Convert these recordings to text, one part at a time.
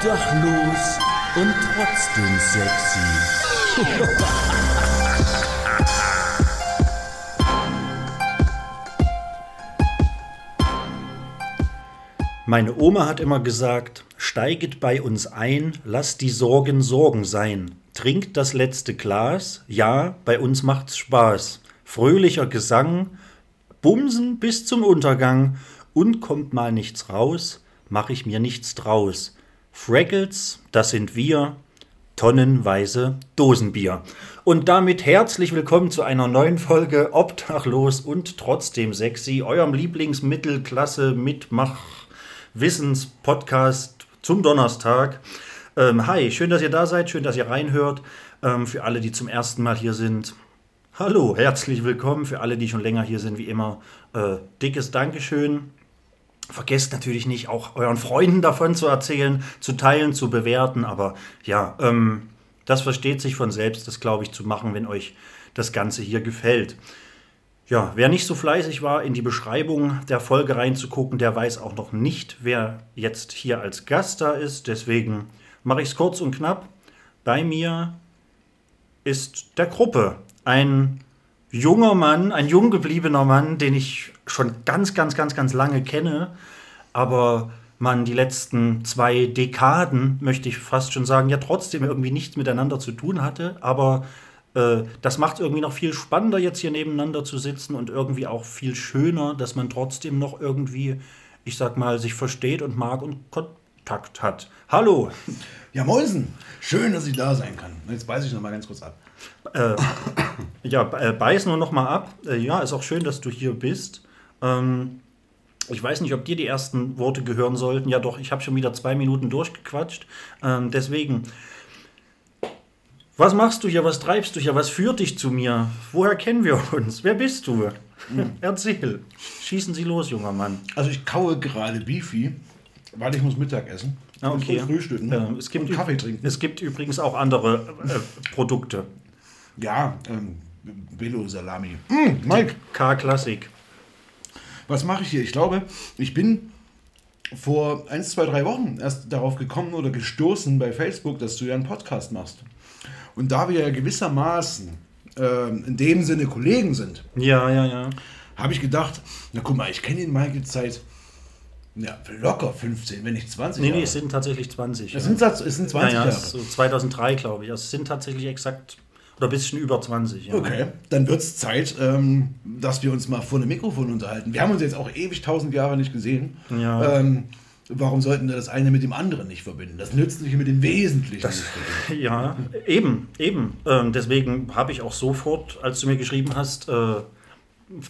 Obdachlos und trotzdem sexy. Meine Oma hat immer gesagt, steiget bei uns ein, lasst die Sorgen Sorgen sein. Trinkt das letzte Glas, ja, bei uns macht's Spaß. Fröhlicher Gesang, Bumsen bis zum Untergang und kommt mal nichts raus, mach ich mir nichts draus. Fraggles, das sind wir, tonnenweise Dosenbier. Und damit herzlich willkommen zu einer neuen Folge Obdachlos und trotzdem sexy, eurem Lieblingsmittelklasse Mitmach Wissenspodcast zum Donnerstag. Ähm, hi, schön, dass ihr da seid, schön, dass ihr reinhört. Ähm, für alle, die zum ersten Mal hier sind, hallo, herzlich willkommen. Für alle, die schon länger hier sind, wie immer, äh, dickes Dankeschön. Vergesst natürlich nicht, auch euren Freunden davon zu erzählen, zu teilen, zu bewerten. Aber ja, ähm, das versteht sich von selbst, das glaube ich zu machen, wenn euch das Ganze hier gefällt. Ja, wer nicht so fleißig war, in die Beschreibung der Folge reinzugucken, der weiß auch noch nicht, wer jetzt hier als Gast da ist. Deswegen mache ich es kurz und knapp. Bei mir ist der Gruppe ein junger Mann, ein jung gebliebener Mann, den ich schon ganz, ganz, ganz, ganz lange kenne, aber man die letzten zwei Dekaden, möchte ich fast schon sagen, ja trotzdem irgendwie nichts miteinander zu tun hatte, aber äh, das macht es irgendwie noch viel spannender, jetzt hier nebeneinander zu sitzen und irgendwie auch viel schöner, dass man trotzdem noch irgendwie, ich sag mal, sich versteht und mag und Kontakt hat. Hallo! Ja, Mäusen! Schön, dass ich da sein kann. Jetzt beiße ich noch mal ganz kurz ab. Äh, ja, äh, beiß nur noch mal ab. Äh, ja, ist auch schön, dass du hier bist. Ähm, ich weiß nicht, ob dir die ersten Worte gehören sollten. Ja, doch, ich habe schon wieder zwei Minuten durchgequatscht. Ähm, deswegen, was machst du hier? Was treibst du hier? Was führt dich zu mir? Woher kennen wir uns? Wer bist du? Mhm. Erzähl. Schießen Sie los, junger Mann. Also ich kaue gerade Beefy, weil ich muss Mittag essen. Ah, okay. Frühstücken Ähm, es gibt und Kaffee trinken. Es gibt übrigens auch andere äh, Produkte. Ja, ähm, Bello Salami. Mm, Mike, K-Klassik. was mache ich hier? Ich glaube, ich bin vor 1, 2, 3 Wochen erst darauf gekommen oder gestoßen bei Facebook, dass du ja einen Podcast machst. Und da wir ja gewissermaßen ähm, in dem Sinne Kollegen sind, Ja, ja, ja. habe ich gedacht, na guck mal, ich kenne den Mike jetzt seit ja, locker 15, wenn nicht 20 Nee, Jahre. nee, es sind tatsächlich 20. es ja. sind, es sind 20 ja, ja, Jahre. so 2003, glaube ich. Also es sind tatsächlich exakt oder ein bisschen über 20. Ja. Okay, dann wird es Zeit, ähm, dass wir uns mal vor einem Mikrofon unterhalten. Wir haben uns jetzt auch ewig tausend Jahre nicht gesehen. Ja. Ähm, warum sollten wir das eine mit dem anderen nicht verbinden? Das Nützliche mit dem Wesentlichen verbinden. Ja, eben, eben. Ähm, deswegen habe ich auch sofort, als du mir geschrieben hast, äh,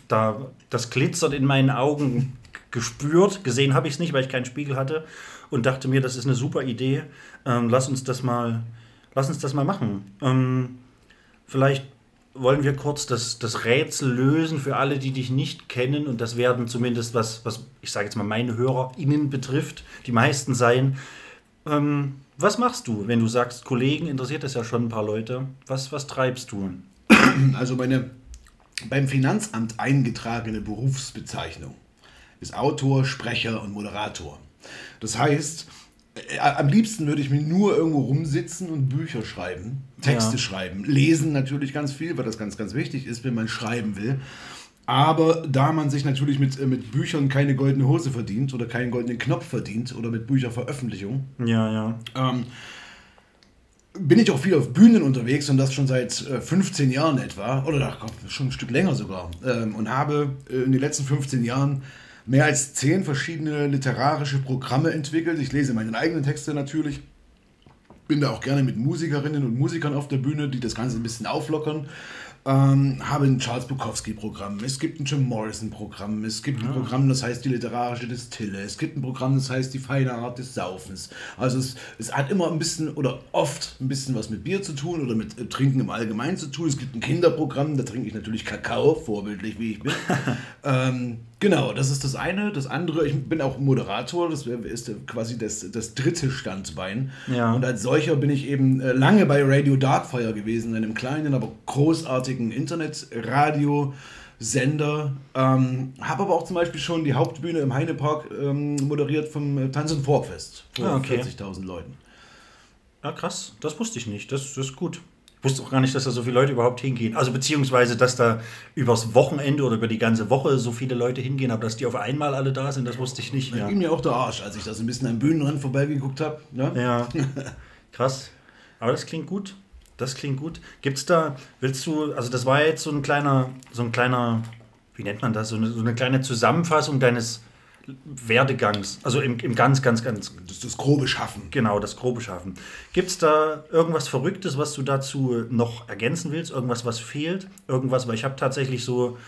da das Glitzern in meinen Augen gespürt. Gesehen habe ich es nicht, weil ich keinen Spiegel hatte und dachte mir, das ist eine super Idee. Ähm, lass uns das mal, lass uns das mal machen. Ähm, vielleicht wollen wir kurz das, das Rätsel lösen für alle, die dich nicht kennen. Und das werden zumindest, was, was ich sage jetzt mal, meine HörerInnen betrifft, die meisten sein. Ähm, was machst du, wenn du sagst, Kollegen, interessiert das ja schon ein paar Leute. Was, was treibst du? Also meine beim Finanzamt eingetragene Berufsbezeichnung ist Autor, Sprecher und Moderator. Das heißt, äh, am liebsten würde ich mir nur irgendwo rumsitzen und Bücher schreiben, Texte Ja. schreiben, lesen natürlich ganz viel, weil das ganz, ganz wichtig ist, wenn man schreiben will. Aber da man sich natürlich mit, äh, mit Büchern keine goldene Hose verdient oder keinen goldenen Knopf verdient oder mit Bücherveröffentlichung, Ja, ja. ähm, bin ich auch viel auf Bühnen unterwegs und das schon seit äh, 15 Jahren etwa, oder ach schon ein Stück länger sogar. Ähm, und habe äh, in den letzten 15 Jahren mehr als 10 verschiedene literarische Programme entwickelt. Ich lese meine eigenen Texte natürlich. Bin da auch gerne mit Musikerinnen und Musikern auf der Bühne, die das Ganze ein bisschen auflockern. Ähm, habe ein Charles Bukowski-Programm, es gibt ein Jim Morrison-Programm, es gibt ein Programm, das heißt die literarische Distille, es gibt ein Programm, das heißt die feine Art des Saufens. Also es, es hat immer ein bisschen oder oft ein bisschen was mit Bier zu tun oder mit äh, Trinken im Allgemeinen zu tun. Es gibt ein Kinderprogramm, da trinke ich natürlich Kakao, vorbildlich wie ich bin. ähm, Genau, das ist das eine. Das andere, ich bin auch Moderator, das ist quasi das, das dritte Standbein. Ja. Und als solcher bin ich eben äh, lange bei Radio Darkfire gewesen, einem kleinen, aber großartigen Internetradio. Sender, ähm, habe aber auch zum Beispiel schon die Hauptbühne im Heinepark ähm, moderiert vom äh, Tanz- und Folkfest vor Ah, okay. 40.000 Leuten. Ja, krass. Das wusste ich nicht. Das, das ist gut. Wusste auch gar nicht, dass da so viele Leute überhaupt hingehen. Also beziehungsweise, dass da übers Wochenende oder über die ganze Woche so viele Leute hingehen, aber dass die auf einmal alle da sind, das wusste ich nicht. Da Ja, ging mir auch der Arsch, als ich da so ein bisschen am Bühnenrand vorbeigeguckt habe. Ne? ja. krass. Aber das klingt gut. Das klingt gut. Gibt's da, willst du, also das war jetzt so ein kleiner, so ein kleiner, wie nennt man das, so eine, so eine kleine Zusammenfassung deines Werdegangs. Also im, im ganz, ganz, ganz Das das grobe Schaffen. Genau, das grobe Schaffen. Gibt es da irgendwas Verrücktes, was du dazu noch ergänzen willst? Irgendwas, was fehlt? Irgendwas, weil ich habe tatsächlich so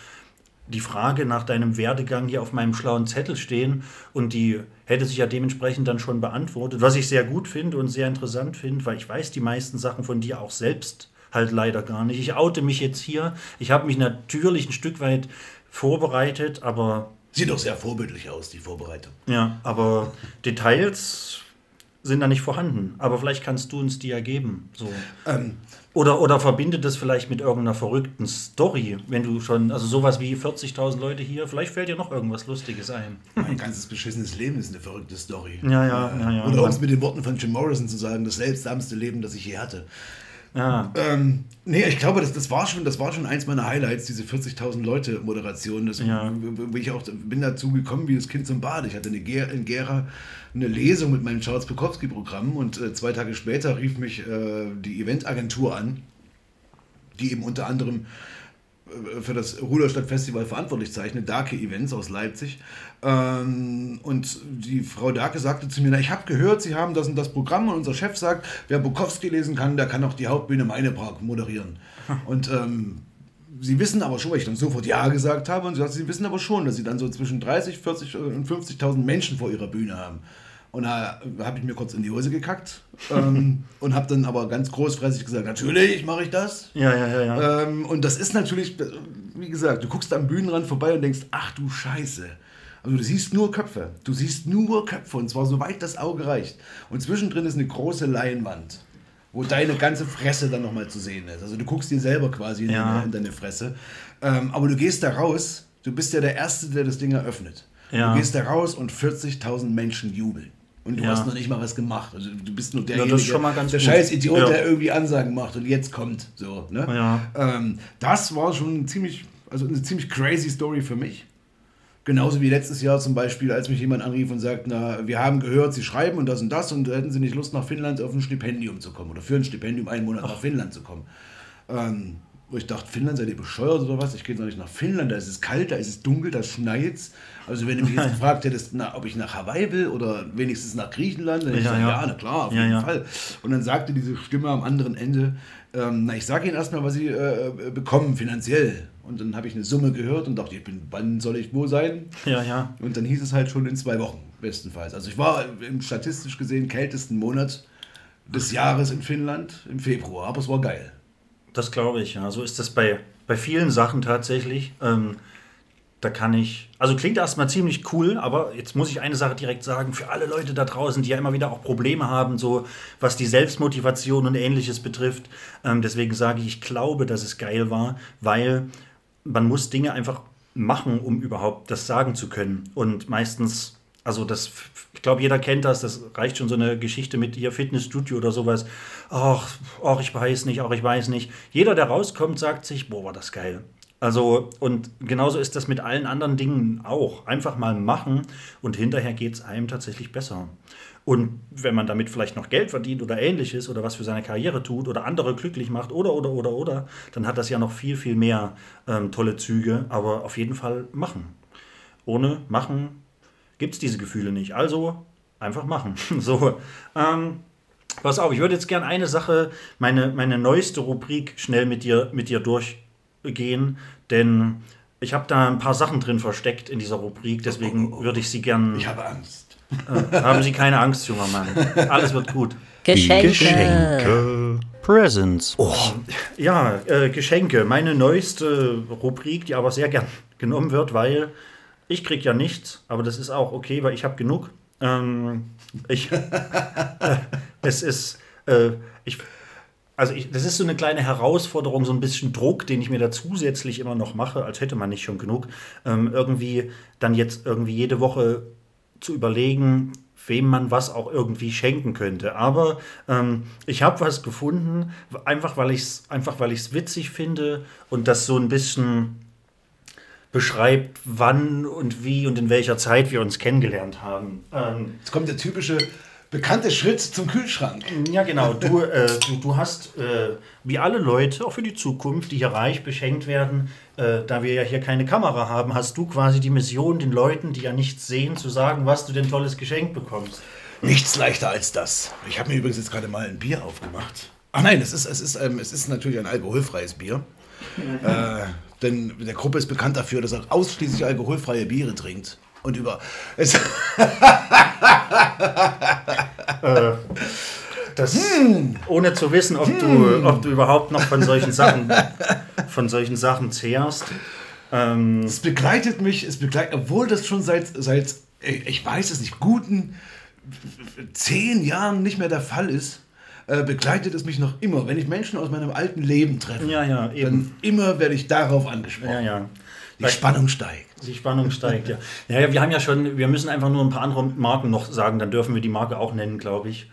die Frage nach deinem Werdegang hier auf meinem schlauen Zettel stehen und die hätte sich ja dementsprechend dann schon beantwortet, was ich sehr gut finde und sehr interessant finde, weil ich weiß die meisten Sachen von dir auch selbst halt leider gar nicht. Ich oute mich jetzt hier. Ich habe mich natürlich ein Stück weit vorbereitet, aber Sieht doch sehr vorbildlich aus, die Vorbereitung. ja, aber Details sind da nicht vorhanden. Aber vielleicht kannst du uns die ja geben. So. Ähm, Oder, oder verbinde das vielleicht mit irgendeiner verrückten Story, wenn du schon, also sowas wie 40.000 Leute hier, vielleicht fällt dir noch irgendwas Lustiges ein. mein ganzes beschissenes Leben ist eine verrückte Story. Ja, ja, ja, ja. Oder um es mit den Worten von Jim Morrison zu sagen, das seltsamste Leben, das ich je hatte. Ja, Ähm, nee, ich glaube, das, das, war schon, das war schon eins meiner Highlights, diese 40.000 Leute Moderation. Das, Ja. ich auch bin dazu gekommen wie das Kind zum Bad. Ich hatte eine Ger in Gera eine Lesung mit meinem Charles Bukowski Programm und äh, zwei Tage später rief mich äh, die Eventagentur an, die eben unter anderem für das Ruderstadt Festival verantwortlich zeichnet, Darke Events aus Leipzig. Ähm, und die Frau Darke sagte zu mir, na, ich habe gehört, Sie haben das und das Programm und unser Chef sagt, wer Bukowski lesen kann, der kann auch die Hauptbühne Meine Park moderieren. Und ähm, Sie wissen aber schon, weil ich dann sofort Ja gesagt habe, und sie sagt, Sie wissen aber schon, dass Sie dann so zwischen 30, 40 und 50.000 Menschen vor Ihrer Bühne haben. Und da habe ich mir kurz in die Hose gekackt ähm, und habe dann aber ganz großfressig gesagt, natürlich mache ich das. ja, ja, ja. ja. Ähm, und das ist natürlich, wie gesagt, du guckst am Bühnenrand vorbei und denkst, ach du Scheiße. Also du siehst nur Köpfe. Du siehst nur Köpfe und zwar soweit das Auge reicht. Und zwischendrin ist eine große Leinwand, wo deine ganze Fresse dann nochmal zu sehen ist. Also du guckst dir selber quasi in, Ja. deine, in deine Fresse. Ähm, aber du gehst da raus, du bist ja der Erste, der das Ding eröffnet. Ja. Du gehst da raus und 40.000 Menschen jubeln. Und du Ja. hast noch nicht mal was gemacht. Also du bist nur derjenige, ganz der gut. scheiß Idiot, Ja. der irgendwie Ansagen macht und jetzt kommt. So, ne? Ja. Ähm, das war schon ziemlich, also eine ziemlich crazy Story für mich. Genauso wie letztes Jahr zum Beispiel, als mich jemand anrief und sagt, na, wir haben gehört, Sie schreiben und das und das und hätten Sie nicht Lust, nach Finnland auf ein Stipendium zu kommen oder für ein Stipendium einen Monat nach Finnland zu kommen. Ähm, wo ich dachte, Finnland seid ihr bescheuert oder was? Ich gehe doch nicht nach Finnland, da ist es kalt, da ist es dunkel, da schneit's. Also wenn du mich jetzt gefragt hättest, na, ob ich nach Hawaii will oder wenigstens nach Griechenland, dann hätte ich gesagt, ja. na klar, auf jeden. Fall. Und dann sagte diese Stimme am anderen Ende, ähm, na, ich sage Ihnen erstmal, was Sie äh, äh, bekommen finanziell. Und dann habe ich eine Summe gehört und dachte, ich bin, wann soll ich wo sein? ja, ja. Und dann hieß es halt schon in zwei Wochen, bestenfalls. Also ich war im statistisch gesehen kältesten Monat des Jahres in Finnland im Februar, aber es war geil. Das glaube ich, ja. So ist das bei, bei vielen Sachen tatsächlich. Ähm, da kann ich, also klingt erstmal ziemlich cool, aber jetzt muss ich eine Sache direkt sagen, für alle Leute da draußen, die ja immer wieder auch Probleme haben, so was die Selbstmotivation und ähnliches betrifft. Ähm, deswegen sage ich, ich glaube, dass es geil war, weil man muss Dinge einfach machen, um überhaupt das sagen zu können. Und meistens, also das, ich glaube, jeder kennt das, das reicht schon so eine Geschichte mit hier Fitnessstudio oder sowas. Ach, ach, ich weiß nicht, ach, ich weiß nicht. Jeder, der rauskommt, sagt sich, boah, war das geil. Also, und genauso ist das mit allen anderen Dingen auch. Einfach mal machen und hinterher geht es einem tatsächlich besser. Und wenn man damit vielleicht noch Geld verdient oder ähnliches oder was für seine Karriere tut oder andere glücklich macht oder, oder, oder, oder, dann hat das ja noch viel, viel mehr ähm, tolle Züge. Aber auf jeden Fall machen. Ohne machen gibt es diese Gefühle nicht. Also einfach machen. so, ähm, pass auf, ich würde jetzt gerne eine Sache, meine, meine neueste Rubrik schnell mit dir, mit dir durchgehen, denn ich habe da ein paar Sachen drin versteckt in dieser Rubrik, deswegen würde ich sie gern. Ich habe Angst. Äh, haben Sie keine Angst, junger Mann. Alles wird gut. Geschenke. Presents. Oh, ja, äh, Geschenke. Meine neueste Rubrik, die aber sehr gern genommen wird, weil ich krieg ja nichts, aber das ist auch okay, weil ich habe genug. Ähm, ich, es ist, äh, ich, also ich, das ist so eine kleine Herausforderung, so ein bisschen Druck, den ich mir da zusätzlich immer noch mache, als hätte man nicht schon genug, ähm, irgendwie dann jetzt irgendwie jede Woche zu überlegen, wem man was auch irgendwie schenken könnte. Aber ähm, ich habe was gefunden, einfach weil ich es witzig finde und das so ein bisschen beschreibt, wann und wie und in welcher Zeit wir uns kennengelernt haben. Ähm, Jetzt kommt der typische bekannte Schritt zum Kühlschrank. ja, genau. Du, äh, du, du hast, äh, wie alle Leute, auch für die Zukunft, die hier reich beschenkt werden, äh, da wir ja hier keine Kamera haben, hast du quasi die Mission, den Leuten, die ja nichts sehen, zu sagen, was du denn tolles Geschenk bekommst. Nichts leichter als das. Ich habe mir übrigens jetzt gerade mal ein Bier aufgemacht. Ach nein, es ist, es ist, ähm, es ist natürlich ein alkoholfreies Bier. Äh, denn der Gruppe ist bekannt dafür, dass er ausschließlich alkoholfreie Biere trinkt. Und über. Es, Das, Ohne zu wissen, ob, du, ob du überhaupt noch von solchen Sachen, von solchen Sachen zehrst. Ähm, es begleitet mich, es begleitet, obwohl das schon seit, seit, ich weiß es nicht, guten zehn Jahren nicht mehr der Fall ist, äh, begleitet es mich noch immer. Wenn ich Menschen aus meinem alten Leben treffe, Ja, ja, dann immer werde ich darauf angesprochen. ja. Die Spannung steigt. Die Spannung steigt, ja. ja. Ja, wir haben ja schon, wir müssen einfach nur ein paar andere Marken noch sagen, dann dürfen wir die Marke auch nennen, glaube ich.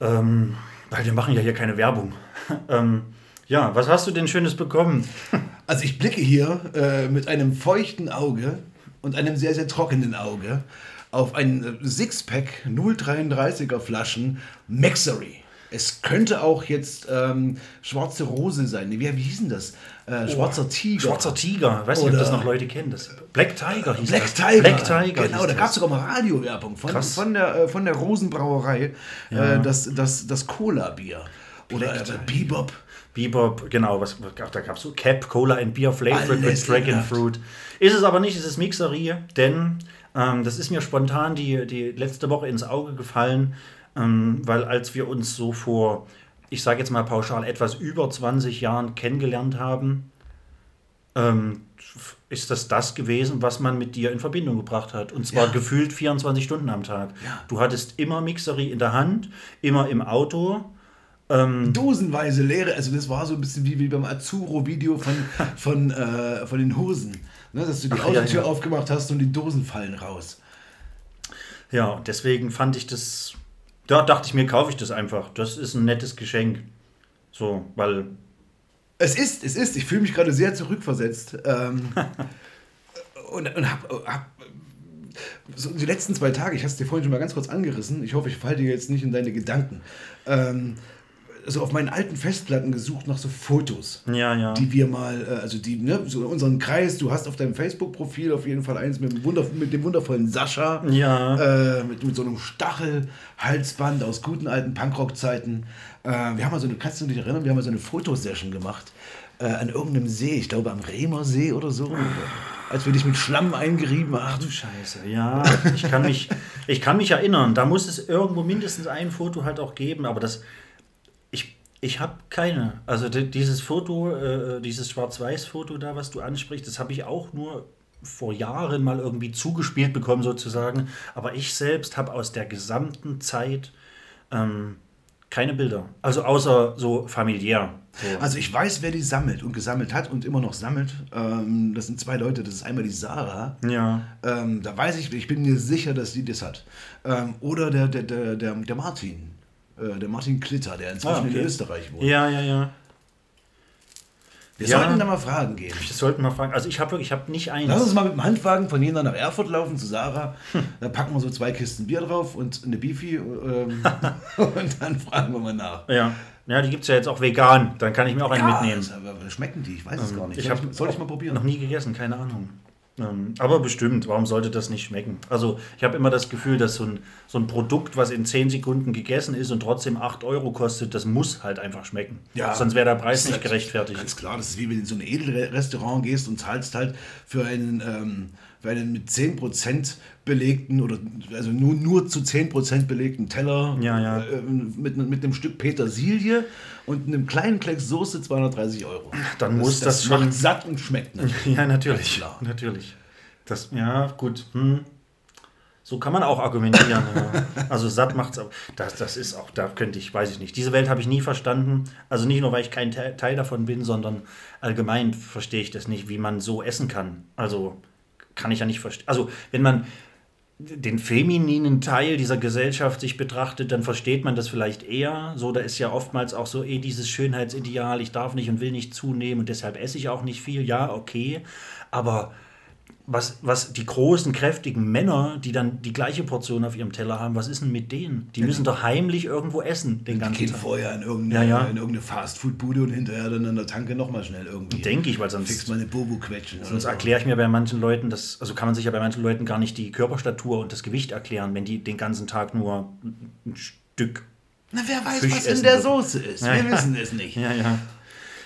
Ähm, weil wir machen ja hier keine Werbung. ähm, ja, was hast du denn Schönes bekommen? Also ich blicke hier äh, mit einem feuchten Auge und einem sehr, sehr trockenen Auge auf ein äh, Sixpack 0,33er Flaschen Maxery. Es könnte auch jetzt ähm, schwarze Rose sein. Wie, wie hieß denn das? Äh, schwarzer Tiger. Schwarzer Tiger. Weiß nicht, ob das noch Leute kennen. Das Black Tiger hieß Black das. Tiger. Black Tiger. Genau, da gab es sogar mal Radiowerbung von, Krass. von, der, äh, von der Rosenbrauerei. Äh, das das, das Cola-Bier. Oder äh, Bebop. Bebop, genau, was, ach, da gab es so Cap, Cola and Beer flavored with Dragon. Fruit. Ist es aber nicht, es ist Mixerie, denn ähm, das ist mir spontan die, die letzte Woche ins Auge gefallen, ähm, weil als wir uns so vor, ich sage jetzt mal pauschal, etwas über 20 Jahren kennengelernt haben, ähm, ist das das gewesen, was man mit dir in Verbindung gebracht hat. Und zwar Ja. gefühlt 24 Stunden am Tag. Ja. Du hattest immer Mixerie in der Hand, immer im Auto. Dosenweise leere, also das war so ein bisschen wie, wie beim Azuro-Video von, von, äh, von den Hosen. Ne, dass du die Ach, Autotür ja, aufgemacht hast und die Dosen fallen raus. Ja, deswegen fand ich das, da dachte ich mir, kaufe ich das einfach. Das ist ein nettes Geschenk. So, weil, Es ist, es ist, ich fühle mich gerade sehr zurückversetzt. Ähm, und und hab, hab so die letzten zwei Tage, ich habe es dir vorhin schon mal ganz kurz angerissen, ich hoffe, ich falle dir jetzt nicht in deine Gedanken, ähm, so auf meinen alten Festplatten gesucht nach so Fotos. ja, ja. die wir mal, äh, also die, ne, so unseren Kreis, du hast auf deinem Facebook-Profil auf jeden Fall eins mit dem, Wunder, mit dem wundervollen Sascha, Ja. äh, mit, mit so einem Stachelhalsband aus guten alten Punkrock-Zeiten. Äh, wir haben mal so eine, kannst du dich erinnern, wir haben mal so eine Fotosession gemacht äh, an irgendeinem See, ich glaube am Remer See oder so, als wir dich mit Schlamm eingerieben haben. Scheiße, ja. Ich kann, mich, ich kann mich erinnern, da muss es irgendwo mindestens ein Foto halt auch geben, aber das, ich, habe keine. Also di- dieses Foto, äh, dieses Schwarz-Weiß-Foto da, was du ansprichst, das habe ich auch nur vor Jahren mal irgendwie zugespielt bekommen sozusagen. Aber ich selbst habe aus der gesamten Zeit ähm, keine Bilder. Also außer so familiär. So. Also ich weiß, wer die sammelt und gesammelt hat und immer noch sammelt. Ähm, das sind zwei Leute, das ist einmal die Sarah. Ja. Ähm, da weiß ich, ich bin mir sicher, dass die das hat. Ähm, oder der, der, der, der, der Martin. Äh, der Martin Klitter, der inzwischen Ah, okay. in Österreich wohnt. Ja, ja, ja. Wir Ja. sollten da mal Fragen gehen. Das sollten wir fragen. Also ich habe wirklich, ich habe nicht eins. Lass uns mal mit dem Handwagen von Jena nach Erfurt laufen zu Sarah. Da packen wir so zwei Kisten Bier drauf und eine Beefy. Ähm, und dann fragen wir mal nach. Ja, ja die gibt es ja jetzt auch vegan. Dann kann ich mir auch einen mitnehmen. das- aber schmecken die? Ich weiß es gar nicht. Ich soll, ich, soll ich mal probieren? Noch nie gegessen, keine Ahnung. Ähm, aber bestimmt, warum sollte das nicht schmecken? Also ich habe immer das Gefühl, dass so ein, so ein Produkt, was in 10 Sekunden gegessen ist und trotzdem 8 Euro kostet, das muss halt einfach schmecken. Sonst wäre der Preis nicht halt gerechtfertigt. Ganz klar, das ist wie wenn du in so ein Edelrestaurant gehst und zahlst halt für einen, ähm, für einen mit 10% belegten oder also nur, nur zu 10% belegten Teller Ja, ja. Äh, mit, mit einem Stück Petersilie und einem kleinen Klecks Soße 230 Euro. Dann muss das schon- macht satt und schmeckt natürlich. Ja, natürlich. klar. Natürlich. Das, ja, gut. Hm. So kann man auch argumentieren. ja. Also satt macht's auch. Das, das ist auch, da könnte ich, weiß ich nicht. Diese Welt habe ich nie verstanden. Also nicht nur, weil ich kein Te- Teil davon bin, sondern allgemein verstehe ich das nicht, wie man so essen kann. Also kann ich ja nicht verstehen. Also wenn man den femininen Teil dieser Gesellschaft sich betrachtet, dann versteht man das vielleicht eher. So, da ist ja oftmals auch so eh dieses Schönheitsideal, ich darf nicht und will nicht zunehmen und deshalb esse ich auch nicht viel. Ja, okay. Aber was, was die großen, kräftigen Männer, die dann die gleiche Portion auf ihrem Teller haben, was ist denn mit denen? Die müssen doch heimlich irgendwo essen den ganzen Gehen Tag. vorher in irgendeine, Ja, ja. in irgendeine Fastfood-Bude und hinterher dann an der Tanke nochmal schnell irgendwie. Denke ich, weil sonst- Fix meine Bobo quetschen. Sonst erkläre ich mir bei manchen Leuten, das, also kann man sich ja bei manchen Leuten gar nicht die Körperstatur und das Gewicht erklären, wenn die den ganzen Tag nur ein Stück. Na, wer weiß, Fisch was in der. Soße ist. Ja, Wir wissen es nicht. Ja, ja.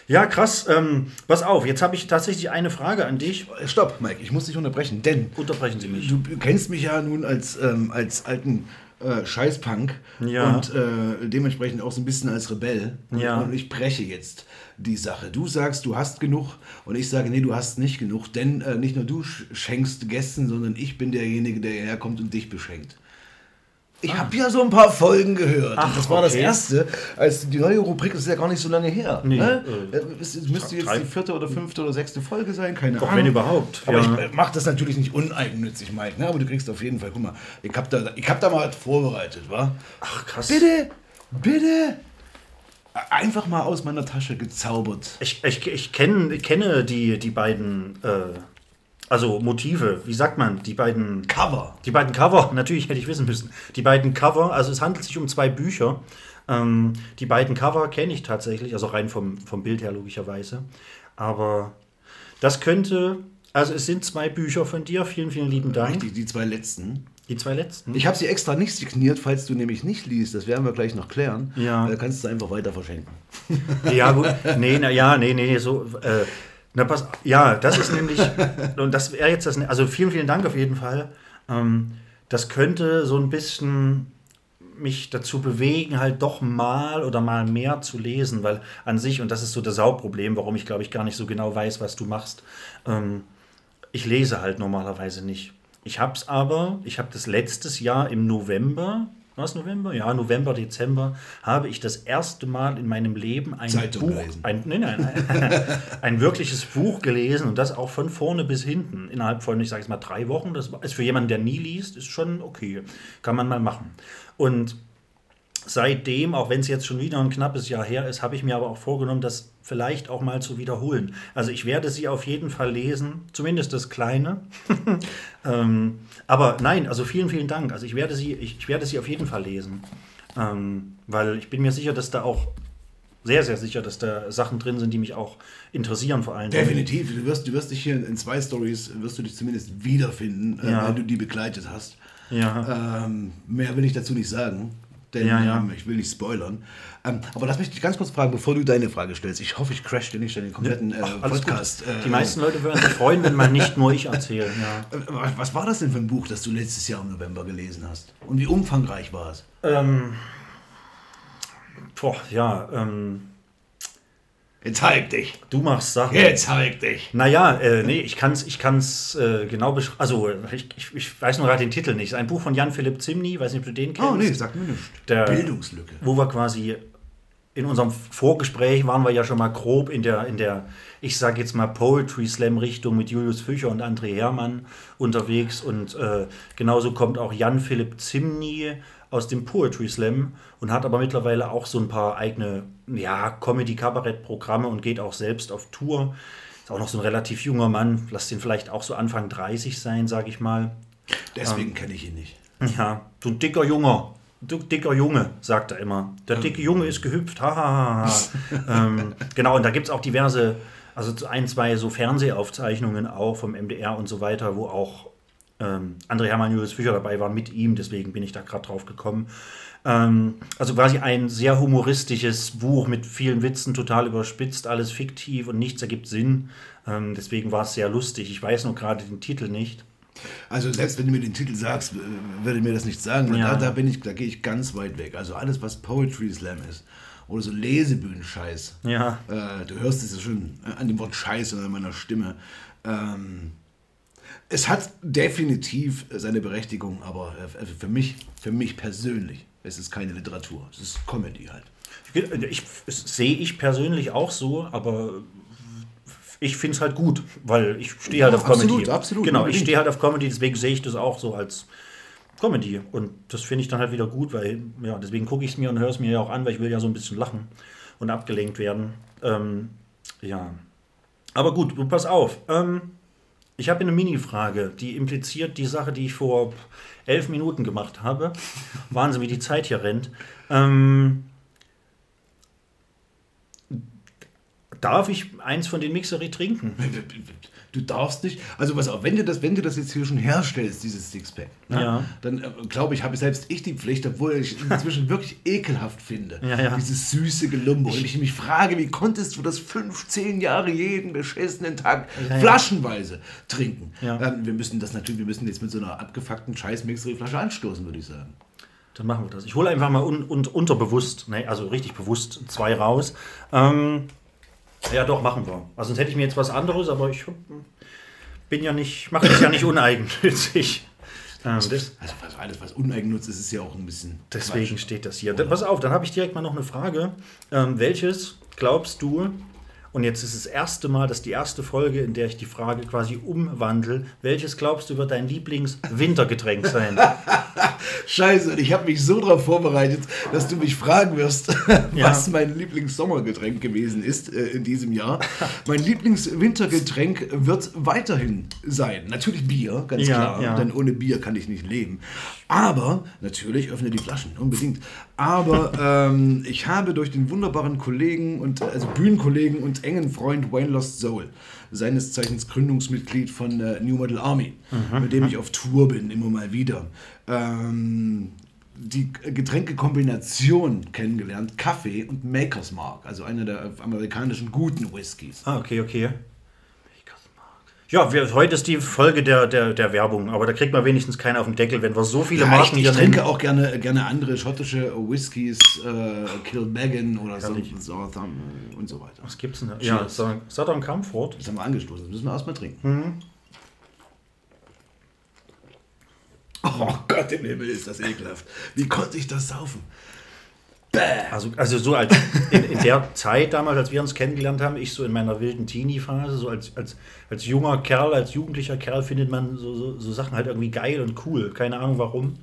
Ja, krass. Ähm, pass auf, jetzt habe ich tatsächlich eine Frage an dich. Stopp, Mike, ich muss dich unterbrechen, denn Unterbrechen Sie mich. du kennst mich ja nun als, ähm, als alten äh, Scheißpunk Ja. und äh, dementsprechend auch so ein bisschen als Rebell. Und, Ja. und ich breche jetzt die Sache. Du sagst, du hast genug und ich sage, nee, du hast nicht genug, denn äh, nicht nur du sch schenkst Gästen, sondern ich bin derjenige, der hierher kommt und dich beschenkt. Ich habe ja so ein paar Folgen gehört. Ach, das war das okay. erste. Als die neue Rubrik das ist ja gar nicht so lange her. Nee, ne? äh, Äh, es, müsste jetzt die vierte oder fünfte oder sechste Folge sein, keine Doch, Ahnung. wenn überhaupt. Aber Ja. ich mache das natürlich nicht uneigennützig, Mike. Ne? Aber du kriegst auf jeden Fall, guck mal, ich habe da, ich hab da mal was vorbereitet, wa? Ach, krass. Bitte, bitte. Einfach mal aus meiner Tasche gezaubert. Ich, ich, ich kenn, kenne die, die beiden, äh, also Motive, wie sagt man, die beiden Cover. Die beiden Cover, natürlich hätte ich wissen müssen. Die beiden Cover, also es handelt sich um zwei Bücher. Ähm, die beiden Cover kenne ich tatsächlich, also rein vom, vom Bild her logischerweise. Aber das könnte, also es sind zwei Bücher von dir, vielen, vielen lieben Dank. Richtig, die zwei letzten. Die zwei letzten. Ich habe sie extra nicht signiert, falls du nämlich nicht liest. Das werden wir gleich noch klären. Ja. Da kannst du einfach weiter verschenken. Ja, gut. Nee, na ja, nee, nee, nee, so. Äh, na, pass, ja, das ist nämlich, und das wäre jetzt das, also vielen, vielen Dank auf jeden Fall. Ähm, das könnte so ein bisschen mich dazu bewegen, halt doch mal oder mal mehr zu lesen, weil an sich, und das ist so das Hauptproblem, warum ich glaube ich gar nicht so genau weiß, was du machst, ähm, ich lese halt normalerweise nicht. Ich habe es aber, ich habe das letztes Jahr im November, war es November? Ja, November, Dezember, habe ich das erste Mal in meinem Leben ein Zeitung Buch, gelesen. ein, nein, nein, ein, ein wirkliches Buch gelesen und das auch von vorne bis hinten, innerhalb von, ich sage jetzt mal, drei Wochen. Das ist für jemanden, der nie liest, ist schon okay. Kann man mal machen. Und seitdem, auch wenn es jetzt schon wieder ein knappes Jahr her ist, habe ich mir aber auch vorgenommen, das vielleicht auch mal zu wiederholen. Also ich werde sie auf jeden Fall lesen, zumindest das Kleine. ähm, aber nein, also vielen, vielen Dank. Also ich werde sie, ich, ich werde sie auf jeden Fall lesen. Ähm, weil ich bin mir sicher, dass da auch sehr, sehr sicher, dass da Sachen drin sind, die mich auch interessieren vor Dingen. Definitiv. Du wirst, du wirst dich hier in zwei Stories, wirst du dich zumindest wiederfinden, äh, Ja. wenn du die begleitet hast. Ja. Ähm, mehr will ich dazu nicht sagen, denn Ja, ja. ähm, ich will nicht spoilern. Ähm, aber lass mich dich ganz kurz fragen, bevor du deine Frage stellst. Ich hoffe, ich crash dir nicht den kompletten äh, Ach, Podcast. Äh, Die meisten Leute würden sich freuen, wenn man nicht nur ich erzähle. Ja. äh, was- was war das denn für ein Buch, das du letztes Jahr im November gelesen hast? Und wie umfangreich war es? Ähm, boah, ja, ähm, Jetzt zeig dich. du machst Sachen. Jetzt zeig dich. Naja, äh, nee, ich kann es ich kann's, äh, genau beschreiben. Also, ich, ich, ich weiß nur gerade den Titel nicht. Ist ein Buch von Jan-Philipp Zimny, weiß nicht, ob du den kennst. Oh nee, sag mir nichts. Der- Bildungslücke. Wo wir quasi in unserem Vorgespräch waren wir ja schon mal grob in der, in der ich sage jetzt mal, Poetry Slam Richtung mit Julius Fücher und André Hermann unterwegs. Und äh, genauso kommt auch Jan-Philipp Zimny aus dem Poetry Slam und hat aber mittlerweile auch so ein paar eigene ja, Comedy-Kabarett-Programme und geht auch selbst auf Tour. Ist auch noch so ein relativ junger Mann, lass den vielleicht auch so Anfang 30 sein, sage ich mal. Deswegen kenne ich ihn nicht. Ja, du dicker Junge. Du dicker Junge, sagt er immer. Der dicke Junge ist gehüpft. Ha, ha, ha, ha. ähm, genau, und da gibt es auch diverse, also so ein, zwei so Fernsehaufzeichnungen auch vom MDR und so weiter, wo auch ähm, André Hermann Julius Fischer dabei waren mit ihm, deswegen bin ich da gerade drauf gekommen. Ähm, also quasi ein sehr humoristisches Buch mit vielen Witzen, total überspitzt, alles fiktiv und nichts ergibt Sinn. Ähm, deswegen war es sehr lustig. Ich weiß nur gerade den Titel nicht. Also selbst wenn du mir den Titel sagst, würde mir das nicht sagen. Ja. Da, da bin ich, da gehe ich ganz weit weg. Also alles, was Poetry Slam ist oder so Lesebühnen-Scheiß. Ja. Äh, du hörst es ja schon an dem Wort Scheiß an meiner Stimme. Ähm, Es hat definitiv seine Berechtigung, aber äh, für mich, für mich persönlich, es ist keine Literatur. Es ist Comedy halt. Ich, das sehe ich persönlich auch so, aber ich finde es halt gut, weil ich stehe halt Ja, auf Comedy. absolut, absolut, Genau, ich stehe halt auf Comedy, deswegen sehe ich das auch so als Comedy. Und das finde ich dann halt wieder gut, weil, ja, deswegen gucke ich es mir und höre es mir ja auch an, weil ich will ja so ein bisschen lachen und abgelenkt werden. Ähm, ja. Aber gut, pass auf. Ähm, ich habe eine Mini-Frage, die impliziert die Sache, die ich vor elf Minuten gemacht habe. Wahnsinn, wie die Zeit hier rennt. Ähm, darf ich eins von den Mixery trinken? Du darfst nicht, also was auch, wenn du das, wenn du das jetzt hier schon herstellst, dieses Sixpack, ne, Ja. dann äh, glaube ich, habe selbst ich die Pflicht, obwohl ich es inzwischen wirklich ekelhaft finde. Ja, ja. Dieses süße Gelumbo. Und ich mich frage, wie konntest du das 15 Jahre jeden beschissenen Tag flaschenweise trinken? Ähm, wir müssen das natürlich, wir müssen jetzt mit so einer abgefuckten scheiß Mixery-Flasche anstoßen, würde ich sagen. Dann machen wir das. Ich hole einfach mal un, un, unterbewusst, ne, also richtig bewusst, zwei raus. Ähm, ja, doch, machen wir. Also sonst hätte ich mir jetzt was anderes, aber ich bin ja nicht, mache das ja nicht uneigennützig. Ähm, Also was, alles, was uneigennutzt ist, ist ja auch ein bisschen deswegen Quatsch. steht das hier. Dann, pass auf, dann habe ich direkt mal noch eine Frage. Ähm, welches glaubst du, und jetzt ist das erste Mal, das ist die erste Folge, in der ich die Frage quasi umwandle, welches glaubst du wird dein Lieblingswintergetränk sein? Scheiße, und ich habe mich so darauf vorbereitet, dass du mich fragen wirst, Ja. was mein Lieblingssommergetränk gewesen ist äh, in diesem Jahr. Mein Lieblingswintergetränk wird weiterhin sein. Natürlich Bier, ganz Ja, klar, ja. denn ohne Bier kann ich nicht leben. Aber, natürlich, öffne die Flaschen, unbedingt. Aber ähm, ich habe durch den wunderbaren Kollegen und also Bühnenkollegen und engen Freund Wayne Lost Soul, seines Zeichens Gründungsmitglied von äh, New Model Army, mit dem ich auf Tour bin, immer mal wieder, ähm, die Getränkekombination kennengelernt, Kaffee und Maker's Mark, also einer der amerikanischen guten Whiskys. Ah, okay, okay. Ja, wir, heute ist die Folge der, der, der Werbung, aber da kriegt man wenigstens keinen auf den Deckel, wenn wir so viele Ja, Marken ich, ich trinke nennen. auch gerne, gerne andere schottische Whiskys, äh, Kilbeggan oder so. Southam und so weiter. Was gibt's denn da? Ja. Southern Comfort. Das haben wir angestoßen, das müssen wir erstmal trinken. Oh Gott im Himmel, ist das ekelhaft. Wie konnte ich das saufen? Also, also so als in, in der Zeit damals, als wir uns kennengelernt haben, ich so in meiner wilden Teenie-Phase, so als, als, als junger Kerl, als jugendlicher Kerl findet man so, so, so Sachen halt irgendwie geil und cool. Keine Ahnung warum.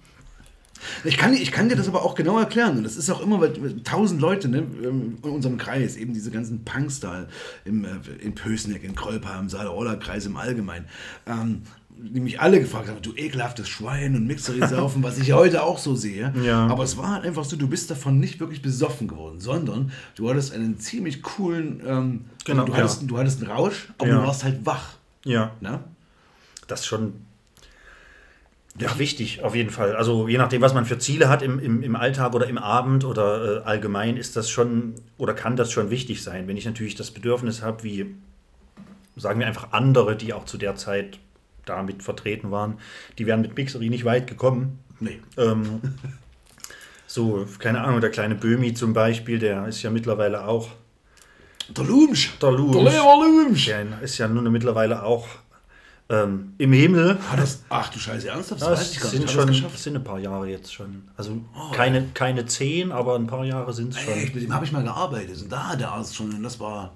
Ich kann, ich kann dir das aber auch genau erklären. Und das ist auch immer, weil tausend Leute ne, in unserem Kreis, eben diese ganzen Punks da im, äh, in Pösneck, in Krolpa, im Saale-Orla-Kreis im Allgemeinen, ähm, die mich alle gefragt haben, du ekelhaftes Schwein und Mixery saufen, was ich ja heute auch so sehe. Ja. Aber es war halt einfach so, du bist davon nicht wirklich besoffen geworden, sondern du hattest einen ziemlich coolen, ähm, Genau, du, hattest, ja. du hattest einen Rausch, aber Ja. du warst halt wach. Ja, Ne? das ist schon ja, wichtig, auf jeden Fall. Also je nachdem, was man für Ziele hat im, im, im Alltag oder im Abend oder äh, allgemein, ist das schon oder kann das schon wichtig sein. Wenn ich natürlich das Bedürfnis habe, wie sagen wir einfach andere, die auch zu der Zeit damit vertreten waren, die wären mit Mixery nicht weit gekommen. Nee. Ähm, so, keine Ahnung, der kleine Böhmi zum Beispiel, der ist ja mittlerweile auch Der Lumsch. der Lumsch. Der Lumsch. Der ist ja nun mittlerweile auch ähm, im Himmel. Hat das, ach du Scheiße, ernsthaft? Das Das, weiß ich gar nicht. Schon, das sind ein paar Jahre jetzt schon. Also keine, keine zehn, aber ein paar Jahre sind es schon. Echt, mit dem habe ich mal gearbeitet und da hat der Arzt schon, das war,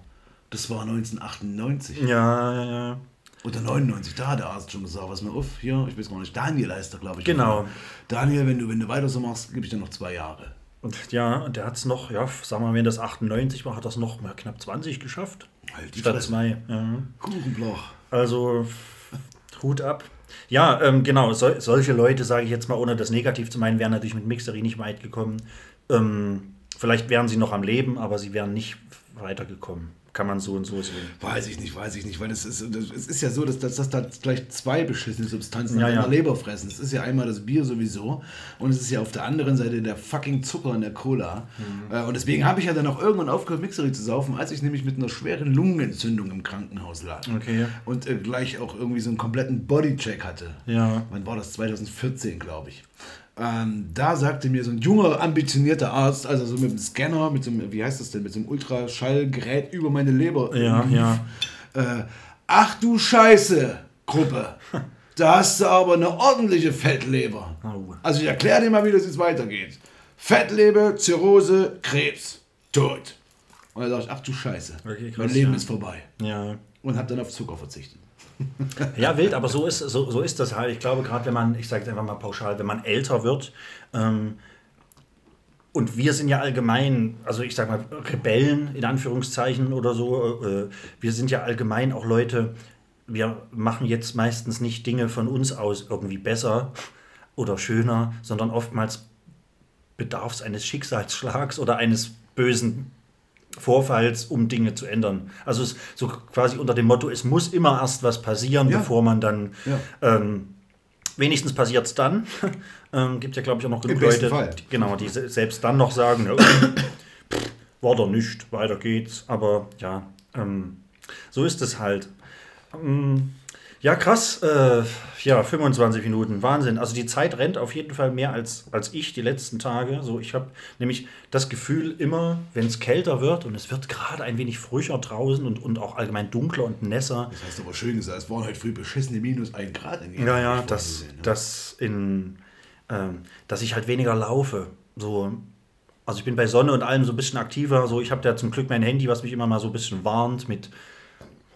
das war 1998 Ja, ja, ja. Oder 99, da hat der Arzt schon gesagt, was mal auf, hier, ich weiß gar nicht, Daniel heißt er, glaube ich. Genau. Daniel, wenn du, wenn du weiter so machst, gebe ich dir noch zwei Jahre. Und ja, und der hat es noch, ja, sagen wir mal, wenn das 98 war, hat das noch mal knapp 20 geschafft. Halt die Statt Fresse. zwei. Ja. Kuchenbloch. Also Hut ab. Ja, ähm, genau, sol solche Leute, sage ich jetzt mal, ohne das negativ zu meinen, wären natürlich mit Mixery nicht weit gekommen. Ähm, vielleicht wären sie noch am Leben, aber sie wären nicht weitergekommen. Kann man so und so sehen. Weiß ich nicht, weiß ich nicht, weil es ist, es ist ja so, dass, dass, dass da gleich zwei beschissene Substanzen Ja, in ja. der Leber fressen. Es ist ja einmal das Bier sowieso und es ist ja auf der anderen Seite der fucking Zucker in der Cola. Mhm. Äh, Und deswegen habe ich ja dann auch irgendwann aufgehört, Mixery zu saufen, als ich nämlich mit einer schweren Lungenentzündung im Krankenhaus lag. Okay. Und äh, gleich auch irgendwie so einen kompletten Bodycheck hatte. Ja. Wann war das? 2014, glaube ich. Ähm, da sagte mir so ein junger, ambitionierter Arzt, also so mit dem Scanner, mit so einem, wie heißt das denn, mit so einem Ultraschallgerät über meine Leber Ja, lief, ja. Äh, ach du Scheiße, Gruppe. Da hast du aber eine ordentliche Fettleber. Oh. Also ich erkläre dir mal, wie das jetzt weitergeht. Fettleber, Zirrhose, Krebs, tot. Und dann sag ich, ach du Scheiße, Okay, krass, mein Leben ja. ist vorbei. Ja. Und hab dann auf Zucker verzichtet. Ja, wild, aber so ist, so, so ist das halt. Ich glaube, gerade wenn man, ich sage es einfach mal pauschal, wenn man älter wird, ähm, und wir sind ja allgemein, also ich sag mal, Rebellen in Anführungszeichen oder so, äh, wir sind ja allgemein auch Leute, wir machen jetzt meistens nicht Dinge von uns aus irgendwie besser oder schöner, sondern oftmals bedarf es eines Schicksalsschlags oder eines bösen Vorfalls, um Dinge zu ändern. Also es so quasi unter dem Motto, es muss immer erst was passieren, Ja. bevor man dann Ja. ähm, wenigstens passiert es dann. ähm, gibt ja, glaube ich, auch noch genug Leute, Fall. die, genau, die se- selbst dann noch sagen, ja, pff, war doch nicht, weiter geht's. Aber ja, ähm, so ist es halt. Ähm, ja, krass. Äh, ja, 25 Minuten. Wahnsinn. Also die Zeit rennt auf jeden Fall mehr als, als ich die letzten Tage. So, ich habe nämlich das Gefühl, immer, wenn es kälter wird und es wird gerade ein wenig frischer draußen und, und auch allgemein dunkler und nässer, Das hast du aber schön gesagt, es waren heute früh beschissene minus 1 Grad in ja, ja, vorgesehen, ne? dass, in, ähm, dass ich halt weniger laufe. So, also ich bin bei Sonne und allem so ein bisschen aktiver. So, ich habe da zum Glück mein Handy, was mich immer mal so ein bisschen warnt mit,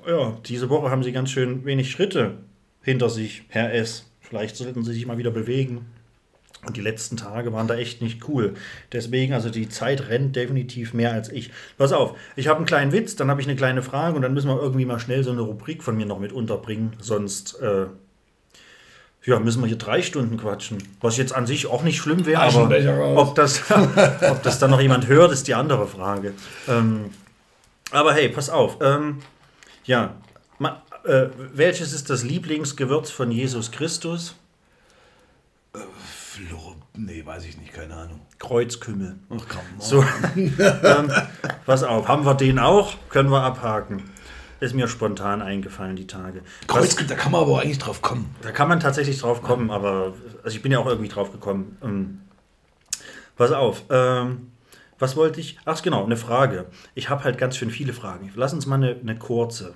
ja, diese Woche haben sie ganz schön wenig Schritte hinter sich, Herr S. Vielleicht sollten sie sich mal wieder bewegen. Und die letzten Tage waren da echt nicht cool. Deswegen, also die Zeit rennt definitiv mehr als ich. Pass auf, ich habe einen kleinen Witz, dann habe ich eine kleine Frage und dann müssen wir irgendwie mal schnell so eine Rubrik von mir noch mit unterbringen. Sonst äh, ja, müssen wir hier drei Stunden quatschen. Was jetzt an sich auch nicht schlimm wäre, aber ob das, ob das dann noch jemand hört, ist die andere Frage. Ähm, aber hey, pass auf. Ähm, ja, ma, äh, welches ist das Lieblingsgewürz von Jesus Christus? Flor nee, weiß ich nicht, keine Ahnung. Kreuzkümmel. Ach komm, So, ähm, pass auf, haben wir den auch? Können wir abhaken. Ist mir spontan eingefallen, die Tage. Kreuz, da kann man aber auch eigentlich drauf kommen. Da kann man tatsächlich drauf kommen, aber also ich bin ja auch irgendwie drauf gekommen. Ähm, pass auf, ähm, was wollte ich? Ach genau, eine Frage. Ich habe halt ganz schön viele Fragen. Lass uns mal eine, eine kurze.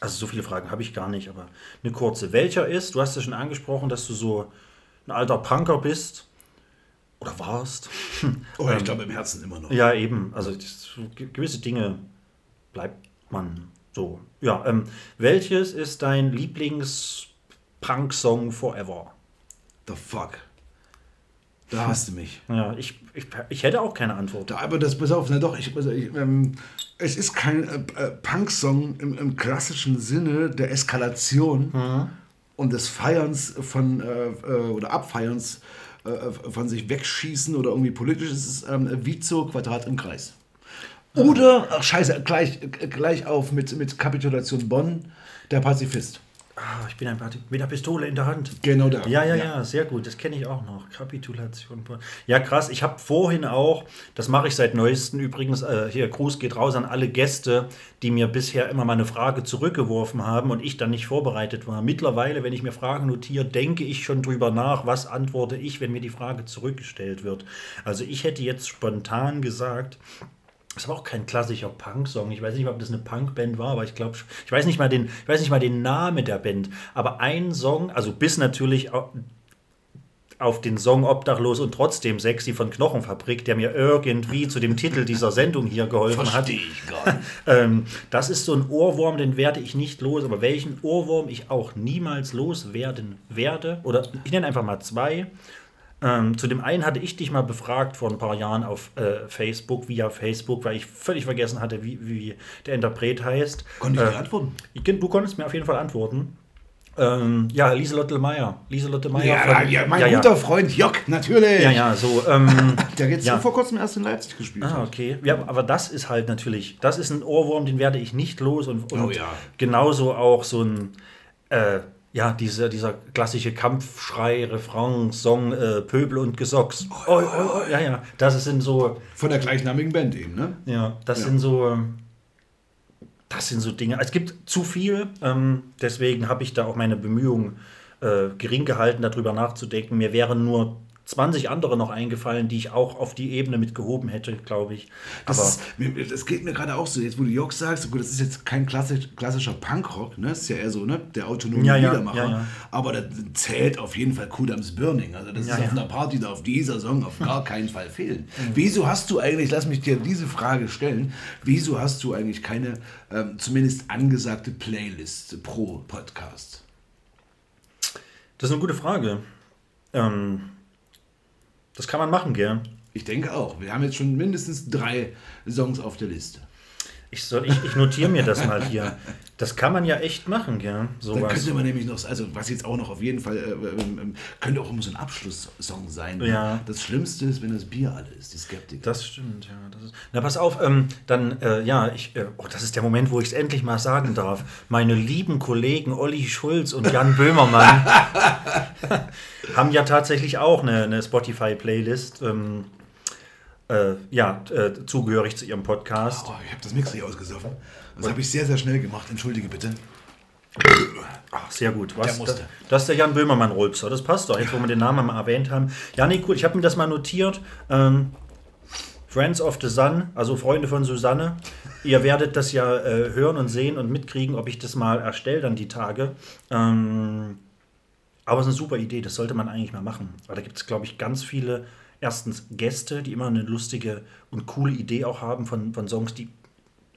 Also so viele Fragen habe ich gar nicht, aber eine kurze. Welcher ist, du hast ja schon angesprochen, dass du so ein alter Punker bist oder warst. Oh, ich glaube im Herzen immer noch. Ja, eben. Also gewisse Dinge bleibt man so. Ja, ähm, welches ist dein Lieblings-Punk-Song forever? The fuck. Da hast du mich. Ja, ich, ich, ich hätte auch keine Antwort. Da, aber das, pass auf, na doch, ich, ich, ähm, es ist kein äh, äh, Punk-Song im, im klassischen Sinne der Eskalation und des Feierns von, äh, äh, oder Abfeierns äh, von sich wegschießen oder irgendwie politisch. Es ist ähm, Vizo Quadrat im Kreis. Oder, ach scheiße, gleich, äh, gleich auf mit, mit Kapitulation Bonn, der Pazifist. Ah, ich bin ein Party mit der Pistole in der Hand. Genau da. Ja, ja, ja, sehr gut. Das kenne ich auch noch. Kapitulation. Ja, krass. Ich habe vorhin auch, das mache ich seit neuestem übrigens, äh, hier, Gruß geht raus an alle Gäste, die mir bisher immer mal eine Frage zurückgeworfen haben und ich dann nicht vorbereitet war. Mittlerweile, wenn ich mir Fragen notiere, denke ich schon drüber nach, was antworte ich, wenn mir die Frage zurückgestellt wird. Also ich hätte jetzt spontan gesagt, das war auch kein klassischer Punk-Song. Ich weiß nicht ob das eine Punk-Band war, aber ich glaube, ich weiß nicht mal den, ich weiß nicht mal den Namen der Band. Aber ein Song, also bis natürlich au- auf den Song Obdachlos und trotzdem sexy von Knochenfabrik, der mir irgendwie zu dem Titel dieser Sendung hier geholfen hat. Verstehe ich gar nicht. Ähm, das ist so ein Ohrwurm, den werde ich nicht los. Aber welchen Ohrwurm ich auch niemals loswerden werde, oder ich nenne einfach mal zwei. Ähm, zu dem einen hatte ich dich mal befragt vor ein paar Jahren auf äh, Facebook, via Facebook, weil ich völlig vergessen hatte, wie, wie der Interpret heißt. Konnte ich Äh, antworten? ich- Du konntest mir auf jeden Fall antworten. Ähm, ja, Lieselotte Meyer. Lieselotte Meyer. Ja, von- ja, mein ja, ja. guter Freund Jock, natürlich. Ja, ja, so. Ähm, Der jetzt Ja. vor kurzem erst in Leipzig gespielt Ah, okay. Ja, aber das ist halt natürlich, das ist ein Ohrwurm, den werde ich nicht los und, und Oh ja. genauso auch so ein, äh, ja, dieser, dieser klassische Kampfschrei, Refrain, Song, äh, Pöbel und Gesocks. Oh, oh, oh, ja, ja, das sind so, Von der gleichnamigen Band eben, ne? ja, das Ja. sind so, ähm, das sind so Dinge. Es gibt zu viel, ähm, deswegen habe ich da auch meine Bemühungen äh, gering gehalten, darüber nachzudenken. Mir wären nur 20 andere noch eingefallen, die ich auch auf die Ebene mit gehoben hätte, glaube ich. Das, ist, das geht mir gerade auch so, jetzt wo du Jörg sagst, gut, das ist jetzt kein klassisch, klassischer Punkrock, ne? Das ist ja eher so, ne? Der autonome Ja, Liedermacher. ja, ja. Aber das zählt auf jeden Fall Kudams Burning. Also das ist auf einer Party, darf dieser Song auf gar keinen Fall fehlen. Mhm. Wieso hast du eigentlich, lass mich dir diese Frage stellen, wieso hast du eigentlich keine ähm, zumindest angesagte Playlist pro Podcast? das ist eine gute Frage. Ähm, das kann man machen, gell? Ich denke auch. Wir haben jetzt schon mindestens drei Songs auf der Liste. Ich, soll, ich, ich notiere mir das mal hier. Das kann man ja echt machen? Dann Sowas. könnte man nämlich noch, also was jetzt auch noch auf jeden Fall, äh, ähm, ähm, könnte auch immer so ein Abschlusssong sein. ne? Ja. Das Schlimmste ist, wenn das Bier alle ist, die Skeptiker. Das stimmt, ja. Das ist, na, pass auf, ähm, dann, äh, ja, ich, äh, oh, das ist der Moment, wo ich es endlich mal sagen darf. Meine lieben Kollegen Olli Schulz und Jan Böhmermann haben ja tatsächlich auch eine, eine Spotify-Playlist, ähm, äh, ja, äh, zugehörig zu ihrem Podcast. Oh, ich habe das Mixer hier ausgesoffen. Das habe ich sehr, sehr schnell gemacht. Entschuldige bitte. Ach, sehr gut. Was, Der musste. das, das ist der Jan Böhmermann-Rolpser, das passt doch, jetzt wo wir den Namen mal erwähnt haben. Ja, nee, cool, ich habe mir das mal notiert. Ähm, Friends of the Sun, also Freunde von Susanne. Ihr werdet das ja äh, hören und sehen und mitkriegen, ob ich das mal erstelle dann die Tage. Ähm, aber es ist eine super Idee, das sollte man eigentlich mal machen. Weil da gibt es, glaube ich, ganz viele, erstens Gäste, die immer eine lustige und coole Idee auch haben von, von Songs, die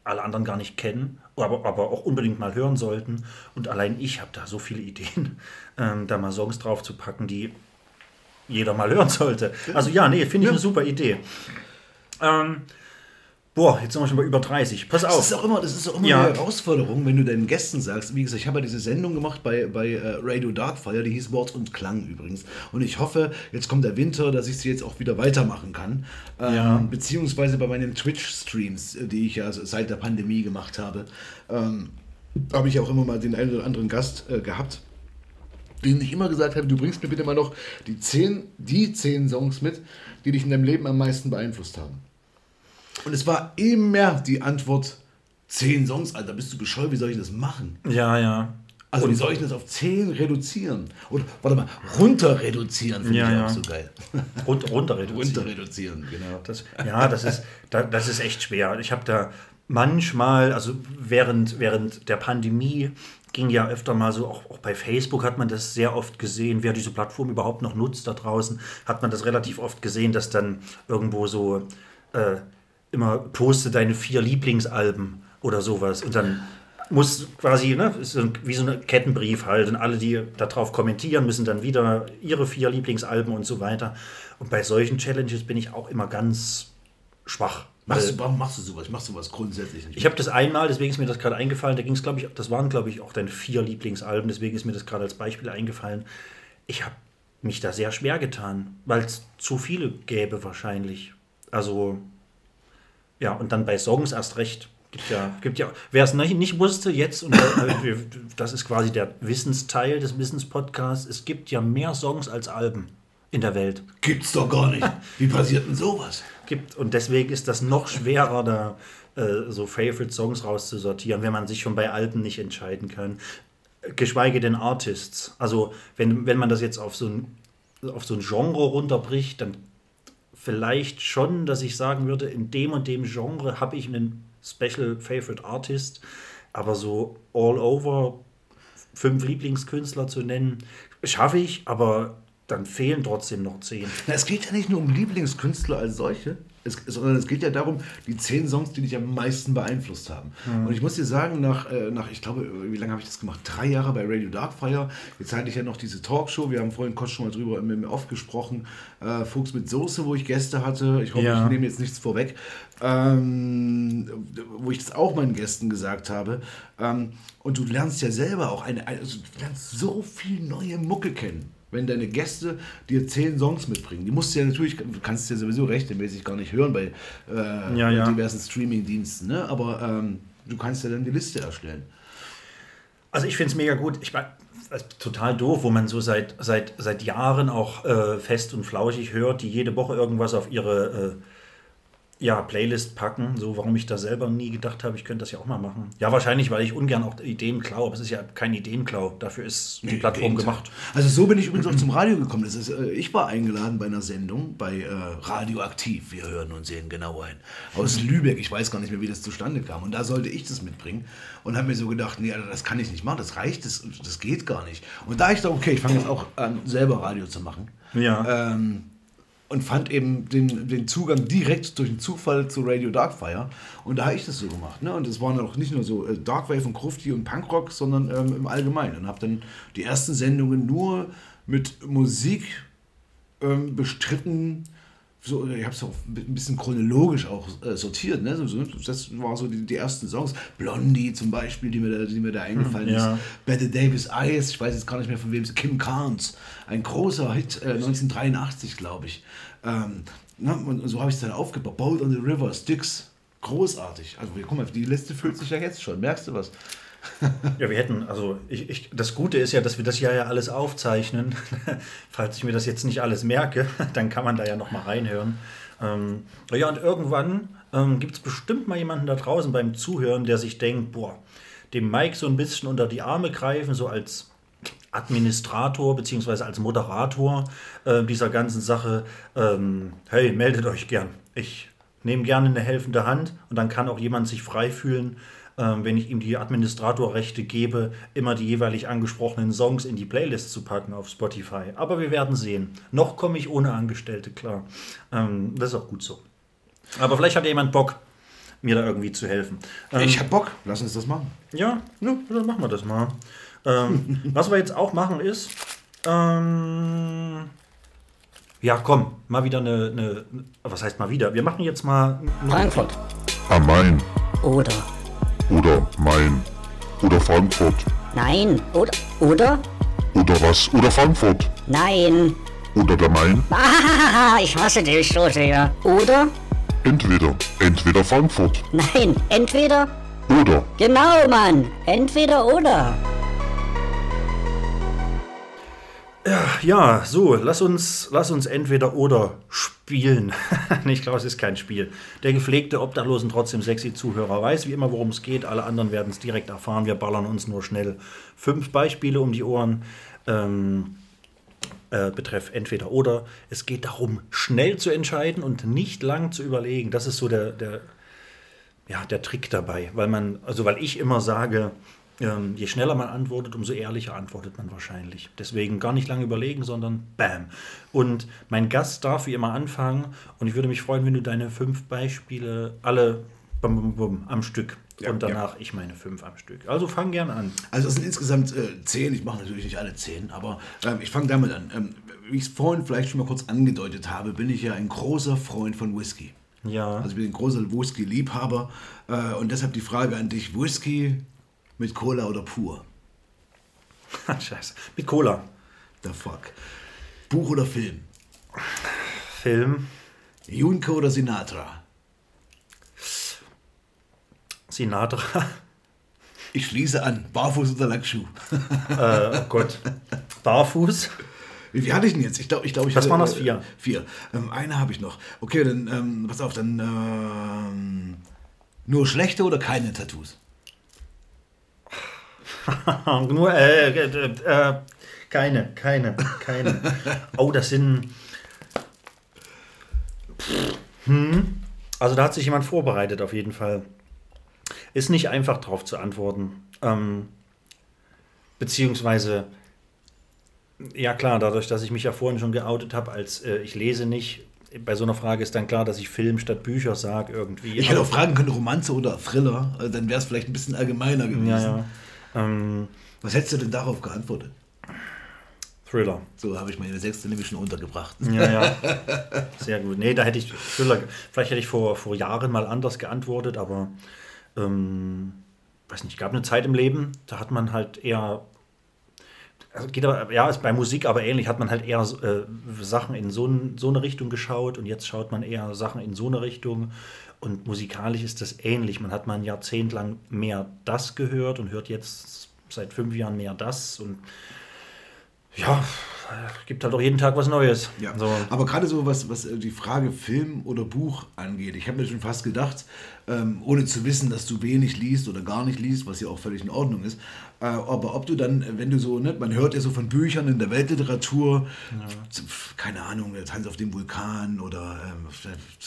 alle anderen gar nicht kennen, aber, aber auch unbedingt mal hören sollten. Und allein ich habe da so viele Ideen, ähm, da mal Songs drauf zu packen, die jeder mal hören sollte. Also ja, nee, finde ich eine super Idee. Ähm, boah, jetzt sind wir schon bei über 30. Pass Das auf. ist auch immer, das ist auch immer Ja. eine Herausforderung, wenn du deinen Gästen sagst. Wie gesagt, ich habe ja diese Sendung gemacht bei, bei äh, Radio Darkfire, die hieß Wort und Klang übrigens. Und ich hoffe, jetzt kommt der Winter, dass ich sie jetzt auch wieder weitermachen kann. Ähm, Ja. Beziehungsweise bei meinen Twitch-Streams, äh, die ich ja seit der Pandemie gemacht habe, ähm, habe ich auch immer mal den einen oder anderen Gast äh, gehabt. Den ich immer gesagt habe, du bringst mir bitte mal noch die zehn, die zehn Songs mit, die dich in deinem Leben am meisten beeinflusst haben. Und es war immer die Antwort, 10 Songs, Alter, bist du bescheuert, wie soll ich das machen? Ja, ja. Also wie soll ich das auf 10 reduzieren? Oder, warte mal, runter reduzieren finde Ja, ich ja. auch so geil. Rund, runter reduzieren. runter reduzieren, genau. Das, ja, das ist, da, das ist echt schwer. Ich habe da manchmal, also während, während der Pandemie ging ja öfter mal so, auch, auch bei Facebook hat man das sehr oft gesehen, wer diese Plattform überhaupt noch nutzt da draußen, hat man das relativ oft gesehen, dass dann irgendwo so äh, immer poste deine vier Lieblingsalben oder sowas und dann muss quasi, ne, ist wie so ein Kettenbrief halt und alle, die darauf kommentieren, müssen dann wieder ihre vier Lieblingsalben und so weiter. Und bei solchen Challenges bin ich auch immer ganz schwach. Machst du, warum machst du sowas? Machst du sowas grundsätzlich nicht? ich habe das einmal, deswegen ist mir das gerade eingefallen, da ging es, glaube ich, das waren, glaube ich, auch deine vier Lieblingsalben, deswegen ist mir das gerade als Beispiel eingefallen. Ich habe mich da sehr schwer getan, weil es zu viele gäbe wahrscheinlich. Also, ja, und dann bei Songs erst recht. Gibt ja, gibt ja, wer es nicht, nicht wusste, jetzt, und das ist quasi der Wissensteil des Wissenspodcasts, es gibt ja mehr Songs als Alben in der Welt. Gibt's doch gar nicht. Wie passiert denn sowas? gibt. Und deswegen ist das noch schwerer, da äh, so Favorite Songs rauszusortieren, wenn man sich schon bei Alben nicht entscheiden kann. Geschweige denn Artists. Also, wenn, wenn man das jetzt auf so, ein, auf so ein Genre runterbricht, dann vielleicht schon, dass ich sagen würde, in dem und dem Genre habe ich einen Special Favorite Artist, aber so all over fünf Lieblingskünstler zu nennen, schaffe ich, aber dann fehlen trotzdem noch zehn. Es geht ja nicht nur um Lieblingskünstler als solche, es, sondern es geht ja darum, die zehn Songs, die dich am meisten beeinflusst haben. Und ich muss dir sagen, nach, äh, nach ich glaube, wie lange habe ich das gemacht? Drei Jahre bei Radio Darkfire. Jetzt hatte ich ja noch diese Talkshow. Wir haben vorhin kurz schon mal drüber im, im Off gesprochen. Äh, Fuchs mit Soße, wo ich Gäste hatte. Ich hoffe, Ja. ich nehme jetzt nichts vorweg. Ähm, wo ich das auch meinen Gästen gesagt habe. Ähm, und du lernst ja selber auch eine, also du lernst so viel neue Mucke kennen. Wenn deine Gäste dir zehn Songs mitbringen, die musst du ja natürlich, du kannst ja sowieso rechtmäßig gar nicht hören bei äh, Ja, ja. diversen Streaming-Diensten, ne? aber ähm, du kannst ja dann die Liste erstellen. Also ich finde es mega gut. Ich meine, total doof, wo man so seit, seit, seit Jahren auch äh, fest und flauschig hört, die jede Woche irgendwas auf ihre ja, Playlist packen, so warum ich da selber nie gedacht habe, ich könnte das ja auch mal machen. Ja, wahrscheinlich, weil ich ungern auch Ideen klaue, aber es ist ja kein Ideenklau, dafür ist die Plattform Gegenteil. gemacht. Also so bin ich übrigens auch zum Radio gekommen. Das ist, äh, ich war eingeladen bei einer Sendung bei äh, Radioaktiv. Wir hören und sehen genau ein. Aus Lübeck. Ich weiß gar nicht mehr, wie das zustande kam. Und da sollte ich das mitbringen. Und habe mir so gedacht, nee, das kann ich nicht machen. Das reicht, das, das geht gar nicht. Und da ich da, okay, ich fange jetzt auch an, selber Radio zu machen. Ja. Ähm, und fand eben den, den Zugang direkt durch den Zufall zu Radio Darkfire. Und da habe ich das so gemacht. Ne? Und es waren auch nicht nur so äh, Darkwave und Krufti und Punkrock, sondern ähm, im Allgemeinen. Und habe dann die ersten Sendungen nur mit Musik ähm, bestritten. So, ich habe es auch ein bisschen chronologisch auch äh, sortiert. Ne? Das war so die, die ersten Songs. Blondie zum Beispiel, die mir da, die mir da eingefallen ja. ist. Betty Davis Eyes, ich weiß jetzt gar nicht mehr von wem es Kim Carnes, ein großer Hit, äh, 1983, glaube ich. Ähm, na, und so habe ich es dann aufgebaut. Bold on the River, Styx, großartig. Also guck mal, die Liste füllt sich ja jetzt schon, merkst du was? Ja, wir hätten, also ich, ich, das Gute ist ja, dass wir das ja alles aufzeichnen. Falls ich mir das jetzt nicht alles merke, dann kann man da ja noch mal reinhören. Ähm, ja, und irgendwann ähm, gibt es bestimmt mal jemanden da draußen beim Zuhören, der sich denkt, boah, dem Mike so ein bisschen unter die Arme greifen, so als Administrator beziehungsweise als Moderator äh, dieser ganzen Sache. Ähm, hey, meldet euch gern. Ich nehme gerne eine helfende Hand und dann kann auch jemand sich frei fühlen, wenn ich ihm die Administratorrechte gebe, immer die jeweilig angesprochenen Songs in die Playlist zu packen auf Spotify. Aber wir werden sehen. Noch komme ich ohne Angestellte klar. Ähm, das ist auch gut so. Aber vielleicht hat ja jemand Bock, mir da irgendwie zu helfen. Ähm, ich hab Bock, lass uns das machen. ja, ja, dann machen wir das mal. Ähm, was wir jetzt auch machen ist, ähm, ja, komm, mal wieder eine, eine, was heißt mal wieder? Wir machen jetzt mal, Frankfurt. Am Main Oder. Oder Main oder Frankfurt Nein. Oder. Oder? oder was oder Frankfurt Nein. oder der Main. Ah, ich hasse dich so sehr. Oder? Entweder, entweder Frankfurt Nein. Entweder. oder Genau, Mann. Entweder oder. Ja, so, lass uns, lass uns entweder oder spielen. ich glaube, es ist kein Spiel. Der gepflegte Obdachlosen trotzdem sexy Zuhörer weiß wie immer, worum es geht. Alle anderen werden es direkt erfahren. Wir ballern uns nur schnell fünf Beispiele um die Ohren. Ähm, äh, betreff entweder oder. Es geht darum, schnell zu entscheiden und nicht lang zu überlegen. Das ist so der, der, ja, der Trick dabei. Weil man, also weil ich immer sage, ähm, je schneller man antwortet, umso ehrlicher antwortet man wahrscheinlich. Deswegen gar nicht lange überlegen, sondern bam. Und mein Gast darf wie immer anfangen und ich würde mich freuen, wenn du deine fünf Beispiele alle bum, bum, bum, am Stück Ja, und danach ich meine fünf am Stück. Also fang gern an. Also es sind insgesamt äh, zehn, ich mache natürlich nicht alle zehn, aber ähm, ich fange damit an. Ähm, wie ich es vorhin vielleicht schon mal kurz angedeutet habe, bin ich ja ein großer Freund von Whisky. Ja. Also ich bin ein großer Whisky-Liebhaber äh, und deshalb die Frage an dich, Whisky mit Cola oder pur? Scheiße. Mit Cola. The fuck. Buch oder Film? Film. Junke oder Sinatra? Sinatra. Ich schließe an. Barfuß oder Lackschuh? äh, oh Gott. Barfuß. Wie viel hatte ich denn jetzt? Ich glaube, ich glaub, ich Was hatte, waren das? äh, Vier? Vier. Ähm, eine habe ich noch. Okay, dann, ähm, pass auf, dann ähm, nur schlechte oder keine Tattoos? Nur, äh, äh, äh, keine, keine, keine. Oh, das sind. Hm. Also da hat sich jemand vorbereitet, auf jeden Fall. Ist nicht einfach drauf zu antworten. Ähm, beziehungsweise, ja klar, dadurch, dass ich mich ja vorhin schon geoutet habe, als äh, ich lese nicht, bei so einer Frage ist dann klar, dass ich Film statt Bücher sage irgendwie. Ich hätte auch fragen können, Romanze oder Thriller. äh, Dann wäre es vielleicht ein bisschen allgemeiner gewesen. ja, ja. Ähm, Was hättest du denn darauf geantwortet? Thriller. So habe ich meine sechste nämlich schon untergebracht. Ja, ja. Sehr gut. Nee, da hätte ich, Thriller, vielleicht hätte ich vor, vor Jahren mal anders geantwortet, aber ähm, weiß nicht, gab eine Zeit im Leben, da hat man halt eher, also geht aber, ja, ist bei Musik aber ähnlich, hat man halt eher äh, Sachen in so, so eine Richtung geschaut und jetzt schaut man eher Sachen in so eine Richtung und musikalisch ist das ähnlich. Man hat mal ein Jahrzehnt lang mehr das gehört und hört jetzt seit fünf Jahren mehr das und ja, gibt halt auch jeden Tag was Neues. Ja, So. aber gerade so, was, was äh, die Frage Film oder Buch angeht, ich habe mir schon fast gedacht, ähm, ohne zu wissen, dass du wenig liest oder gar nicht liest, was ja auch völlig in Ordnung ist, äh, aber ob du dann, wenn du so, ne, man hört ja so von Büchern in der Weltliteratur, f- keine Ahnung, Tanz auf dem Vulkan oder ähm,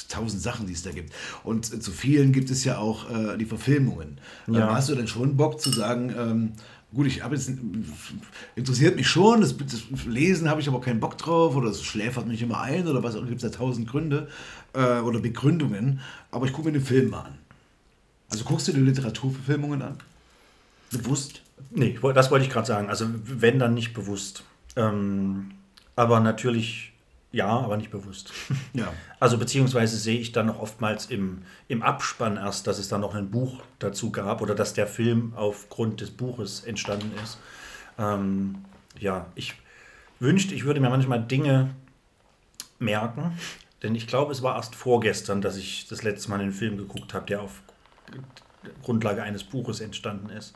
tausend Sachen, die es da gibt. Und äh, zu vielen gibt es ja auch äh, die Verfilmungen. Ähm, Ja. hast du dann schon Bock zu sagen, ähm, Gut, ich habe jetzt interessiert mich schon, das, das Lesen habe ich aber keinen Bock drauf oder es schläfert mich immer ein oder was auch gibt es da tausend Gründe äh, oder Begründungen, aber ich gucke mir den Film mal an. Also guckst du dir Literaturverfilmungen an? Bewusst? Nee, das wollte ich gerade sagen. Also wenn dann nicht bewusst. Ähm, aber natürlich ja, aber nicht bewusst. Ja. Also beziehungsweise sehe ich dann noch oftmals im, im Abspann erst, dass es dann noch ein Buch dazu gab oder dass der Film aufgrund des Buches entstanden ist. Ähm, ja, ich wünschte, ich würde mir manchmal Dinge merken, denn ich glaube, es war erst vorgestern, dass ich das letzte Mal einen Film geguckt habe, der auf Grundlage eines Buches entstanden ist.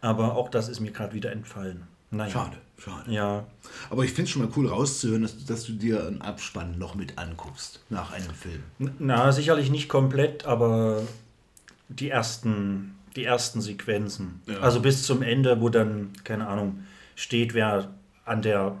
Aber auch das ist mir gerade wieder entfallen. Naja. Schade, schade. Ja, Aber ich finde es schon mal cool rauszuhören, dass, dass du dir einen Abspann noch mit anguckst nach einem Film. Na, sicherlich nicht komplett, aber die ersten, die ersten Sequenzen. Ja. Also bis zum Ende, wo dann, keine Ahnung, steht, wer an der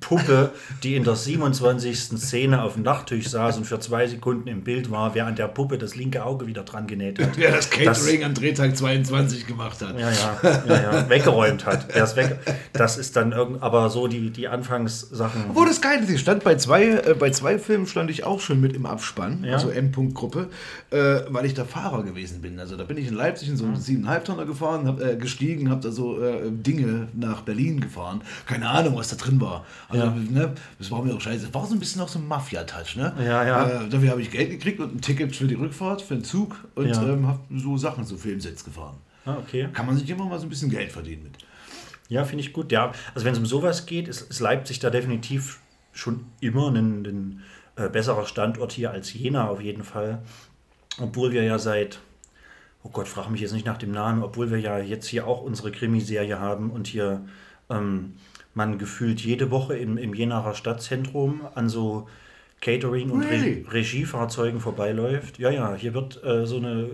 Puppe, die in der 27. Szene auf dem Nachttisch saß und für zwei Sekunden im Bild war, wer an der Puppe das linke Auge wieder dran genäht hat. Wer das Catering am Drehtag 22 gemacht hat. Ja, ja, ja, ja, weggeräumt hat. Wer es weg, das ist dann irgend, aber so die, die Anfangssachen. Obwohl das geil ist, ich stand bei zwei, äh, bei zwei Filmen stand ich auch schon mit im Abspann, Ja. also M-Punkt-Gruppe, äh, weil ich da Fahrer gewesen bin. Also da bin ich in Leipzig in so einen 7,5 Tonner gefahren, hab, äh, gestiegen, habe da so äh, Dinge nach Berlin gefahren. Keine Ahnung, was da drin war. Also, Ja. ne, das war mir auch scheiße. Es war so ein bisschen auch so ein Mafia-Touch, ne? Ja, ja. Äh, dafür habe ich Geld gekriegt und ein Ticket für die Rückfahrt, für den Zug und Ja. ähm, habe so Sachen, so Filmsets gefahren. Ah, okay. Kann man sich immer mal so ein bisschen Geld verdienen mit. Ja, finde ich gut. Ja, also wenn es um sowas geht, ist, ist Leipzig da definitiv schon immer ein, ein äh, besserer Standort hier als Jena auf jeden Fall. Obwohl wir ja seit, oh Gott, frage mich jetzt nicht nach dem Namen, obwohl wir ja jetzt hier auch unsere Krimiserie haben und hier ähm, man gefühlt jede Woche im, im Jenaer Stadtzentrum an so Catering- und Really? Re Regiefahrzeugen vorbeiläuft. Ja, ja, hier wird äh, so eine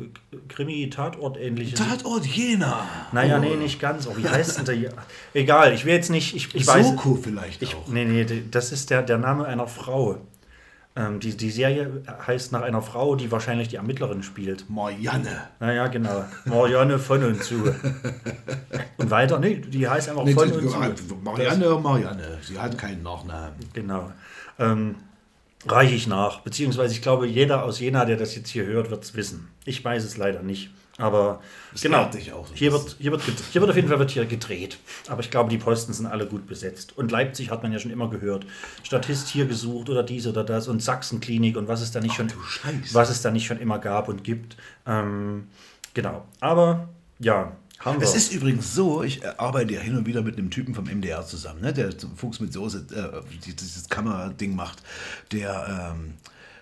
Krimi-Tatort-ähnliche Tatort Jena. naja, Oh. nee, nicht ganz. Oh, wie heißt denn der? Egal, ich will jetzt nicht. Ich, ich weiß. Soko vielleicht Ich, auch. nee, nee, das ist der, der Name einer Frau. Ähm, die, die Serie heißt nach einer Frau, die wahrscheinlich die Ermittlerin spielt. Marianne. Naja, genau. Marianne von und zu. Und weiter, nee, die heißt einfach Nee, von und zu. Marianne, Marianne. Sie hat keinen Nachnamen. Genau. Ähm, reiche ich nach. Beziehungsweise ich glaube, jeder aus Jena, der das jetzt hier hört, wird es wissen. Ich weiß es leider nicht. Aber genau, dich auch so hier, wird, hier, wird, hier wird auf jeden Fall wird hier gedreht. Aber ich glaube, die Posten sind alle gut besetzt. Und Leipzig hat man ja schon immer gehört. Statist hier gesucht oder dies oder das und Sachsenklinik und was es da nicht schon, du Scheiße. was es da nicht schon immer gab und gibt. Ähm, genau. Aber ja, haben wir. Es ist übrigens so, ich äh, arbeite ja hin und wieder mit einem Typen vom MDR zusammen, ne, der Fuchs mit Soße äh, die- dieses Kamerading macht, der ähm,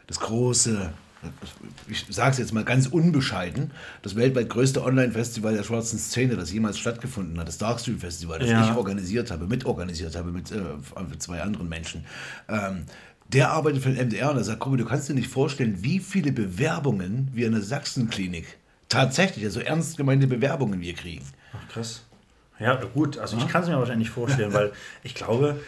das große, ich sage es jetzt mal ganz unbescheiden, das weltweit größte Online-Festival der schwarzen Szene, das jemals stattgefunden hat, das Darkstream Festival, das Ja. ich organisiert habe, mitorganisiert habe mit äh, zwei anderen Menschen. Ähm, der arbeitet für den MDR und er sagt, guck mal, du kannst dir nicht vorstellen, wie viele Bewerbungen wir in der Sachsenklinik tatsächlich, also ernst gemeinte Bewerbungen wir kriegen. Ach, krass. Ja, gut, also ich kann es mir wahrscheinlich nicht vorstellen, weil ich glaube,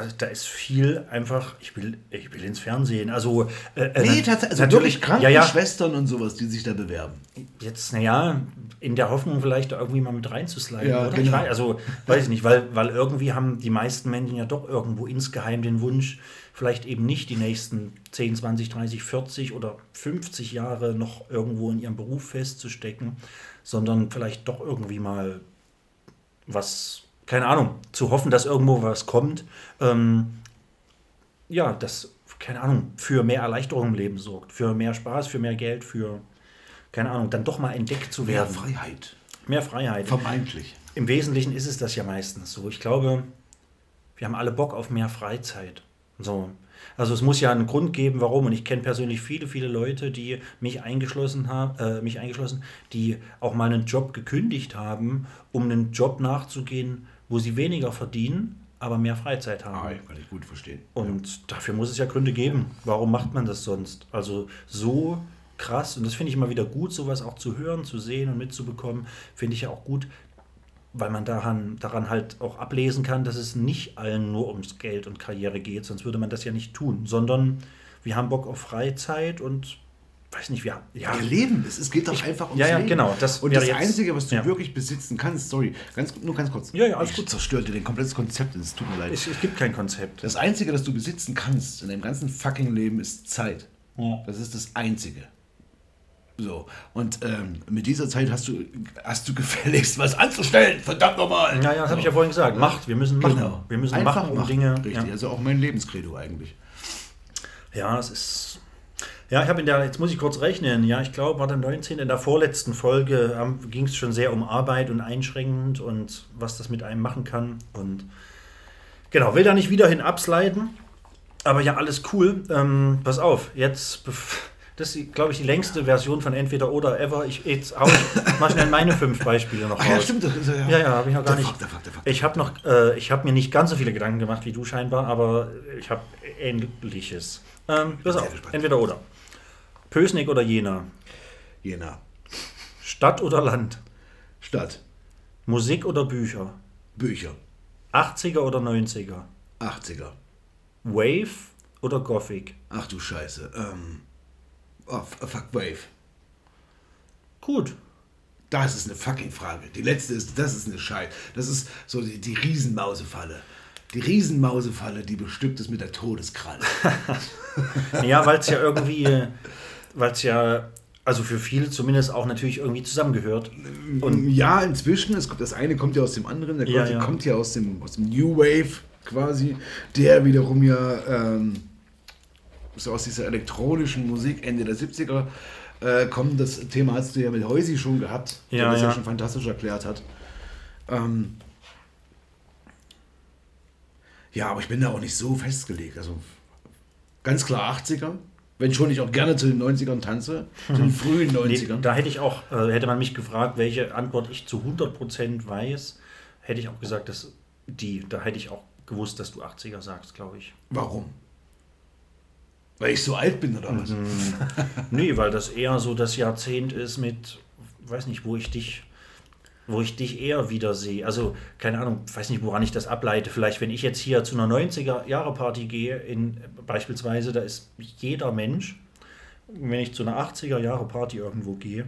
da, da ist viel einfach, ich will, ich will ins Fernsehen. Also, äh, äh, Nee, tatsächlich, also natürlich, wirklich ja, ja, Krankenschwestern und sowas, die sich da bewerben. jetzt, naja, in der Hoffnung vielleicht da irgendwie mal mit reinzusliden. Ja, oder? Ich genau. weiß, also, weiß ich nicht, weil, weil irgendwie haben die meisten Menschen ja doch irgendwo insgeheim den Wunsch, vielleicht eben nicht die nächsten 10, 20, 30, 40 oder 50 Jahre noch irgendwo in ihrem Beruf festzustecken, sondern vielleicht doch irgendwie mal was, keine Ahnung, zu hoffen, dass irgendwo was kommt. Ähm, ja, das, keine Ahnung, für mehr Erleichterung im Leben sorgt, für mehr Spaß, für mehr Geld, für, keine Ahnung, dann doch mal entdeckt zu Mehr werden. Freiheit. Mehr Freiheit. Vermeintlich. Im Wesentlichen ist es das ja meistens so. Ich glaube, wir haben alle Bock auf mehr Freizeit. So. Also es muss ja einen Grund geben, warum. Und ich kenne persönlich viele, viele Leute, die mich eingeschlossen haben, äh, mich eingeschlossen, die auch mal einen Job gekündigt haben, um einen Job nachzugehen, wo sie weniger verdienen, aber mehr Freizeit haben. Ah, ja, kann ich gut verstehen. Und dafür muss es ja Gründe geben. Warum macht man das sonst? Also so krass, und das finde ich immer wieder gut, sowas auch zu hören, zu sehen und mitzubekommen, finde ich ja auch gut, weil man daran, daran halt auch ablesen kann, dass es nicht allen nur ums Geld und Karriere geht, sonst würde man das ja nicht tun, sondern wir haben Bock auf Freizeit und weiß nicht, wir ja, Ihr Leben, es, es geht doch Ich- einfach ums ja, ja, Leben. genau, das und das jetzt- Einzige, was du ja. wirklich besitzen kannst, sorry, ganz, nur ganz kurz. Ja, ja, alles ich gut. zerstörte den komplettes Konzept, es tut mir leid. es, es gibt kein Konzept. Das Einzige, das du besitzen kannst in deinem ganzen fucking Leben, ist Zeit. Ja. Das ist das Einzige. So, und ähm, mit dieser Zeit hast du, hast du gefälligst was anzustellen, verdammt nochmal. Ja, ja, das habe ich ja vorhin gesagt. Macht, wir müssen machen. Genau. Wir müssen Einfach machen, um machen. Dinge. Richtig, Ja. also auch mein Lebenskredo eigentlich. Ja, es ist. Ja, ich habe in der, jetzt muss ich kurz rechnen, ja, ich glaube, war der 19. in der vorletzten Folge ging es schon sehr um Arbeit und einschränkend und was das mit einem machen kann. Und genau, will da nicht wieder hin absliden, aber ja, alles cool. Ähm, pass auf, jetzt, das ist, glaube ich, die längste Version von Entweder oder ever. Ich, jetzt hau ich mal schnell meine fünf Beispiele noch Ach ja, raus. stimmt. Ist, ja, Ja, ja, habe ich noch gar Der nicht. Fuck, der Fuck, der Fuck. Ich habe noch, äh, ich habe mir nicht ganz so viele Gedanken gemacht wie du scheinbar, aber ich habe ähnliches. Ähm, pass auf, entweder oder. Pösneck oder Jena. Jena. Stadt oder Land. Stadt. Musik oder Bücher. Bücher. 80er oder 90er. 80er. Wave oder Gothic. Ach du Scheiße. Ähm, oh, f- fuck Wave. Gut. Das ist eine fucking Frage. Die letzte ist, das ist eine Scheiße. Das ist so die, die Riesenmausefalle. Die Riesenmausefalle, die bestückt ist mit der Todeskralle. Ja, weil es ja irgendwie, weil es ja, also für viele zumindest auch natürlich irgendwie zusammengehört. Und ja, inzwischen, es kommt, das eine kommt ja aus dem anderen, der Ja, ja. kommt ja aus dem, aus dem New Wave quasi, der wiederum ja ähm, so aus dieser elektronischen Musik Ende der 70er äh, kommt. Das Thema hast du ja mit Heusi schon gehabt, der Ja, das ja ja. schon fantastisch erklärt hat. Ähm, ja, aber ich bin da auch nicht so festgelegt. Also ganz klar 80er. Wenn schon ich auch gerne zu den 90ern tanze, zu den frühen Nee, 90ern. da hätte ich auch, äh, hätte man mich gefragt, welche Antwort ich zu 100% weiß, hätte ich auch gesagt, dass die, da hätte ich auch gewusst, dass du 80er sagst, glaube ich. Warum? Weil ich so alt bin oder was? Mhm. Nee, weil das eher so das Jahrzehnt ist mit, weiß nicht, wo ich dich, wo ich dich eher wieder sehe. Also, keine Ahnung, weiß nicht, woran ich das ableite. Vielleicht, wenn ich jetzt hier zu einer 90er-Jahre-Party gehe, in, beispielsweise, da ist jeder Mensch, wenn ich zu einer 80er-Jahre-Party irgendwo gehe,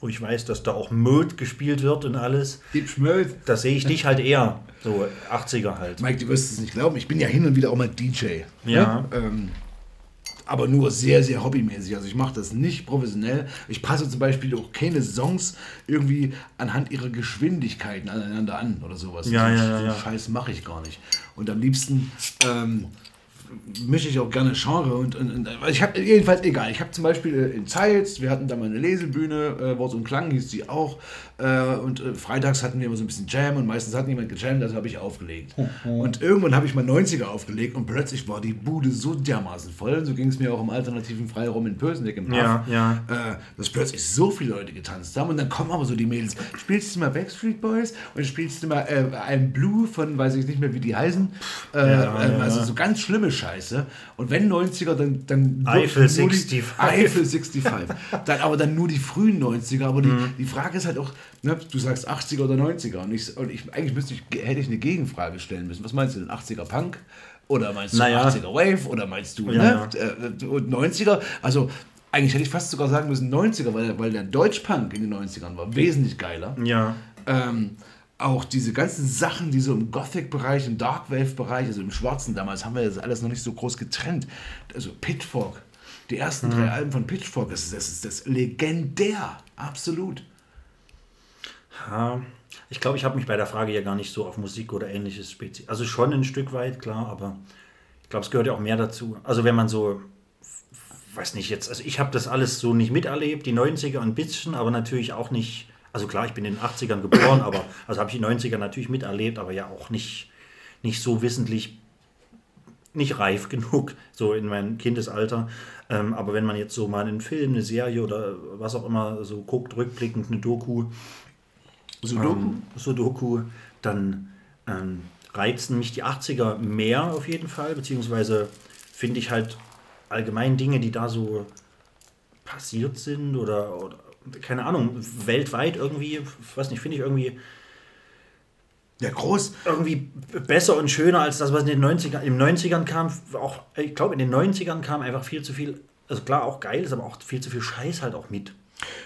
wo ich weiß, dass da auch Mode gespielt wird und alles, Deep Schmöld. da sehe ich dich halt eher, so 80er halt. Mike, du wirst es nicht glauben, ich bin ja hin und wieder auch mal DJ. Ja. Ne? Ähm, aber nur sehr, sehr hobbymäßig. Also ich mache das nicht professionell. Ich passe zum Beispiel auch keine Songs irgendwie anhand ihrer Geschwindigkeiten aneinander an oder sowas. Ja, ja, ja, ja. Scheiß mache ich gar nicht. Und am liebsten ähm, mische ich auch gerne Genre und, und, und ich habe jedenfalls egal. Ich habe zum Beispiel äh, in Zeitz, wir hatten da mal eine Lesebühne, äh, Wort und Klang hieß die auch. Äh, und äh, freitags hatten wir immer so ein bisschen Jam und meistens hat niemand gejammt, also habe ich aufgelegt. Und irgendwann habe ich mal 90er aufgelegt und plötzlich war die Bude so dermaßen voll. So ging es mir auch im alternativen Freiraum in Pösneck im Ja, Puff, ja. Äh, dass plötzlich so viele Leute getanzt haben und dann kommen aber so die Mädels, spielst du mal Backstreet Boys und spielst du mal äh, ein Blue von, weiß ich nicht mehr, wie die heißen. Äh, Ja, ähm, ja, also ja. so ganz schlimme Scheiße. Und wenn 90er, dann, dann Eiffel nur die- 65. Eiffel 65. dann, aber dann nur die frühen 90er. Aber die, Mhm. die Frage ist halt auch, ne, du sagst 80er oder 90er. Und, ich, und ich, eigentlich müsste ich, hätte ich eine Gegenfrage stellen müssen. Was meinst du denn? 80er Punk? Oder meinst du Naja. 80er Wave? Oder meinst du Ja, ne? Äh, und 90er? Also eigentlich hätte ich fast sogar sagen müssen 90er, weil, weil der Deutschpunk in den 90ern war wesentlich geiler. Ja. Ähm, auch diese ganzen Sachen, die so im Gothic-Bereich, im Dark Wave-Bereich, also im Schwarzen damals, haben wir das alles noch nicht so groß getrennt. Also Pitchfork, die ersten drei Alben von Pitchfork, das ist, das ist das legendär, absolut. Ich glaube, ich habe mich bei der Frage ja gar nicht so auf Musik oder ähnliches speziell. Also schon ein Stück weit, klar, aber ich glaube, es gehört ja auch mehr dazu. Also wenn man so, weiß nicht jetzt, also ich habe das alles so nicht miterlebt, die 90er ein bisschen, aber natürlich auch nicht, also klar, ich bin in den 80ern geboren, aber also habe ich die 90er natürlich miterlebt, aber ja auch nicht, nicht so wissentlich, nicht reif genug, so in meinem Kindesalter. Ähm, aber wenn man jetzt so mal einen Film, eine Serie oder was auch immer so guckt, rückblickend eine Doku, Sudoku? ähm, Sudoku, dann ähm, reizen mich die 80er mehr auf jeden Fall, beziehungsweise finde ich halt allgemein Dinge, die da so passiert sind oder, oder keine Ahnung, weltweit irgendwie, weiß nicht, finde ich irgendwie Ja, groß. irgendwie besser und schöner als das, was in den 90ern, im 90ern kam. Auch, ich glaube, in den 90ern kam einfach viel zu viel, also klar auch geil ist, aber auch viel zu viel Scheiß halt auch mit.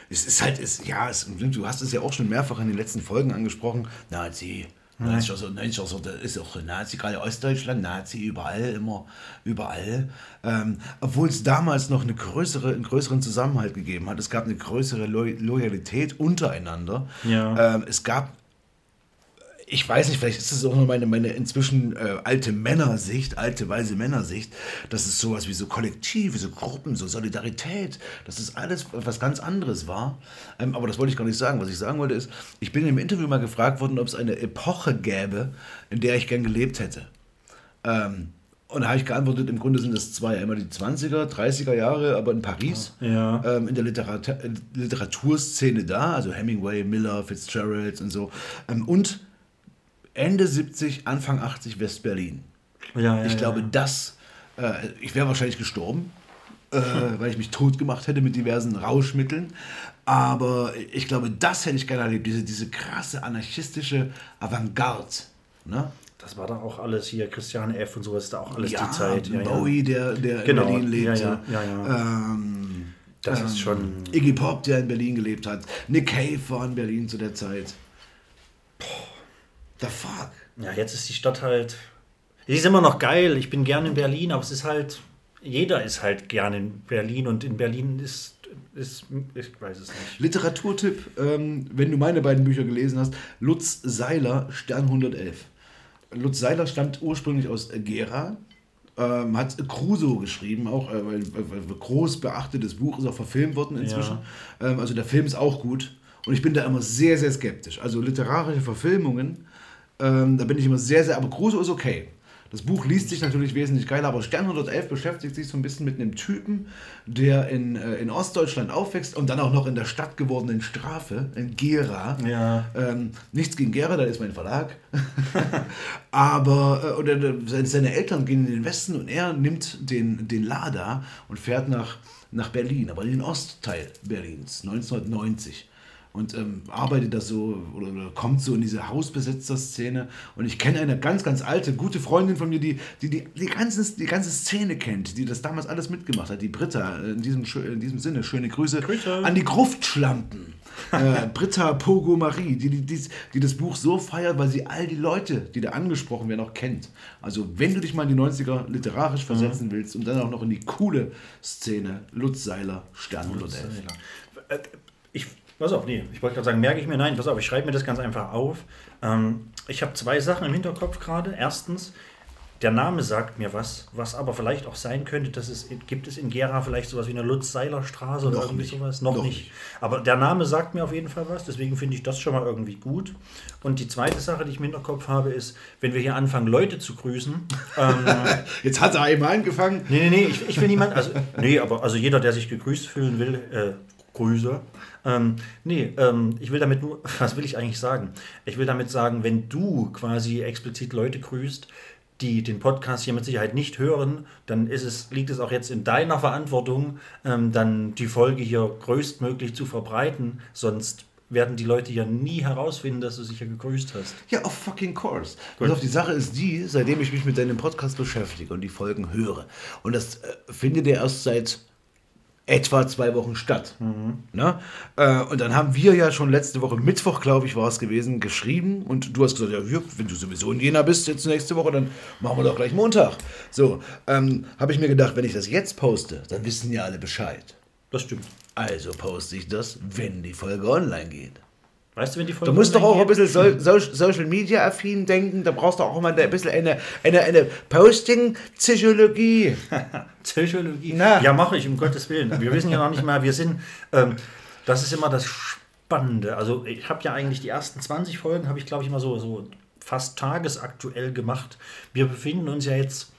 Es ist halt, es, ja, es, du hast es ja auch schon mehrfach in den letzten Folgen angesprochen. Nazi. Nazi, also, Nazi, also, das ist auch Nazi, gerade Ostdeutschland, Nazi, überall, immer, überall. Ähm, Obwohl es damals noch eine größere, einen größeren Zusammenhalt gegeben hat. Es gab eine größere Lo Loyalität untereinander. Ja. Ähm, es gab ich weiß nicht, vielleicht ist es auch nur meine, meine inzwischen äh, alte Männersicht, alte weise Männersicht, dass es sowas wie so Kollektive, so Gruppen, so Solidarität, dass es alles was ganz anderes war. Ähm, aber das wollte ich gar nicht sagen. Was ich sagen wollte ist, ich bin im Interview mal gefragt worden, ob es eine Epoche gäbe, in der ich gern gelebt hätte. Ähm, und da habe ich geantwortet, im Grunde sind es zwei. Einmal die 20er, 30er Jahre, aber in Paris, Ja. ähm, in der Literat äh, Literaturszene da, also Hemingway, Miller, Fitzgerald und so. Ähm, und Ende 70, Anfang 80 West-Berlin. Ja, ja, Ich ja. glaube, das, äh, ich wäre wahrscheinlich gestorben, äh, weil ich mich tot gemacht hätte mit diversen Rauschmitteln. Aber ich glaube, das hätte ich gerne erlebt, diese, diese krasse anarchistische Avantgarde. Ne? Das war da auch alles hier, Christiane F. und sowas, da auch alles ja, die Zeit. Ja, Bowie, der, der Genau, in Berlin lebte. ja, ja, ja, ja. Ähm, Das ist schon. Iggy Pop, der in Berlin gelebt hat. Nick Cave war in Berlin zu der Zeit. The fuck? Ja, jetzt ist die Stadt halt. Sie ist immer noch geil. Ich bin gern in Berlin, aber es ist halt. Jeder ist halt gern in Berlin und in Berlin ist. ist ich weiß es nicht. Literaturtipp, ähm, wenn du meine beiden Bücher gelesen hast, Lutz Seiler, Stern 111. Lutz Seiler stammt ursprünglich aus Gera, ähm, hat Crusoe geschrieben, auch äh, weil, weil, groß beachtetes Buch ist auch verfilmt worden inzwischen. Ähm, also der Film ist auch gut. Und ich bin da immer sehr, sehr skeptisch. Also literarische Verfilmungen, ähm, da bin ich immer sehr, sehr, aber Crusoe ist okay. Das Buch liest sich natürlich wesentlich geiler, aber Stern 111 beschäftigt sich so ein bisschen mit einem Typen, der in, äh, in Ostdeutschland aufwächst und dann auch noch in der Stadt gewordenen Strafe, in Gera. Ja. Ähm, nichts gegen Gera, da ist mein Verlag. aber, äh, oder seine- seine Eltern gehen in den Westen und er nimmt den, den Lada und fährt nach, nach Berlin, aber in den Ostteil Berlins, 1990 und ähm, arbeitet da so oder, oder kommt so in diese Hausbesetzer-Szene. Und ich kenne eine ganz, ganz alte, gute Freundin von mir, die die, die, die, ganze, die ganze Szene kennt, die das damals alles mitgemacht hat, die Britta. äh, In diesem, in diesem Sinne, schöne Grüße Grüße. an die Gruftschlampen. äh, Britta Pogo Marie, die, die, die, die das Buch so feiert, weil sie all die Leute, die da angesprochen werden, auch kennt. Also, wenn du dich mal in die 90er literarisch versetzen willst und dann auch noch in die coole Szene, Lutz Seiler, Stern 111. Ich, pass auf, nee, ich wollte gerade sagen, merke ich mir, nein, pass auf, ich schreibe mir das ganz einfach auf. Ähm, ich habe zwei Sachen im Hinterkopf gerade. Erstens, der Name sagt mir was, was aber vielleicht auch sein könnte, dass es gibt es in Gera vielleicht sowas wie eine Lutz-Seiler-Straße oder irgendwie nicht. sowas. Noch, Noch nicht. nicht. Aber der Name sagt mir auf jeden Fall was, deswegen finde ich das schon mal irgendwie gut. Und die zweite Sache, die ich im Hinterkopf habe, ist, wenn wir hier anfangen, Leute zu grüßen, ähm, Jetzt hat er einmal angefangen. Nee, nee, nee, ich, ich will niemand, also, nee, aber also jeder, der sich gegrüßt fühlen will, äh, Grüße. Ähm, nee, ähm, ich will damit nur, was will ich eigentlich sagen? Ich will damit sagen, wenn du quasi explizit Leute grüßt, die den Podcast hier mit Sicherheit nicht hören, dann ist es, liegt es auch jetzt in deiner Verantwortung, ähm, dann die Folge hier größtmöglich zu verbreiten, sonst werden die Leute ja nie herausfinden, dass du sicher gegrüßt hast. Ja, of fucking course. Auf, die Sache ist die, seitdem ich mich mit deinem Podcast beschäftige und die Folgen höre, und das äh, findet ja erst seit etwa zwei Wochen statt. Na? Äh, und dann haben wir ja schon letzte Woche, Mittwoch, glaube ich, war es gewesen, geschrieben. Und du hast gesagt, ja, wenn du sowieso in Jena bist jetzt nächste Woche, dann machen wir doch gleich Montag. So, ähm, habe ich mir gedacht, wenn ich das jetzt poste, dann wissen ja alle Bescheid. Das stimmt. Also poste ich das, wenn die Folge online geht. Weißt du, wenn die Folge Du musst doch auch ein geht? bisschen so, so, Social Media affin denken, da brauchst du auch mal ein bisschen eine, eine, eine Posting-Psychologie. Psychologie. Na. Ja, mache ich, um Gottes Willen. Wir wissen ja noch nicht mal, wir sind, ähm, das ist immer das Spannende. Also ich habe ja eigentlich die ersten 20 Folgen, habe ich glaube ich immer so, so fast tagesaktuell gemacht. Wir befinden uns ja jetzt,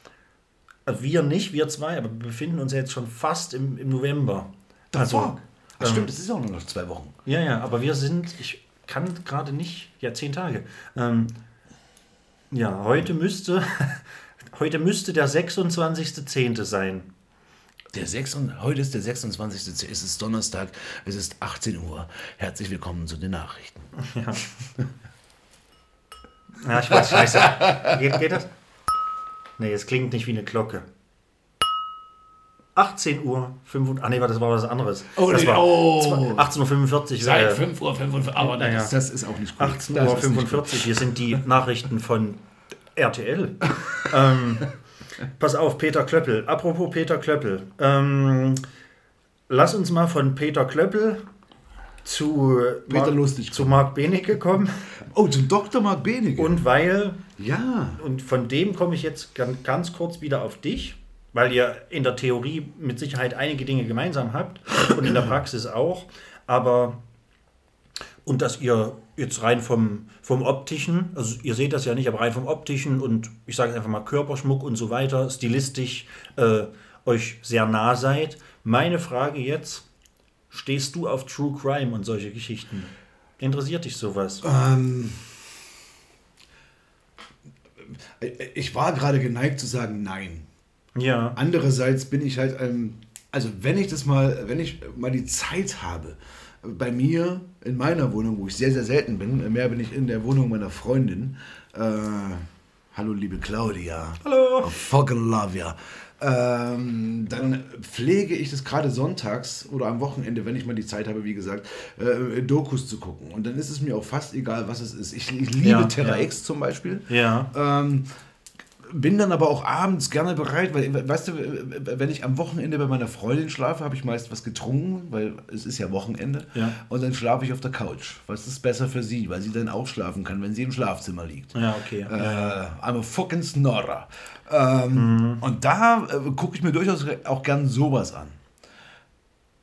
äh, wir nicht, wir zwei, aber wir befinden uns ja jetzt schon fast im, im November. Also, Ach, ähm, stimmt, es ist auch nur noch zwei Wochen. Ja, ja, aber wir sind, ich kann gerade nicht, ja, zehn Tage. Ähm, Ja, heute müsste, heute müsste der 26.10. sein. Der 6, und- heute ist der 26. Es ist Donnerstag, es ist 18 Uhr. Herzlich willkommen zu den Nachrichten. Ja, ich weiß, scheiße. Geht, geht das? Nee, es klingt nicht wie eine Glocke. 18 Uhr 5 Ah, nee, das war was anderes. Oh, das nee, war oh. 18.45 Uhr. Seit äh, 5 Uhr 45 aber Ja, ja. das, das ist auch nicht gut. 18.45 Das Uhr. Hier sind die Nachrichten von RTL. ähm, pass auf, Peter Klöppel. Apropos Peter Klöppel. Ähm, lass uns mal von Peter Klöppel zu, Peter Mark, Lustig zu Marc Benecke kommen. Oh, zum Dr. Mark Benecke. Und weil ja. Und von dem komme ich jetzt ganz, ganz kurz wieder auf dich, weil ihr in der Theorie mit Sicherheit einige Dinge gemeinsam habt und in der Praxis auch. Aber und dass ihr jetzt rein vom, vom optischen, also ihr seht das ja nicht, aber rein vom optischen und ich sage einfach mal Körperschmuck und so weiter, stilistisch äh, euch sehr nah seid. Meine Frage jetzt, stehst du auf True Crime und solche Geschichten? Interessiert dich sowas? Ähm, ich war gerade geneigt zu sagen nein. Ja. Andererseits bin ich halt, ähm, also wenn ich das mal, wenn ich mal die Zeit habe, bei mir in meiner Wohnung, wo ich sehr, sehr selten bin, mehr bin ich in der Wohnung meiner Freundin. Äh, hallo liebe Claudia. Hallo. I fucking love ya. Ähm, dann pflege ich das gerade sonntags oder am Wochenende, wenn ich mal die Zeit habe, wie gesagt, äh, Dokus zu gucken. Und dann ist es mir auch fast egal, was es ist. Ich, ich liebe Ja, Terra ja. X zum Beispiel. Ja. Ähm, bin dann aber auch abends gerne bereit, weil, weißt du, wenn ich am Wochenende bei meiner Freundin schlafe, habe ich meist was getrunken, weil es ist ja Wochenende. Ja. Und dann schlafe ich auf der Couch. Was ist besser für sie, weil sie dann auch schlafen kann, wenn sie im Schlafzimmer liegt. Ja, okay. Äh, I'm a fucking Snorrer. Ähm, Und da äh, gucke ich mir durchaus auch gern sowas an.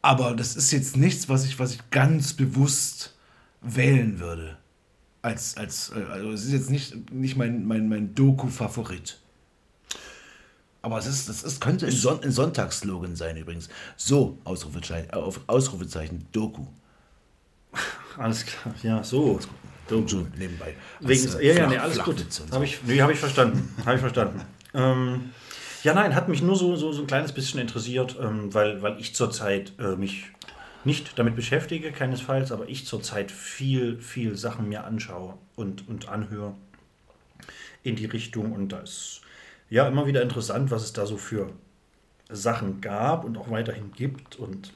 Aber das ist jetzt nichts, was ich, was ich ganz bewusst wählen würde. Als, als, äh, also es ist jetzt nicht, nicht mein, mein, mein Doku-Favorit. Aber es ist, das ist, könnte ein, Son ein Sonntagsslogan sein übrigens. So, Ausrufezeichen, äh, Ausrufezeichen, Doku. Alles klar, ja, so. So nebenbei. Wegen, Als, äh, ja, ja, Flach- nee, alles gut. So. Habe ich, nee, hab ich verstanden. Habe ich verstanden. Ähm, ja, nein, hat mich nur so, so, so ein kleines bisschen interessiert, ähm, weil, weil ich zurzeit äh, mich nicht damit beschäftige, keinesfalls, aber ich zurzeit viel, viel Sachen mir anschaue und, und anhöre in die Richtung. Und da ist ja immer wieder interessant, was es da so für Sachen gab und auch weiterhin gibt. Und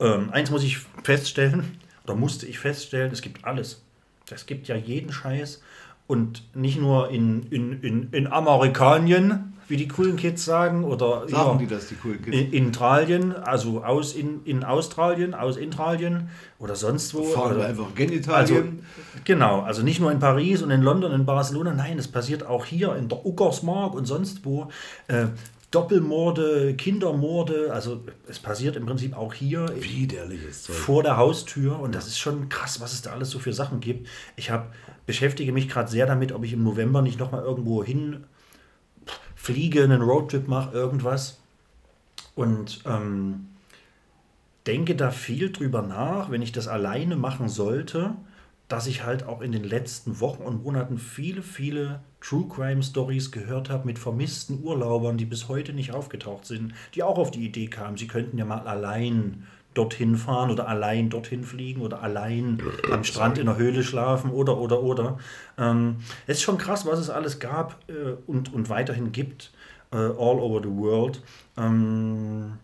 ähm, eins muss ich feststellen, oder musste ich feststellen, es gibt alles. Es gibt ja jeden Scheiß. Und nicht nur in, in, in, in Amerikanien, wie die coolen Kids sagen, oder Sagen ja, die das, die coolen Kids? in Intralien, also aus in, in Australien, aus Intralien oder sonst wo. Fahren wir oder, einfach also, Genitalien. genau, also nicht nur in Paris und in London, in Barcelona, nein, es passiert auch hier in der Uckersmark und sonst wo. Äh, Doppelmorde, Kindermorde, also es passiert im Prinzip auch hier Widerliches Zeug. vor der Haustür und das ist schon krass, was es da alles so für Sachen gibt. Ich hab, beschäftige mich gerade sehr damit, ob ich im November nicht nochmal irgendwo hin fliege, einen Roadtrip mache, irgendwas. Und ähm, denke da viel drüber nach, wenn ich das alleine machen sollte, dass ich halt auch in den letzten Wochen und Monaten viele, viele True Crime Stories gehört habe mit vermissten Urlaubern, die bis heute nicht aufgetaucht sind, die auch auf die Idee kamen, sie könnten ja mal allein dorthin fahren oder allein dorthin fliegen oder allein am Strand in der Höhle schlafen oder, oder, oder. Ähm, es ist schon krass, was es alles gab äh, und, und weiterhin gibt, äh, all over the world. Ähm,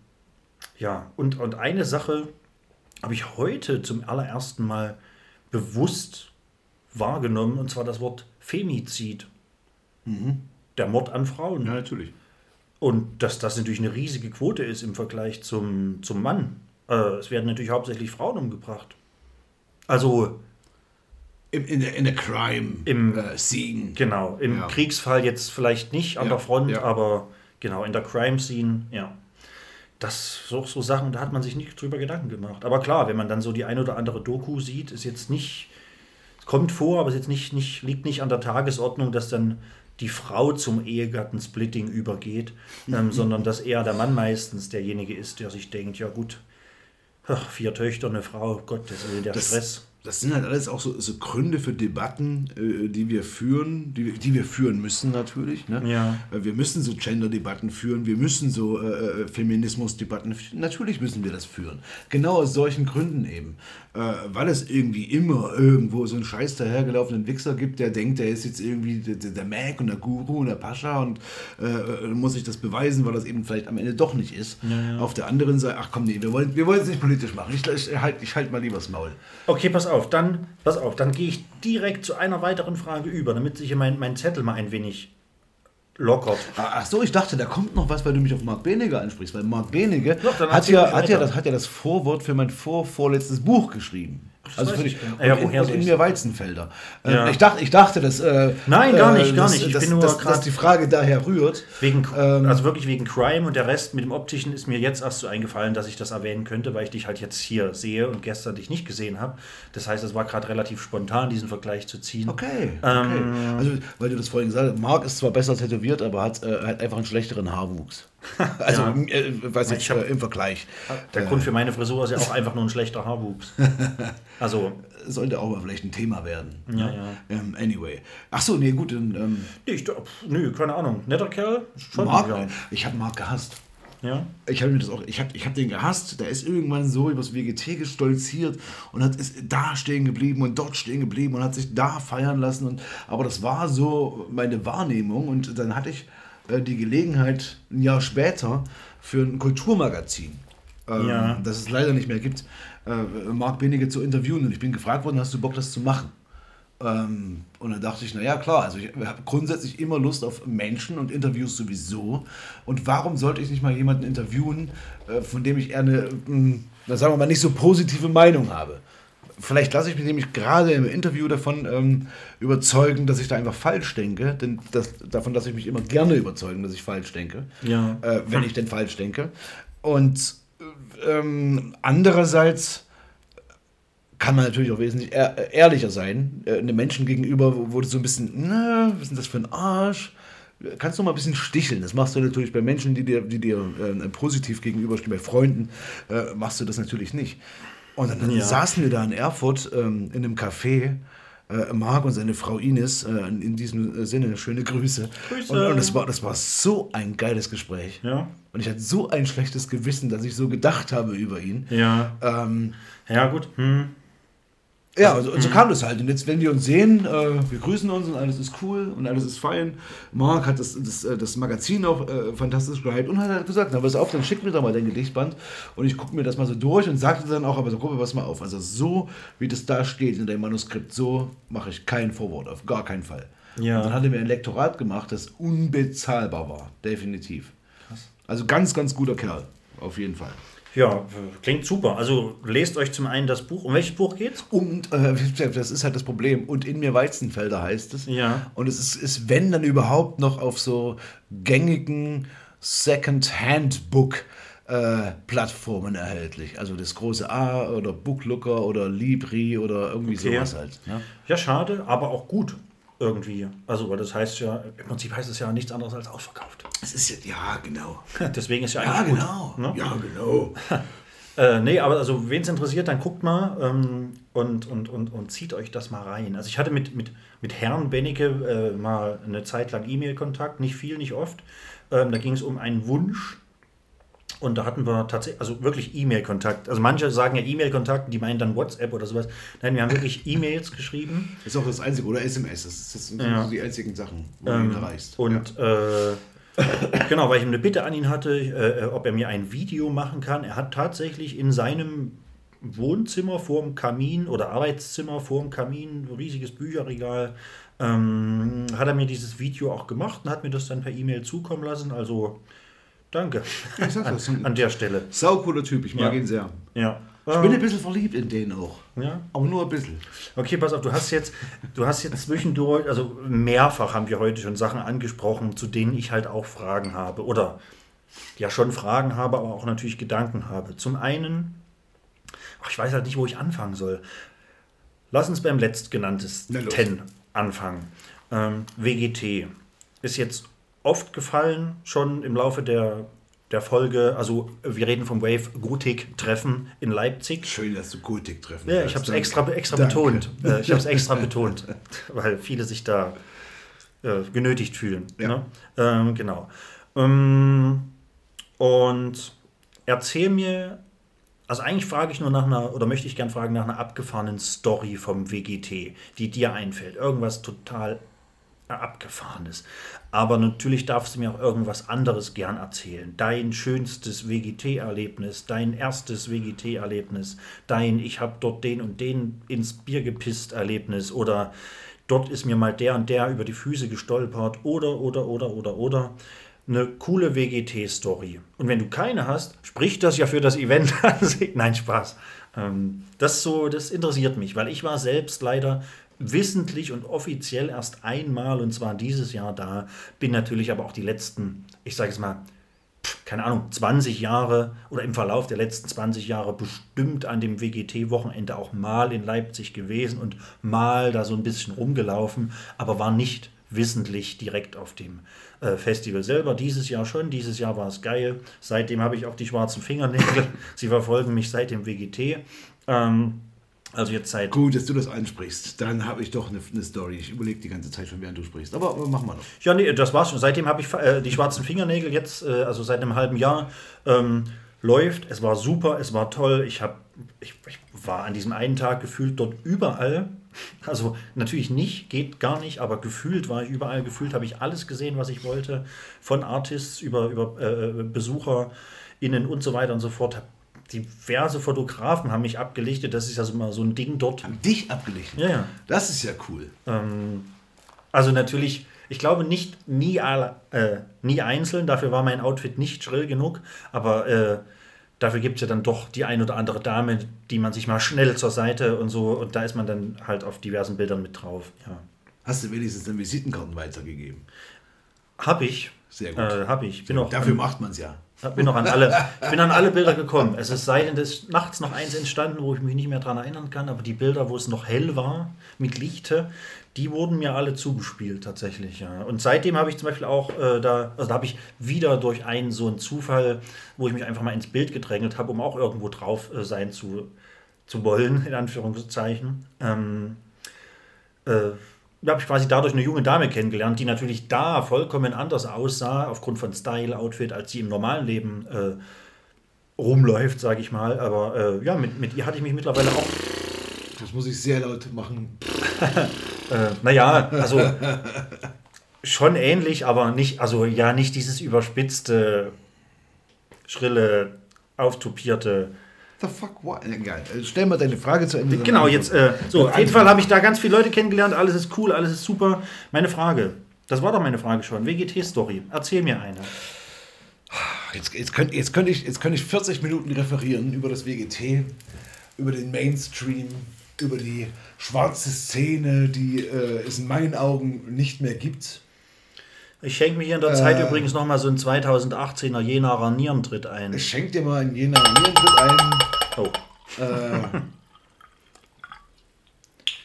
ja, und, und eine Sache habe ich heute zum allerersten Mal bewusst wahrgenommen, und zwar das Wort Femizid. Der Mord an Frauen. Ja, natürlich. Und dass das natürlich eine riesige Quote ist im Vergleich zum, zum Mann. Äh, es werden natürlich hauptsächlich Frauen umgebracht. Also, Im, in, der, in der Crime Im- äh, Scene. genau, im Ja. Kriegsfall jetzt vielleicht nicht an Ja, der Front, ja. aber genau, in der Crime-Scene, ja. Das so, so Sachen, da hat man sich nicht drüber Gedanken gemacht. Aber klar, wenn man dann so die ein oder andere Doku sieht, ist jetzt nicht, es kommt vor, aber es ist jetzt nicht, nicht, liegt nicht an der Tagesordnung, dass dann die Frau zum Ehegattensplitting übergeht, ähm, sondern dass eher der Mann meistens derjenige ist, der sich denkt, ja gut, ach, vier Töchter, eine Frau, Gottes Willen, der Das- Stress. Das sind halt alles auch so, so Gründe für Debatten, äh, die wir führen, die, wir- die wir führen müssen natürlich. Ne? Ja. Äh, Wir müssen so Gender-Debatten führen, wir müssen so äh, äh, Feminismus-Debatten führen. Natürlich müssen wir das führen. Genau aus solchen Gründen eben. Äh, weil es irgendwie immer irgendwo so einen scheiß dahergelaufenen Wichser gibt, der denkt, der ist jetzt irgendwie der, der Mac und der Guru und der Pascha und äh, äh, muss sich das beweisen, weil das eben vielleicht am Ende doch nicht ist. Auf der anderen Seite, ach komm, nee, wir wollen wir wollen es nicht politisch machen. Ich, ich, halt, ich halt mal lieber das Maul. Okay, pass auf, dann, pass auf, dann gehe ich direkt zu einer weiteren Frage über, damit sich hier mein, mein Zettel mal ein wenig lockert. Ah, Ach so, ich dachte, da kommt noch was, weil du mich auf Marc Benecke ansprichst. Weil Marc Benecke Doch, hat ja, hat, ja das, hat ja das Vorwort für mein vorvorletztes Buch geschrieben. Also für ich. Ja, und in, woher und in ich's mir Weizenfelder. Äh, Ja. Ich, dachte, ich dachte, dass. Äh, Nein, gar nicht, äh, gar dass, nicht. Ich dass, bin nur dass, dass die Frage daher rührt. Wegen, Ähm, also wirklich wegen Crime und der Rest mit dem Optischen ist mir jetzt erst so eingefallen, dass ich das erwähnen könnte, weil ich dich halt jetzt hier sehe und gestern dich nicht gesehen habe. Das heißt, es war gerade relativ spontan, diesen Vergleich zu ziehen. Okay, okay. Ähm, also, weil du das vorhin gesagt hast, Marc ist zwar besser tätowiert, aber hat, äh, hat einfach einen schlechteren Haarwuchs. Also, Ja. äh, weiß ich, Ich hab- äh, im Vergleich. Der Grund für meine Frisur ist ja auch einfach nur ein schlechter Haarwuchs. Also, Sollte auch mal vielleicht ein Thema werden. Ja, ja. Ähm, anyway. Ach so, nee, gut, dann. Ähm, nee, ich, nö, keine Ahnung. Netter Kerl? Schon, Marc, ja. ich habe Marc gehasst. ja. Ich habe mir das auch, ich habe ich hab den gehasst. Der ist irgendwann so übers WGT gestolziert und hat, ist da stehen geblieben und dort stehen geblieben und hat sich da feiern lassen. Und, aber das war so meine Wahrnehmung. Und dann hatte ich äh, die Gelegenheit, ein Jahr später, für ein Kulturmagazin, ähm, Ja. das es leider nicht mehr gibt, äh, Marc Benecke zu interviewen. Und ich bin gefragt worden, hast du Bock, das zu machen? Ähm, und dann dachte ich, naja, klar, also ich habe grundsätzlich immer Lust auf Menschen und Interviews sowieso. Und warum sollte ich nicht mal jemanden interviewen, äh, von dem ich eher eine, na, sagen wir mal, nicht so positive Meinung habe? Vielleicht lasse ich mich nämlich gerade im Interview davon ähm, überzeugen, dass ich da einfach falsch denke. Denn das, davon lasse ich mich immer gerne überzeugen, dass ich falsch denke. Ja. Äh, wenn ich denn falsch denke. Und äh, ähm, andererseits kann man natürlich auch wesentlich ehr ehrlicher sein, äh, einem Menschen gegenüber, wo, wo du so ein bisschen, na, was ist das für ein Arsch? Kannst du mal ein bisschen sticheln. Das machst du natürlich bei Menschen, die dir, die dir äh, positiv gegenüberstehen, bei Freunden, äh, machst du das natürlich nicht. Und dann Ja. saßen wir da in Erfurt ähm, in einem Café, äh, Marc und seine Frau Ines, äh, in diesem Sinne schöne Grüße. Grüße. Und, und das, war, das war so ein geiles Gespräch. Ja. Und ich hatte so ein schlechtes Gewissen, dass ich so gedacht habe über ihn. Ja. Ähm, Ja, gut. Hm. Ja, also, und so kam das halt. Und jetzt, wenn wir uns sehen, äh, wir grüßen uns und alles ist cool und alles ist fein. Marc hat das, das, äh, das Magazin auch äh, fantastisch gehypt und hat halt gesagt, na, pass auf, dann schick mir doch mal dein Gedichtband. Und ich gucke mir das mal so durch und sagte dann auch, aber so, guck mal, pass mal auf. Also so, wie das da steht in deinem Manuskript, so mache ich kein Vorwort, auf gar keinen Fall. Ja. Und dann hat er mir ein Lektorat gemacht, das unbezahlbar war, definitiv. Also ganz, ganz guter Kerl, auf jeden Fall. Ja, klingt super. Also lest euch zum einen das Buch. Um welches Buch geht's? Und äh, das ist halt das Problem. Und in mir Weizenfelder heißt es. Ja. Und es ist, ist, wenn dann überhaupt noch auf so gängigen Second-Hand-Book. äh, Plattformen erhältlich. Also das große A oder Booklooker oder Libri oder irgendwie Okay. sowas halt. Ne? Ja, schade, aber auch gut irgendwie. Also, weil das heißt ja, im Prinzip heißt es ja nichts anderes als ausverkauft. Es ist ja, ja, genau. Deswegen ist ja Ja, eigentlich genau. gut. Ne? Ja, genau. Äh, nee, aber also, wen es interessiert, dann guckt mal ähm, und, und, und, und zieht euch das mal rein. Also, ich hatte mit, mit, mit Herrn Bennecke äh, mal eine Zeit lang E-Mail-Kontakt, nicht viel, nicht oft. Ähm, da ging es um einen Wunsch. Und da hatten wir tatsächlich, also wirklich E-Mail-Kontakt. Also manche sagen ja E-Mail-Kontakt, die meinen dann WhatsApp oder sowas. Nein, wir haben wirklich E-Mails geschrieben. Ist auch das Einzige. Oder SMS. Das, sind Ja. so die einzigen Sachen, wo du ihn Ähm, erreichst. Und äh, genau, weil ich eine Bitte an ihn hatte, äh, ob er mir ein Video machen kann. Er hat tatsächlich in seinem Wohnzimmer vorm Kamin oder Arbeitszimmer vorm Kamin, riesiges Bücherregal, ähm, hat er mir dieses Video auch gemacht und hat mir das dann per E-Mail zukommen lassen. Also danke Ich sag das. an der Stelle. Saucooler Typ. Ich mag Ja. ihn sehr. Ja. Ich bin ein bisschen verliebt in den auch. Ja. Aber nur ein bisschen. Okay, pass auf, du hast jetzt, du hast jetzt zwischendurch, also mehrfach haben wir heute schon Sachen angesprochen, zu denen ich halt auch Fragen habe. Oder ja schon Fragen habe, aber auch natürlich Gedanken habe. Zum einen, ach, ich weiß halt nicht, wo ich anfangen soll. Lass uns beim letztgenanntesten anfangen. Ähm, WGT ist jetzt oft gefallen, schon im Laufe der, der Folge, also wir reden vom Wave Gotik-Treffen in Leipzig. Schön, dass du Gotik treffen Ja, ich habe es extra, extra Danke. betont. Äh, ich habe es extra betont, weil viele sich da äh, genötigt fühlen. Ja. Ne? Ähm, genau. Ähm, und erzähl mir, also eigentlich frage ich nur nach einer, oder möchte ich gern fragen nach einer abgefahrenen Story vom WGT, die dir einfällt. Irgendwas total äh, abgefahrenes. Aber natürlich darfst du mir auch irgendwas anderes gern erzählen. Dein schönstes WGT-Erlebnis, dein erstes WGT-Erlebnis, dein Ich habe dort den und den ins Bier gepisst Erlebnis oder dort ist mir mal der und der über die Füße gestolpert oder, oder, oder, oder, oder. Eine coole WGT-Story. Und wenn du keine hast, spricht das ja für das Event an sich. Nein, Spaß. Ähm, das so, das interessiert mich, weil ich war selbst leider wissentlich und offiziell erst einmal und zwar dieses Jahr da, bin natürlich aber auch die letzten, ich sage es mal, keine Ahnung, 20 Jahre oder im Verlauf der letzten 20 Jahre bestimmt an dem WGT-Wochenende auch mal in Leipzig gewesen und mal da so ein bisschen rumgelaufen, aber war nicht wissentlich direkt auf dem äh, Festival selber. Dieses Jahr schon, dieses Jahr war es geil. Seitdem habe ich auch die schwarzen Fingernägel. Sie verfolgen mich seit dem WGT. Ähm, also jetzt seit Gut, dass du das ansprichst. Dann habe ich doch eine, eine Story. Ich überlege die ganze Zeit schon, während du sprichst. Aber, aber machen wir noch. Ja, nee, das war's schon. Seitdem habe ich äh, die schwarzen Fingernägel jetzt, äh, also seit einem halben Jahr, ähm, läuft. Es war super, es war toll. Ich, hab, ich, ich war an diesem einen Tag gefühlt dort überall. Also natürlich nicht, geht gar nicht, aber gefühlt war ich überall. Gefühlt habe ich alles gesehen, was ich wollte. Von Artists über, über äh, BesucherInnen und so weiter und so fort. Hab diverse Fotografen haben mich abgelichtet. Das ist ja so mal so ein Ding dort. Dich abgelegt. Ja, ja. Das ist ja cool. Also natürlich, ich glaube nicht nie, alle, äh, nie einzeln, dafür war mein Outfit nicht schrill genug, aber äh, dafür gibt es ja dann doch die ein oder andere Dame, die man sich mal schnell zur Seite und so, und da ist man dann halt auf diversen Bildern mit drauf. Ja. Hast du wenigstens dann Visitenkarten weitergegeben? Hab ich. Sehr gut. Äh, hab ich. Bin auch, Dafür macht man es ja. Bin noch an alle, ich bin an alle Bilder gekommen. Es ist seitdem des nachts noch eins entstanden, wo ich mich nicht mehr daran erinnern kann, aber die Bilder, wo es noch hell war, mit Lichte, die wurden mir alle zugespielt tatsächlich. Ja. Und seitdem habe ich zum Beispiel auch äh, da, also da habe ich wieder durch einen so einen Zufall, wo ich mich einfach mal ins Bild gedrängelt habe, um auch irgendwo drauf äh, sein zu, zu wollen, in Anführungszeichen. Ähm, äh, habe ich quasi dadurch eine junge Dame kennengelernt, die natürlich da vollkommen anders aussah, aufgrund von Style, Outfit, als sie im normalen Leben äh, rumläuft, sage ich mal. Aber äh, ja, mit, mit ihr hatte ich mich mittlerweile auch, Das muss ich sehr laut machen. äh, naja, also schon ähnlich, aber nicht, also ja, nicht dieses überspitzte, schrille, auftupierte. The fuck, what? Egal. Äh, Stell mal deine Frage zu Ende. Genau, jetzt, äh, so, auf jeden Fall habe ich da ganz viele Leute kennengelernt, alles ist cool, alles ist super. Meine Frage, das war doch meine Frage schon, WGT-Story, erzähl mir eine. Jetzt, jetzt, könnte, jetzt, könnte ich, jetzt könnte ich 40 Minuten referieren über das WGT, über den Mainstream, über die schwarze Szene, die äh, es in meinen Augen nicht mehr gibt. Ich schenke mir hier in der Zeit übrigens nochmal so einen 2018er Jenaer Nierentritt ein. Ich schenke dir mal einen Jena Nierentritt ein. Oh.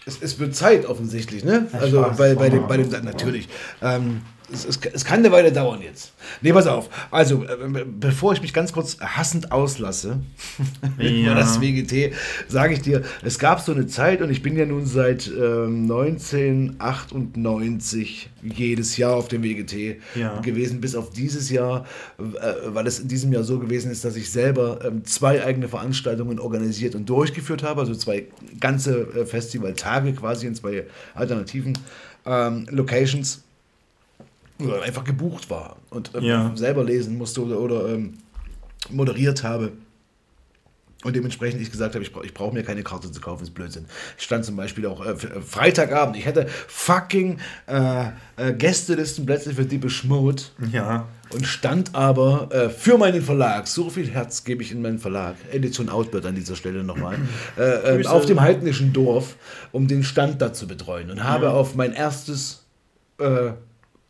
Es, es wird Zeit offensichtlich, ne? Also Spaß. bei, bei, dem, bei dem natürlich. Ähm, es, es, es kann eine Weile dauern jetzt. Nee, pass auf. Also, äh, bevor ich mich ganz kurz hassend auslasse über Ja. das WGT, sage ich dir, es gab so eine Zeit und ich bin ja nun seit ähm, 1998 jedes Jahr auf dem WGT Ja. gewesen, bis auf dieses Jahr, äh, weil es in diesem Jahr so gewesen ist, dass ich selber ähm, zwei eigene Veranstaltungen organisiert und durchgeführt habe, also zwei ganze äh, Festivaltage quasi in zwei alternativen ähm, Locations, dann einfach gebucht war und ähm, Ja. selber lesen musste oder, oder ähm, moderiert habe. Und dementsprechend ich gesagt habe, ich, brauch- brauche mir keine Karte zu kaufen, ist Blödsinn. Ich stand zum Beispiel auch äh, äh, Freitagabend, ich hätte fucking äh, äh, Gästelistenplätze für die Mode Ja. und stand aber äh, für meinen Verlag, so viel Herz gebe ich in meinen Verlag, Edition Outbird an dieser Stelle nochmal, äh, äh, Grüße. auf dem heidnischen Dorf, um den Stand da zu betreuen und habe auf mein erstes äh,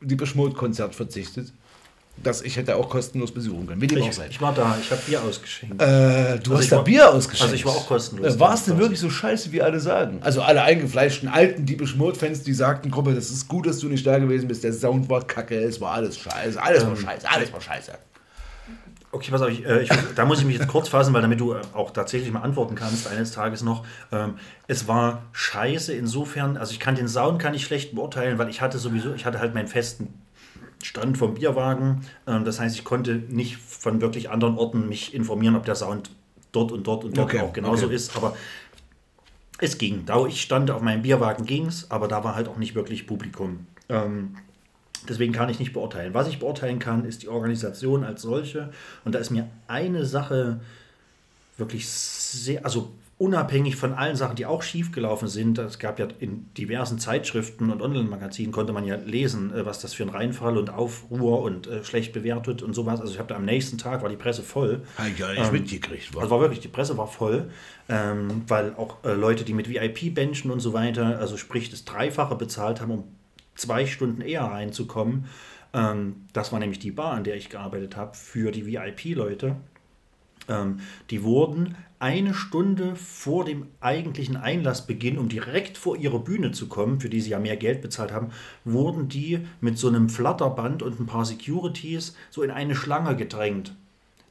die Konzert verzichtet, das ich hätte auch kostenlos besuchen können. Wie dem auch Ich, sei. ich war da, ich habe Bier ausgeschenkt. Äh, du hast ich da war- Bier ausgeschenkt. also ich war auch kostenlos Äh, War es denn wirklich so scheiße, wie alle sagen? Also alle eingefleischten alten Diebisch Mode-Fans, die sagten, Gruppe, das ist gut, dass du nicht da gewesen bist, der Sound war kacke, es war alles scheiße, alles Ähm, war scheiße, alles war scheiße. Okay, pass auf, ich, äh, ich, da muss ich mich jetzt kurz fassen, weil damit du äh, auch tatsächlich mal antworten kannst eines Tages noch. Ähm, es war scheiße insofern, also ich kann den Sound kann ich schlecht beurteilen, weil ich hatte sowieso, ich hatte halt meinen festen Stand vom Bierwagen. Ähm, das heißt, ich konnte nicht von wirklich anderen Orten mich informieren, ob der Sound dort und dort und dort Okay, auch genauso okay. ist. Aber es ging. Da ich stand auf meinem Bierwagen ging's, aber da war halt auch nicht wirklich Publikum. Ähm, deswegen kann ich nicht beurteilen. Was ich beurteilen kann, ist die Organisation als solche. Und da ist mir eine Sache wirklich sehr, also unabhängig von allen Sachen, die auch schiefgelaufen sind, es gab ja in diversen Zeitschriften und Online-Magazinen konnte man ja lesen, äh, was das für ein Reinfall und Aufruhr und äh, schlecht bewertet und sowas. Also ich habe da am nächsten Tag war die Presse voll. Habe ich ja nicht mitgekriegt. Also war wirklich, die Presse war voll, ähm, weil auch äh, Leute, die mit VIP-Benchen und so weiter, also sprich das Dreifache bezahlt haben, um zwei Stunden eher reinzukommen. Ähm, das war nämlich die Bar, an der ich gearbeitet habe, für die VIP-Leute. Ähm, die wurden eine Stunde vor dem eigentlichen Einlassbeginn, um direkt vor ihre Bühne zu kommen, für die sie ja mehr Geld bezahlt haben, wurden die mit so einem Flatterband und ein paar Securities so in eine Schlange gedrängt.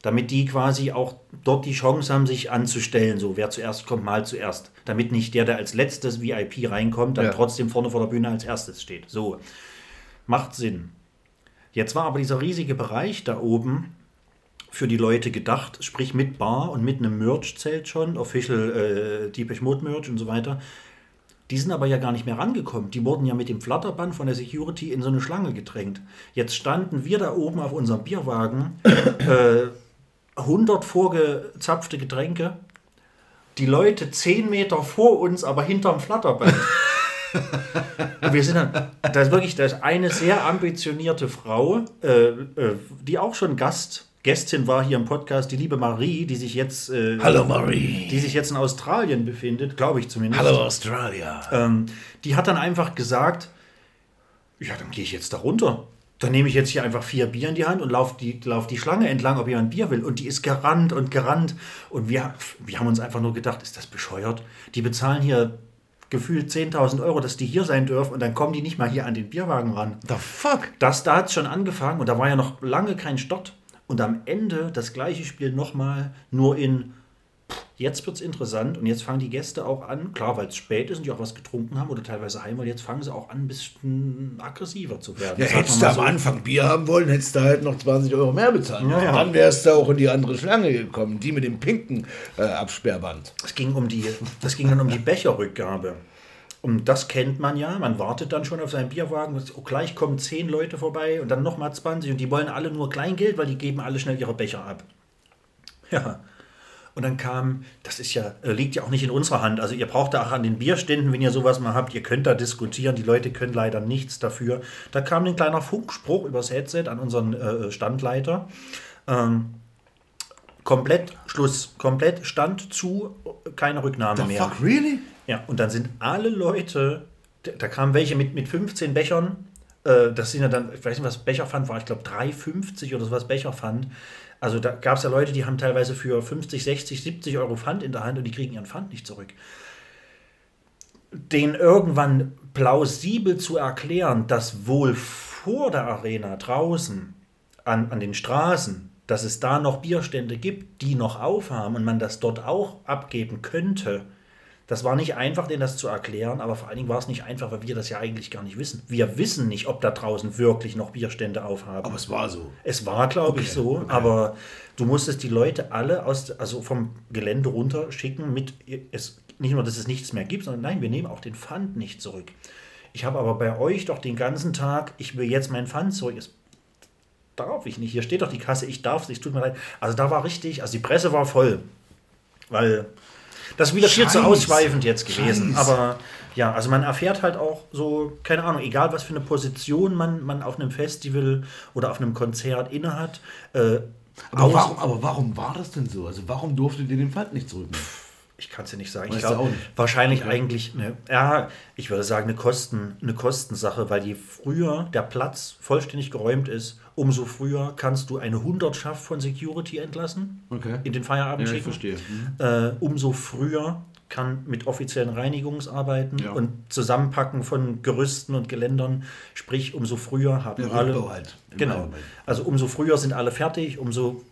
Damit die quasi auch dort die Chance haben, sich anzustellen, so wer zuerst kommt, mal zuerst. Damit nicht der, der als letztes VIP reinkommt, dann Ja. trotzdem vorne vor der Bühne als erstes steht. So. Macht Sinn. Jetzt war aber dieser riesige Bereich da oben für die Leute gedacht, sprich mit Bar und mit einem Merch-Zelt schon, Official äh, Deepish Mode Merch und so weiter. Die sind aber ja gar nicht mehr rangekommen. Die wurden ja mit dem Flatterband von der Security in so eine Schlange gedrängt. Jetzt standen wir da oben auf unserem Bierwagen, äh, 100 vorgezapfte Getränke, die Leute 10 Meter vor uns, aber hinterm Flatterband. Und wir sind dann, da ist wirklich, da ist eine sehr ambitionierte Frau, äh, äh, die auch schon Gast, Gästin war hier im Podcast, die liebe Marie, die sich jetzt, äh, Hallo Marie. die sich jetzt in Australien befindet, glaube ich zumindest. Hallo Australia. Ähm, die hat dann einfach gesagt, ja, dann gehe ich jetzt da runter. Dann nehme ich jetzt hier einfach vier Bier in die Hand und laufe die, lauf die Schlange entlang, ob jemand Bier will. Und die ist gerannt und gerannt. Und wir, wir haben uns einfach nur gedacht, ist das bescheuert? Die bezahlen hier gefühlt 10.000 Euro, dass die hier sein dürfen und dann kommen die nicht mal hier an den Bierwagen ran. The fuck? Das, da hat es schon angefangen und da war ja noch lange kein Start. Und am Ende das gleiche Spiel nochmal, nur in jetzt wird es interessant und jetzt fangen die Gäste auch an, klar, weil es spät ist und die auch was getrunken haben oder teilweise heim, weil jetzt fangen sie auch an, ein bisschen aggressiver zu werden. Ja, hättest du am so. Anfang Bier haben wollen, hättest du halt noch 20 Euro mehr bezahlen Ja, ja. Dann wärst du auch in die andere Schlange gekommen, die mit dem pinken äh, Absperrband. Es ging um die, das ging dann um die Becherrückgabe. Und das kennt man ja. Man wartet dann schon auf seinen Bierwagen. Oh, gleich kommen zehn Leute vorbei und dann nochmal 20. Und die wollen alle nur Kleingeld, weil die geben alle schnell ihre Becher ab. Ja. Und dann kam, das ist ja, äh, liegt ja auch nicht in unserer Hand. Also ihr braucht da auch an den Bierständen, wenn ihr sowas mal habt, ihr könnt da diskutieren. Die Leute können leider nichts dafür. Da kam ein kleiner Funkspruch übers Headset an unseren äh, Standleiter. Ähm, komplett Schluss, komplett Stand zu, keine Rücknahme The mehr. fuck, really? Ja, und dann sind alle Leute, da- kamen welche mit, mit 15 Bechern, äh, das sind ja dann, ich weiß nicht, was Becherpfand war, ich glaube 3,50 oder so was Becherpfand. Also da gab es ja Leute, die haben teilweise für 50, 60, 70 Euro Pfand in der Hand und die kriegen ihren Pfand nicht zurück. Den irgendwann plausibel zu erklären, dass wohl vor der Arena draußen an, an den Straßen, dass es da noch Bierstände gibt, die noch aufhaben und man das dort auch abgeben könnte, das war nicht einfach, denen das zu erklären, aber vor allen Dingen war es nicht einfach, weil wir das ja eigentlich gar nicht wissen. Wir wissen nicht, ob da draußen wirklich noch Bierstände aufhaben. Aber es war so. Es war, glaube ich, Okay, so, okay. aber du musstest die Leute alle aus, also vom Gelände runter schicken mit, es, nicht nur, dass es nichts mehr gibt, sondern nein, wir nehmen auch den Pfand nicht zurück. Ich habe aber bei euch doch den ganzen Tag, ich will jetzt meinen Pfand zurück. Das darf ich nicht. Hier steht doch die Kasse, ich darf es nicht, tut mir leid. Also da war richtig, also die Presse war voll. Weil das ist wieder viel zu ausschweifend jetzt gewesen. Scheiße. Aber ja, also man erfährt halt auch so, keine Ahnung, egal was für eine Position man, man auf einem Festival oder auf einem Konzert innehat. Äh, Aber warum, aber warum war das denn so? Also warum durftet ihr den Pfand nicht zurücknehmen? Ich kann es dir nicht sagen. Weißt ich glaube, wahrscheinlich eigentlich, eine, ja, ich würde sagen, eine, Kosten, eine Kostensache, weil je früher der Platz vollständig geräumt ist, umso früher kannst du eine Hundertschaft von Security entlassen, Okay. in den Feierabend Ja, ich schicken. verstehe. Äh, umso früher kann mit offiziellen Reinigungsarbeiten Ja. und Zusammenpacken von Gerüsten und Geländern, sprich umso früher haben Der alle halt. Genau. Also umso früher sind alle fertig, umso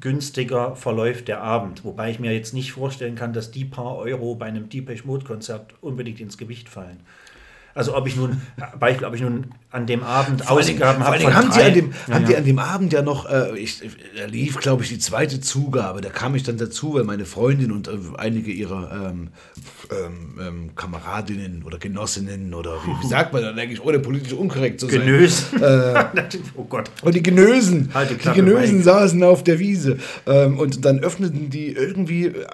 günstiger verläuft der Abend. Wobei ich mir jetzt nicht vorstellen kann, dass die paar Euro bei einem Deepesh Mode Konzert unbedingt ins Gewicht fallen. Also ob ich nun, Beispiel, ob ich nun an dem Abend Ausgaben habe von haben, die drei- an dem, Ja, haben die ja. an dem Abend ja noch, äh, ich, da lief, glaube ich, die zweite Zugabe. Da kam ich dann dazu, weil meine Freundin und äh, einige ihrer ähm, ähm, ähm, Kameradinnen oder Genossinnen oder wie, wie sagt man dann eigentlich, ohne politisch unkorrekt zu sein. Genös. oh Gott. Und die Genösen, Halt die die, Genösen saßen auf der Wiese. Ähm, und dann öffneten die irgendwie äh,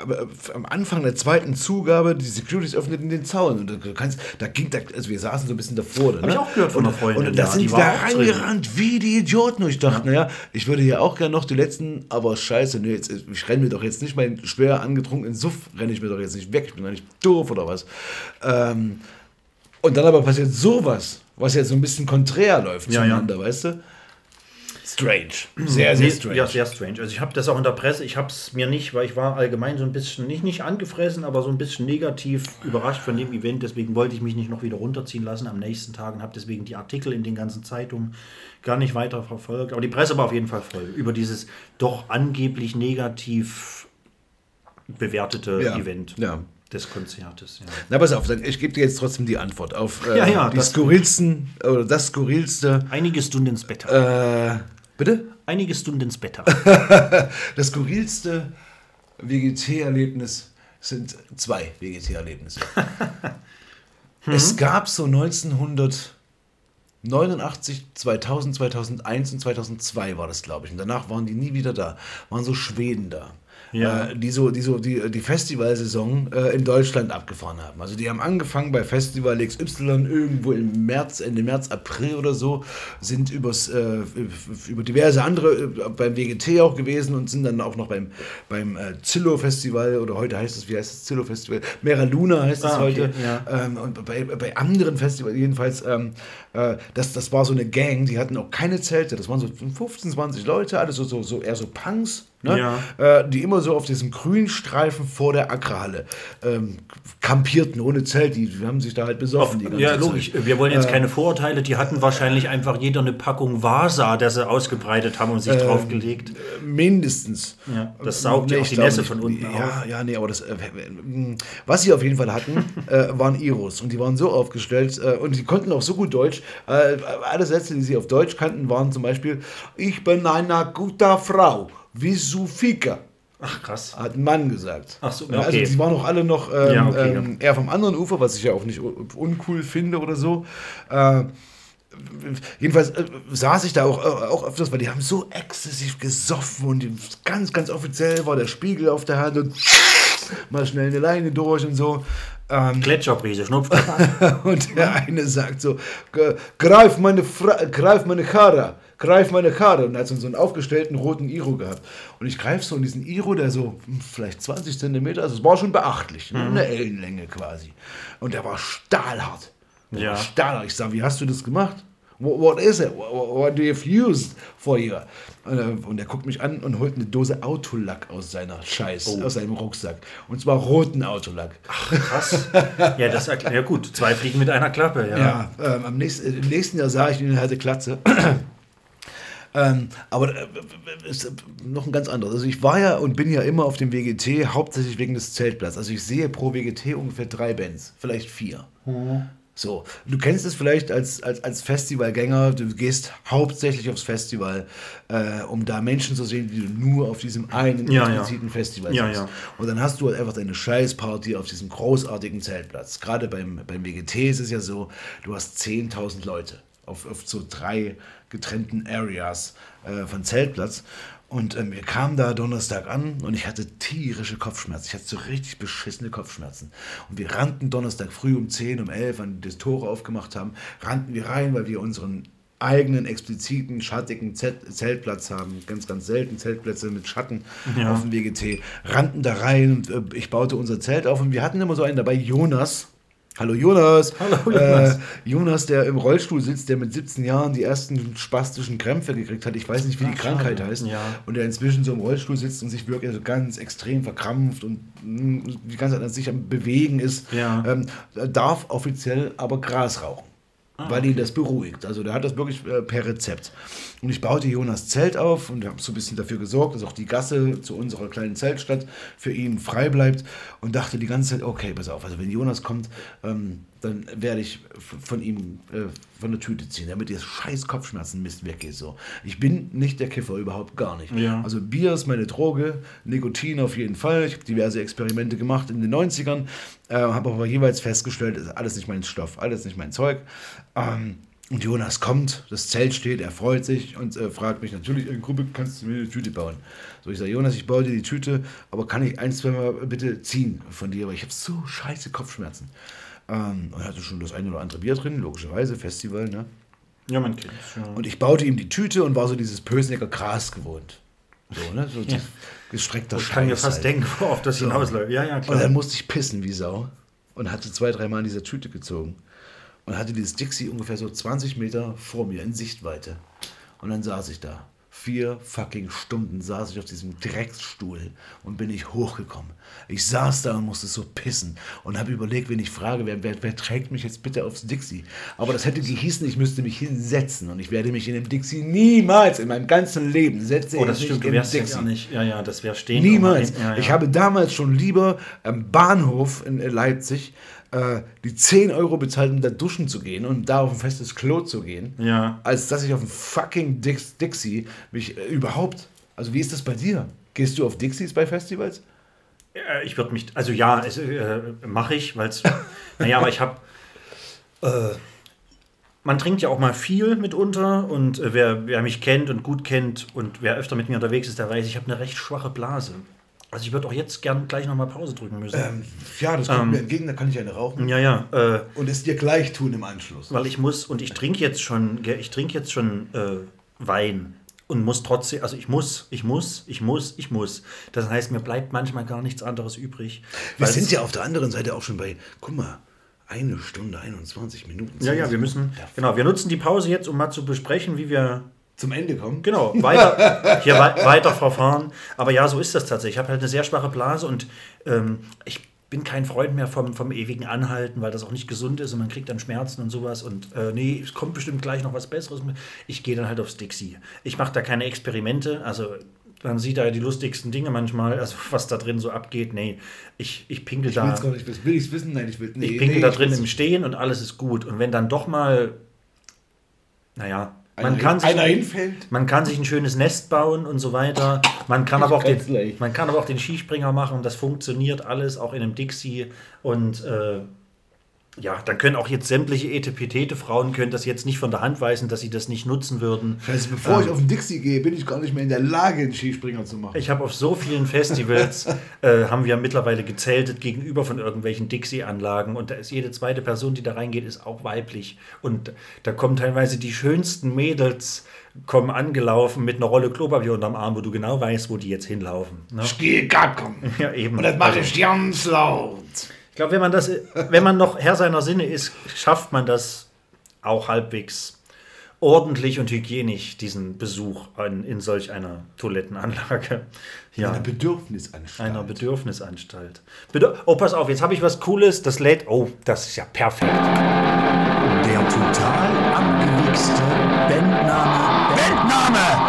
am Anfang der zweiten Zugabe, die Securities öffneten den Zaun. Und du kannst, da ging, da, also wir saßen so ein bisschen davor. Hab ich auch gehört von einer Freundin, Und da ja, sind da drin. reingerannt wie die Idioten. Und ich dachte, naja, ich würde hier auch gerne noch die letzten, aber scheiße, nee, jetzt, ich renne mir doch jetzt nicht meinen schwer angetrunkenen Suff, renne ich mir doch jetzt nicht weg. Ich bin doch nicht doof oder was. Ähm, und dann aber passiert sowas, was jetzt so ein bisschen konträr läuft Ja, ja. zueinander, weißt du? Strange. Sehr, sehr strange. Ja, sehr strange. Also ich habe das auch in der Presse, ich habe es mir nicht, weil ich war allgemein so ein bisschen, nicht, nicht angefressen, aber so ein bisschen negativ überrascht von dem Event. Deswegen wollte ich mich nicht noch wieder runterziehen lassen am nächsten Tag und habe deswegen die Artikel in den ganzen Zeitungen gar nicht weiter verfolgt. Aber die Presse war auf jeden Fall voll über dieses doch angeblich negativ bewertete Ja, Event ja. des Konzertes. Ja. Na, pass auf, dann- ich gebe dir jetzt trotzdem die Antwort auf äh, Ja, ja, die das- skurrilsten oder das skurrilste. Einige Stunden ins Bett. Äh, bitte? Einige Stunden ins Bett. Das skurrilste WGT-Erlebnis sind zwei WGT-Erlebnisse. Es gab so 1989, 2000, 2001 und 2002 war das, glaube ich. Und danach waren die nie wieder da. Waren so Schweden da. Ja. Äh, die so die, so die, die Festivalsaison äh, in Deutschland abgefahren haben. Also die haben angefangen bei Festival XY irgendwo im März, Ende März, April oder so, sind übers, äh, über diverse andere, äh, beim WGT auch gewesen und sind dann auch noch beim, beim äh, Zillow Festival oder heute heißt es, wie heißt es, Zillow Festival? Mera Luna heißt es Ah, okay, heute. ja. Ähm, und bei, bei anderen Festivals jedenfalls, ähm, äh, das, das war so eine Gang, die hatten auch keine Zelte, das waren so 15, 20 Leute, alles so, so, so eher so Punks, ne? Ja. äh, die immer so auf diesem Grünstreifen vor der Agrarhalle ähm, kampierten, ohne Zelt, die, haben sich da halt besoffen. die ganze Ja, Zeit. logisch. Wir wollen jetzt keine Vorurteile. Die hatten wahrscheinlich einfach jeder eine Packung Vasa, der sie ausgebreitet haben und sich draufgelegt. Mindestens. Ja, das saugt ja Nee, auch ich die Nässe von unten ja, auf. Ja, nee, aber das, äh, äh, was sie auf jeden Fall hatten, äh, waren Iros. Und die waren so aufgestellt äh, und die konnten auch so gut Deutsch. Äh, alle Sätze, die sie auf Deutsch kannten, waren zum Beispiel: Ich bin eine gute Frau, wie Sufika. Ach, krass. Hat ein Mann gesagt. Ach so, Ja, okay. Also die waren auch alle noch ähm, Ja, okay, ähm, eher vom anderen Ufer, was ich ja auch nicht un- uncool finde oder so. Äh, jedenfalls äh, saß ich da auch, äh, auch öfters, weil die haben so exzessiv gesoffen und ganz, ganz offiziell war der Spiegel auf der Hand und mal schnell eine Leine durch und so. Ähm, Gletscherbrise, Schnupf. und der eine sagt so, "Ge- greif meine, Fra greif meine Karre, greif meine Karre. Und er hat so einen aufgestellten roten Iro gehabt. Und ich greife so in diesen Iro, der so hm, vielleicht 20 Zentimeter, also es war schon beachtlich, ne? eine Ellenlänge quasi. Und der war stahlhart. Der Ja. war stahlhart. Ich sage, wie hast du das gemacht? What, what is it? What, what do you used for you? Und er- Und er guckt mich an und holt eine Dose Autolack aus seiner Scheiß, aus seinem Rucksack. Und zwar roten Autolack. Krass. Ja, das erklärt. Ja, gut. Zwei Fliegen mit einer Klappe. Ja. Ja, ähm, am nächsten, im nächsten Jahr sah ich ihn, er hatte Klatze. Ähm, aber äh, ist noch ein ganz anderes. Also ich war ja und bin ja immer auf dem WGT, hauptsächlich wegen des Zeltplatzes. Also ich sehe pro WGT ungefähr drei Bands, vielleicht vier. So, du kennst es vielleicht als, als, als Festivalgänger, du gehst hauptsächlich aufs Festival, äh, um da Menschen zu sehen, die du nur auf diesem einen Ja, ja. expliziten Festival Ja, siehst. ja. Und dann hast du halt einfach deine Scheißparty auf diesem großartigen Zeltplatz. Gerade beim, beim WGT ist es ja so, du hast 10.000 Leute auf, auf so drei getrennten Areas äh, von Zeltplatz. Und ähm, wir kamen da Donnerstag an und ich hatte tierische Kopfschmerzen. Ich hatte so richtig beschissene Kopfschmerzen. Und wir rannten Donnerstag früh um 10, um 11, wenn die Tore aufgemacht haben, rannten wir rein, weil wir unseren eigenen expliziten schattigen Zelt Zeltplatz haben. Ganz, ganz selten Zeltplätze mit Schatten auf dem WGT. Rannten da rein und äh, ich baute unser Zelt auf und wir hatten immer so einen dabei, Jonas. Hallo Jonas. Hallo, Jonas. Äh, Jonas, der im Rollstuhl sitzt, der mit 17 Jahren die ersten spastischen Krämpfe gekriegt hat. Ich weiß nicht, wie die Ach, Krankheit schade. heißt. Ja. Und der inzwischen so im Rollstuhl sitzt und sich wirklich so ganz extrem verkrampft und mh, die ganze Zeit an sich am Bewegen ist. Ja. Ähm, darf offiziell aber Gras rauchen. Ah, weil ihn das beruhigt. Also der hat das wirklich äh, per Rezept. Und ich baute Jonas Zelt auf und habe so ein bisschen dafür gesorgt, dass auch die Gasse zu unserer kleinen Zeltstadt für ihn frei bleibt. Und dachte die ganze Zeit, okay, pass auf, also wenn Jonas kommt, ähm, dann werde ich von ihm äh, von der Tüte ziehen, damit ihr scheiß Kopfschmerzen Mist weggeht. So. Ich bin nicht der Kiffer, überhaupt gar nicht. Ja. Also Bier ist meine Droge, Nikotin auf jeden Fall. Ich habe diverse Experimente gemacht in den 90ern, äh, habe aber jeweils festgestellt, ist alles nicht mein Stoff, alles nicht mein Zeug. Ähm, und Jonas kommt, das Zelt steht, er freut sich und äh, fragt mich natürlich, in Gruppe kannst du mir eine Tüte bauen. So, ich sage, Jonas, ich baue dir die Tüte, aber kann ich ein, zwei Mal bitte ziehen von dir, weil ich habe so scheiße Kopfschmerzen. Ähm, und er hatte schon das eine oder andere Bier drin, logischerweise, Festival, ne? Ja, man kennt's. Ja. Und ich baute ihm die Tüte und war so dieses Pösnecker Gras gewohnt. So, ne? So ja. gestreckter Ich kann mir fast halt. denken, worauf das hinausläuft. Ja, ja, Und dann klar. musste ich pissen wie Sau und hatte zwei, dreimal in dieser Tüte gezogen. Und hatte dieses Dixie ungefähr so 20 Meter vor mir in Sichtweite. Und dann saß ich da. Vier fucking Stunden saß ich auf diesem Drecksstuhl und bin ich hochgekommen. Ich saß da und musste so pissen und habe überlegt, wen ich frage, wer, wer, wer trägt mich jetzt bitte aufs Dixie? Aber das hätte gehießen, ich müsste mich hinsetzen und ich werde mich in dem Dixie niemals in meinem ganzen Leben setze Oh, das stimmt, du wärst ja Dixie. gar nicht. Ja, ja, das wäre stehen. Niemals. Ja, ja. Ich habe damals schon lieber am Bahnhof in äh, Leipzig äh, die 10 Euro bezahlt, um da duschen zu gehen und da auf ein festes Klo zu gehen, Ja. als dass ich auf ein fucking Dix Dixie mich äh, überhaupt. Also, wie ist das bei dir? Gehst du auf Dixies bei Festivals? Äh, Ich würde mich, also ja, äh, mache ich, weil es, naja, aber ich habe, äh, man trinkt ja auch mal viel mitunter und äh, wer, wer mich kennt und gut kennt und wer öfter mit mir unterwegs ist, der weiß, ich habe eine recht schwache Blase. Also ich würde auch jetzt gern gleich nochmal Pause drücken müssen. Ähm, ja, das kommt mir entgegen, da kann ich eine rauchen. ja, ja, äh, Und es dir gleich tun im Anschluss. weil ich muss und ich trinke jetzt schon, ich trinke jetzt schon äh, Wein und muss trotzdem, also ich muss, ich muss, ich muss, ich muss. Das heißt, mir bleibt manchmal gar nichts anderes übrig. Wir sind ja auf der anderen Seite auch schon bei, guck mal, eine Stunde, 21 Minuten. Ja, ja, wir müssen, genau, wir nutzen die Pause jetzt, um mal zu besprechen, wie wir, Zum Ende kommen. genau, weiter, hier wei weiter verfahren. Aber ja, so ist das tatsächlich. Ich habe halt eine sehr schwache Blase und ähm, ich bin kein Freund mehr vom, vom ewigen Anhalten, weil das auch nicht gesund ist und man kriegt dann Schmerzen und sowas. Und äh, nee, es kommt bestimmt gleich noch was Besseres. Ich gehe dann halt aufs Dixie. Ich mache da keine Experimente, also man sieht da ja die lustigsten Dinge manchmal, also was da drin so abgeht. Nee, ich, ich pinkel Ich da. will's gar nicht wissen. Will ich es wissen? Nein, ich will nee, Ich pinkel nee, da drin im Stehen und alles ist gut. Und wenn dann doch mal, naja, man kann, sich, einer hinfällt? man kann sich ein schönes Nest bauen und so weiter. Man kann, aber auch den, leicht. man kann aber auch den Skispringer machen. Das funktioniert alles, auch in einem Dixie. Und äh, ja, dann können auch jetzt sämtliche Etepetete-Frauen können das jetzt nicht von der Hand weisen, dass sie das nicht nutzen würden. Scheiße, bevor ich auf den Dixie gehe, bin ich gar nicht mehr in der Lage, einen Skispringer zu machen. Ich habe auf so vielen Festivals, äh, haben wir mittlerweile gezeltet gegenüber von irgendwelchen Dixie-Anlagen und da ist jede zweite Person, die da reingeht, ist auch weiblich. Und da kommen teilweise die schönsten Mädels, kommen angelaufen mit einer Rolle Klopapier unterm Arm, wo du genau weißt, wo die jetzt hinlaufen. Ne? ich gehe gacken. Ja, eben. Und das mache Also, ich ganz laut. Ich glaube, wenn man das, wenn man noch Herr seiner Sinne ist, schafft man das auch halbwegs ordentlich und hygienisch, diesen Besuch in, in solch einer Toilettenanlage. Ja. Eine Bedürfnisanstalt. Einer Bedürfnisanstalt. Bedür oh, pass auf, jetzt habe ich was Cooles. Das lädt. Oh, das ist ja perfekt. Der total abgewichste Bandname. Bandname!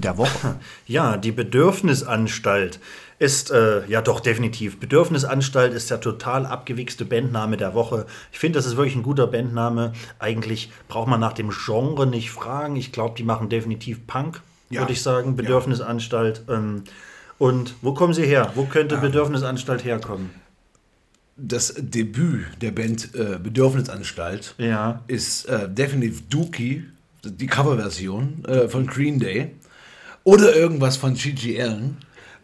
Der Woche. Ja, die Bedürfnisanstalt ist, äh, ja doch, definitiv. Bedürfnisanstalt ist der total abgewichste Bandname der Woche. Ich finde, das ist wirklich ein guter Bandname. Eigentlich braucht man nach dem Genre nicht fragen. Ich glaube, die machen definitiv Punk, Ja. würde ich sagen. Bedürfnisanstalt. Ähm, und wo kommen sie her? Wo könnte Bedürfnisanstalt herkommen? Das Debüt der Band äh, Bedürfnisanstalt Ja. ist äh, definitiv Dookie, die Coverversion äh, von Green Day. Oder irgendwas von Gigi Allen.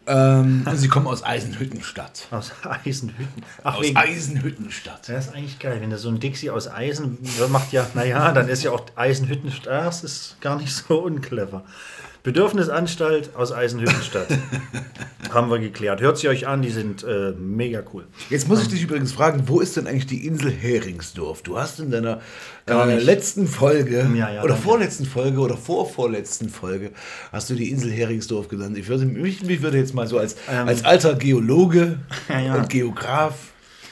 Ähm, und sie kommen aus Eisenhüttenstadt. Aus Eisenhütten. Ach, Aus wegen, Eisenhüttenstadt. Das ist eigentlich geil, wenn du so ein Dixie aus Eisen macht, ja, naja, dann ist ja auch Eisenhütten, das ist gar nicht so unclever. Bedürfnisanstalt aus Eisenhüttenstadt. Haben wir geklärt. Hört sie euch an, die sind äh, mega cool. Jetzt muss ich dich übrigens fragen, wo ist denn eigentlich die Insel Heringsdorf? Du hast in deiner äh, letzten Folge Ja, ja, oder danke. vorletzten Folge oder vorvorletzten Folge hast du die Insel Heringsdorf genannt. Ich würde, mich, mich würde jetzt mal so als, als alter Geologe Ähm. Ja. und Geograf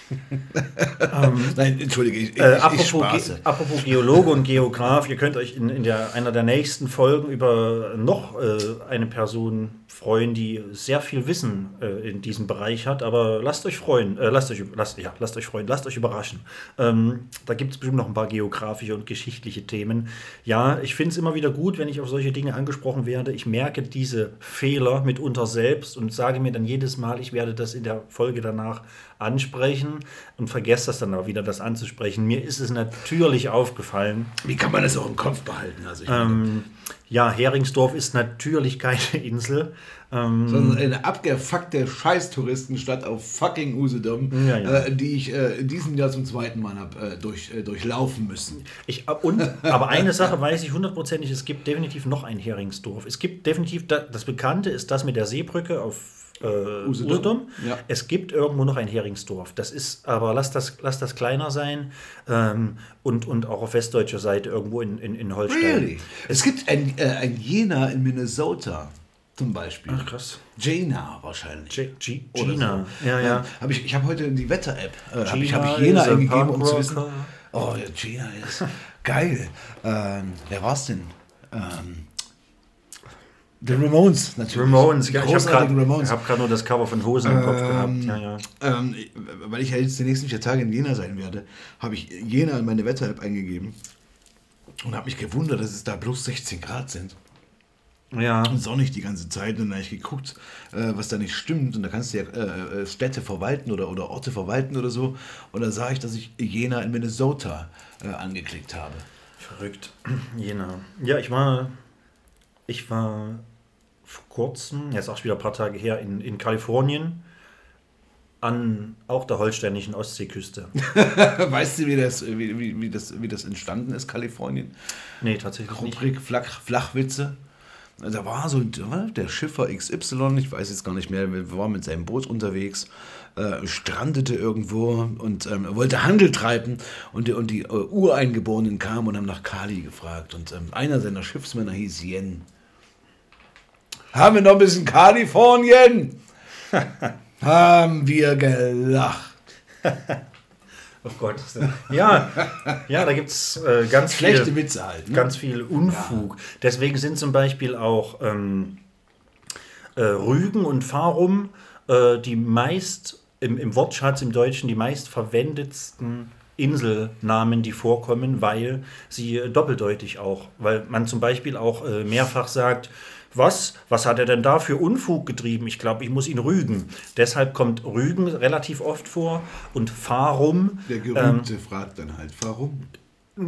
Nein, entschuldige, ich, ich, Äh, ich apropos, spaße. Ge apropos Geologe und Geograf, ihr könnt euch in, in der, einer der nächsten Folgen über noch äh, eine Person freuen, die sehr viel Wissen äh, in diesem Bereich hat. Aber lasst euch freuen, äh, lasst euch, lasst, ja, lasst euch freuen, lasst euch überraschen. Ähm, da gibt es bestimmt noch ein paar geografische und geschichtliche Themen. Ja, ich finde es immer wieder gut, wenn ich auf solche Dinge angesprochen werde. Ich merke diese Fehler mitunter selbst und sage mir dann jedes Mal, ich werde das in der Folge danach ansprechen und vergesse das dann aber wieder, das anzusprechen. Mir ist es natürlich aufgefallen, Wie kann man das auch im Kopf behalten? Also ich ähm, ja, Heringsdorf ist natürlich keine Insel. Ähm, sondern eine abgefuckte Scheiß-Touristenstadt auf fucking Usedom, Ja, ja. Äh, die ich äh, in diesem Jahr zum zweiten Mal habe äh, durch, äh, durchlaufen müssen. ich, und, aber eine Sache weiß ich hundertprozentig, es gibt definitiv noch ein Heringsdorf. Es gibt definitiv, da, das Bekannte ist das mit der Seebrücke auf äh, Usedom. Usedom. Ja. Es gibt irgendwo noch ein Heringsdorf. Das ist, aber lass das, lass das kleiner sein ähm, und, und auch auf westdeutscher Seite irgendwo in, in, in Holstein. Really? Es gibt ein, äh, ein Jena in Minnesota zum Beispiel. Ach, krass. Jena wahrscheinlich. G G Oder Gina. so. Ja, ja. Hab ich ich habe heute in die Wetter-App äh, hab ich, hab ich Jena eingegeben, um zu wissen. Oh, ja, Gina ist geil. Ähm, wer war's denn? Ähm, The Ramones natürlich. Ramones, ja, ich habe gerade nur das Cover von Hosen im Kopf gehabt. Ja, ja. Ähm, weil ich ja jetzt die nächsten vier Tage in Jena sein werde, habe ich Jena in meine Wetter-App eingegeben und habe mich gewundert, dass es da bloß 16 Grad sind. ja. Und sonnig die ganze Zeit. Und dann habe ich geguckt, äh, was da nicht stimmt. Und da kannst du ja äh, äh, Städte verwalten oder, oder Orte verwalten oder so. Und da sah ich, dass ich Jena in Minnesota äh, angeklickt habe. Verrückt. Jena. Ja, ich war, ich war vor kurzem, jetzt auch wieder ein paar Tage her, in, in Kalifornien an auch der holsteinischen Ostseeküste. weißt du, wie das, wie, wie, wie, das, wie das entstanden ist, Kalifornien? Nee, tatsächlich nicht. Rubrik Flach, Flachwitze. Da war so ein- der Schiffer XY, ich weiß jetzt gar nicht mehr, war mit seinem Boot unterwegs, äh, strandete irgendwo und ähm, wollte Handel treiben und die, und die äh, Ureingeborenen kamen und haben nach Kali gefragt und ähm, einer seiner Schiffsmänner hieß Yen. Haben wir noch ein bisschen Kalifornien? haben wir gelacht. Oh Gott. Ja, ja da gibt es äh, ganz Schlechte viel, Witze halt. Ne? ganz viel Unfug. Deswegen sind zum Beispiel auch ähm, äh, Rügen und Farum äh, die meist im, im Wortschatz im Deutschen die meist verwendetsten Inselnamen, die vorkommen, weil sie äh, doppeldeutig auch, weil man zum Beispiel auch äh, mehrfach sagt, was, was hat er denn da für Unfug getrieben? Ich glaube, ich muss ihn rügen. Deshalb kommt Rügen relativ oft vor und Farum. Der Gerühmte fragt dann halt, warum?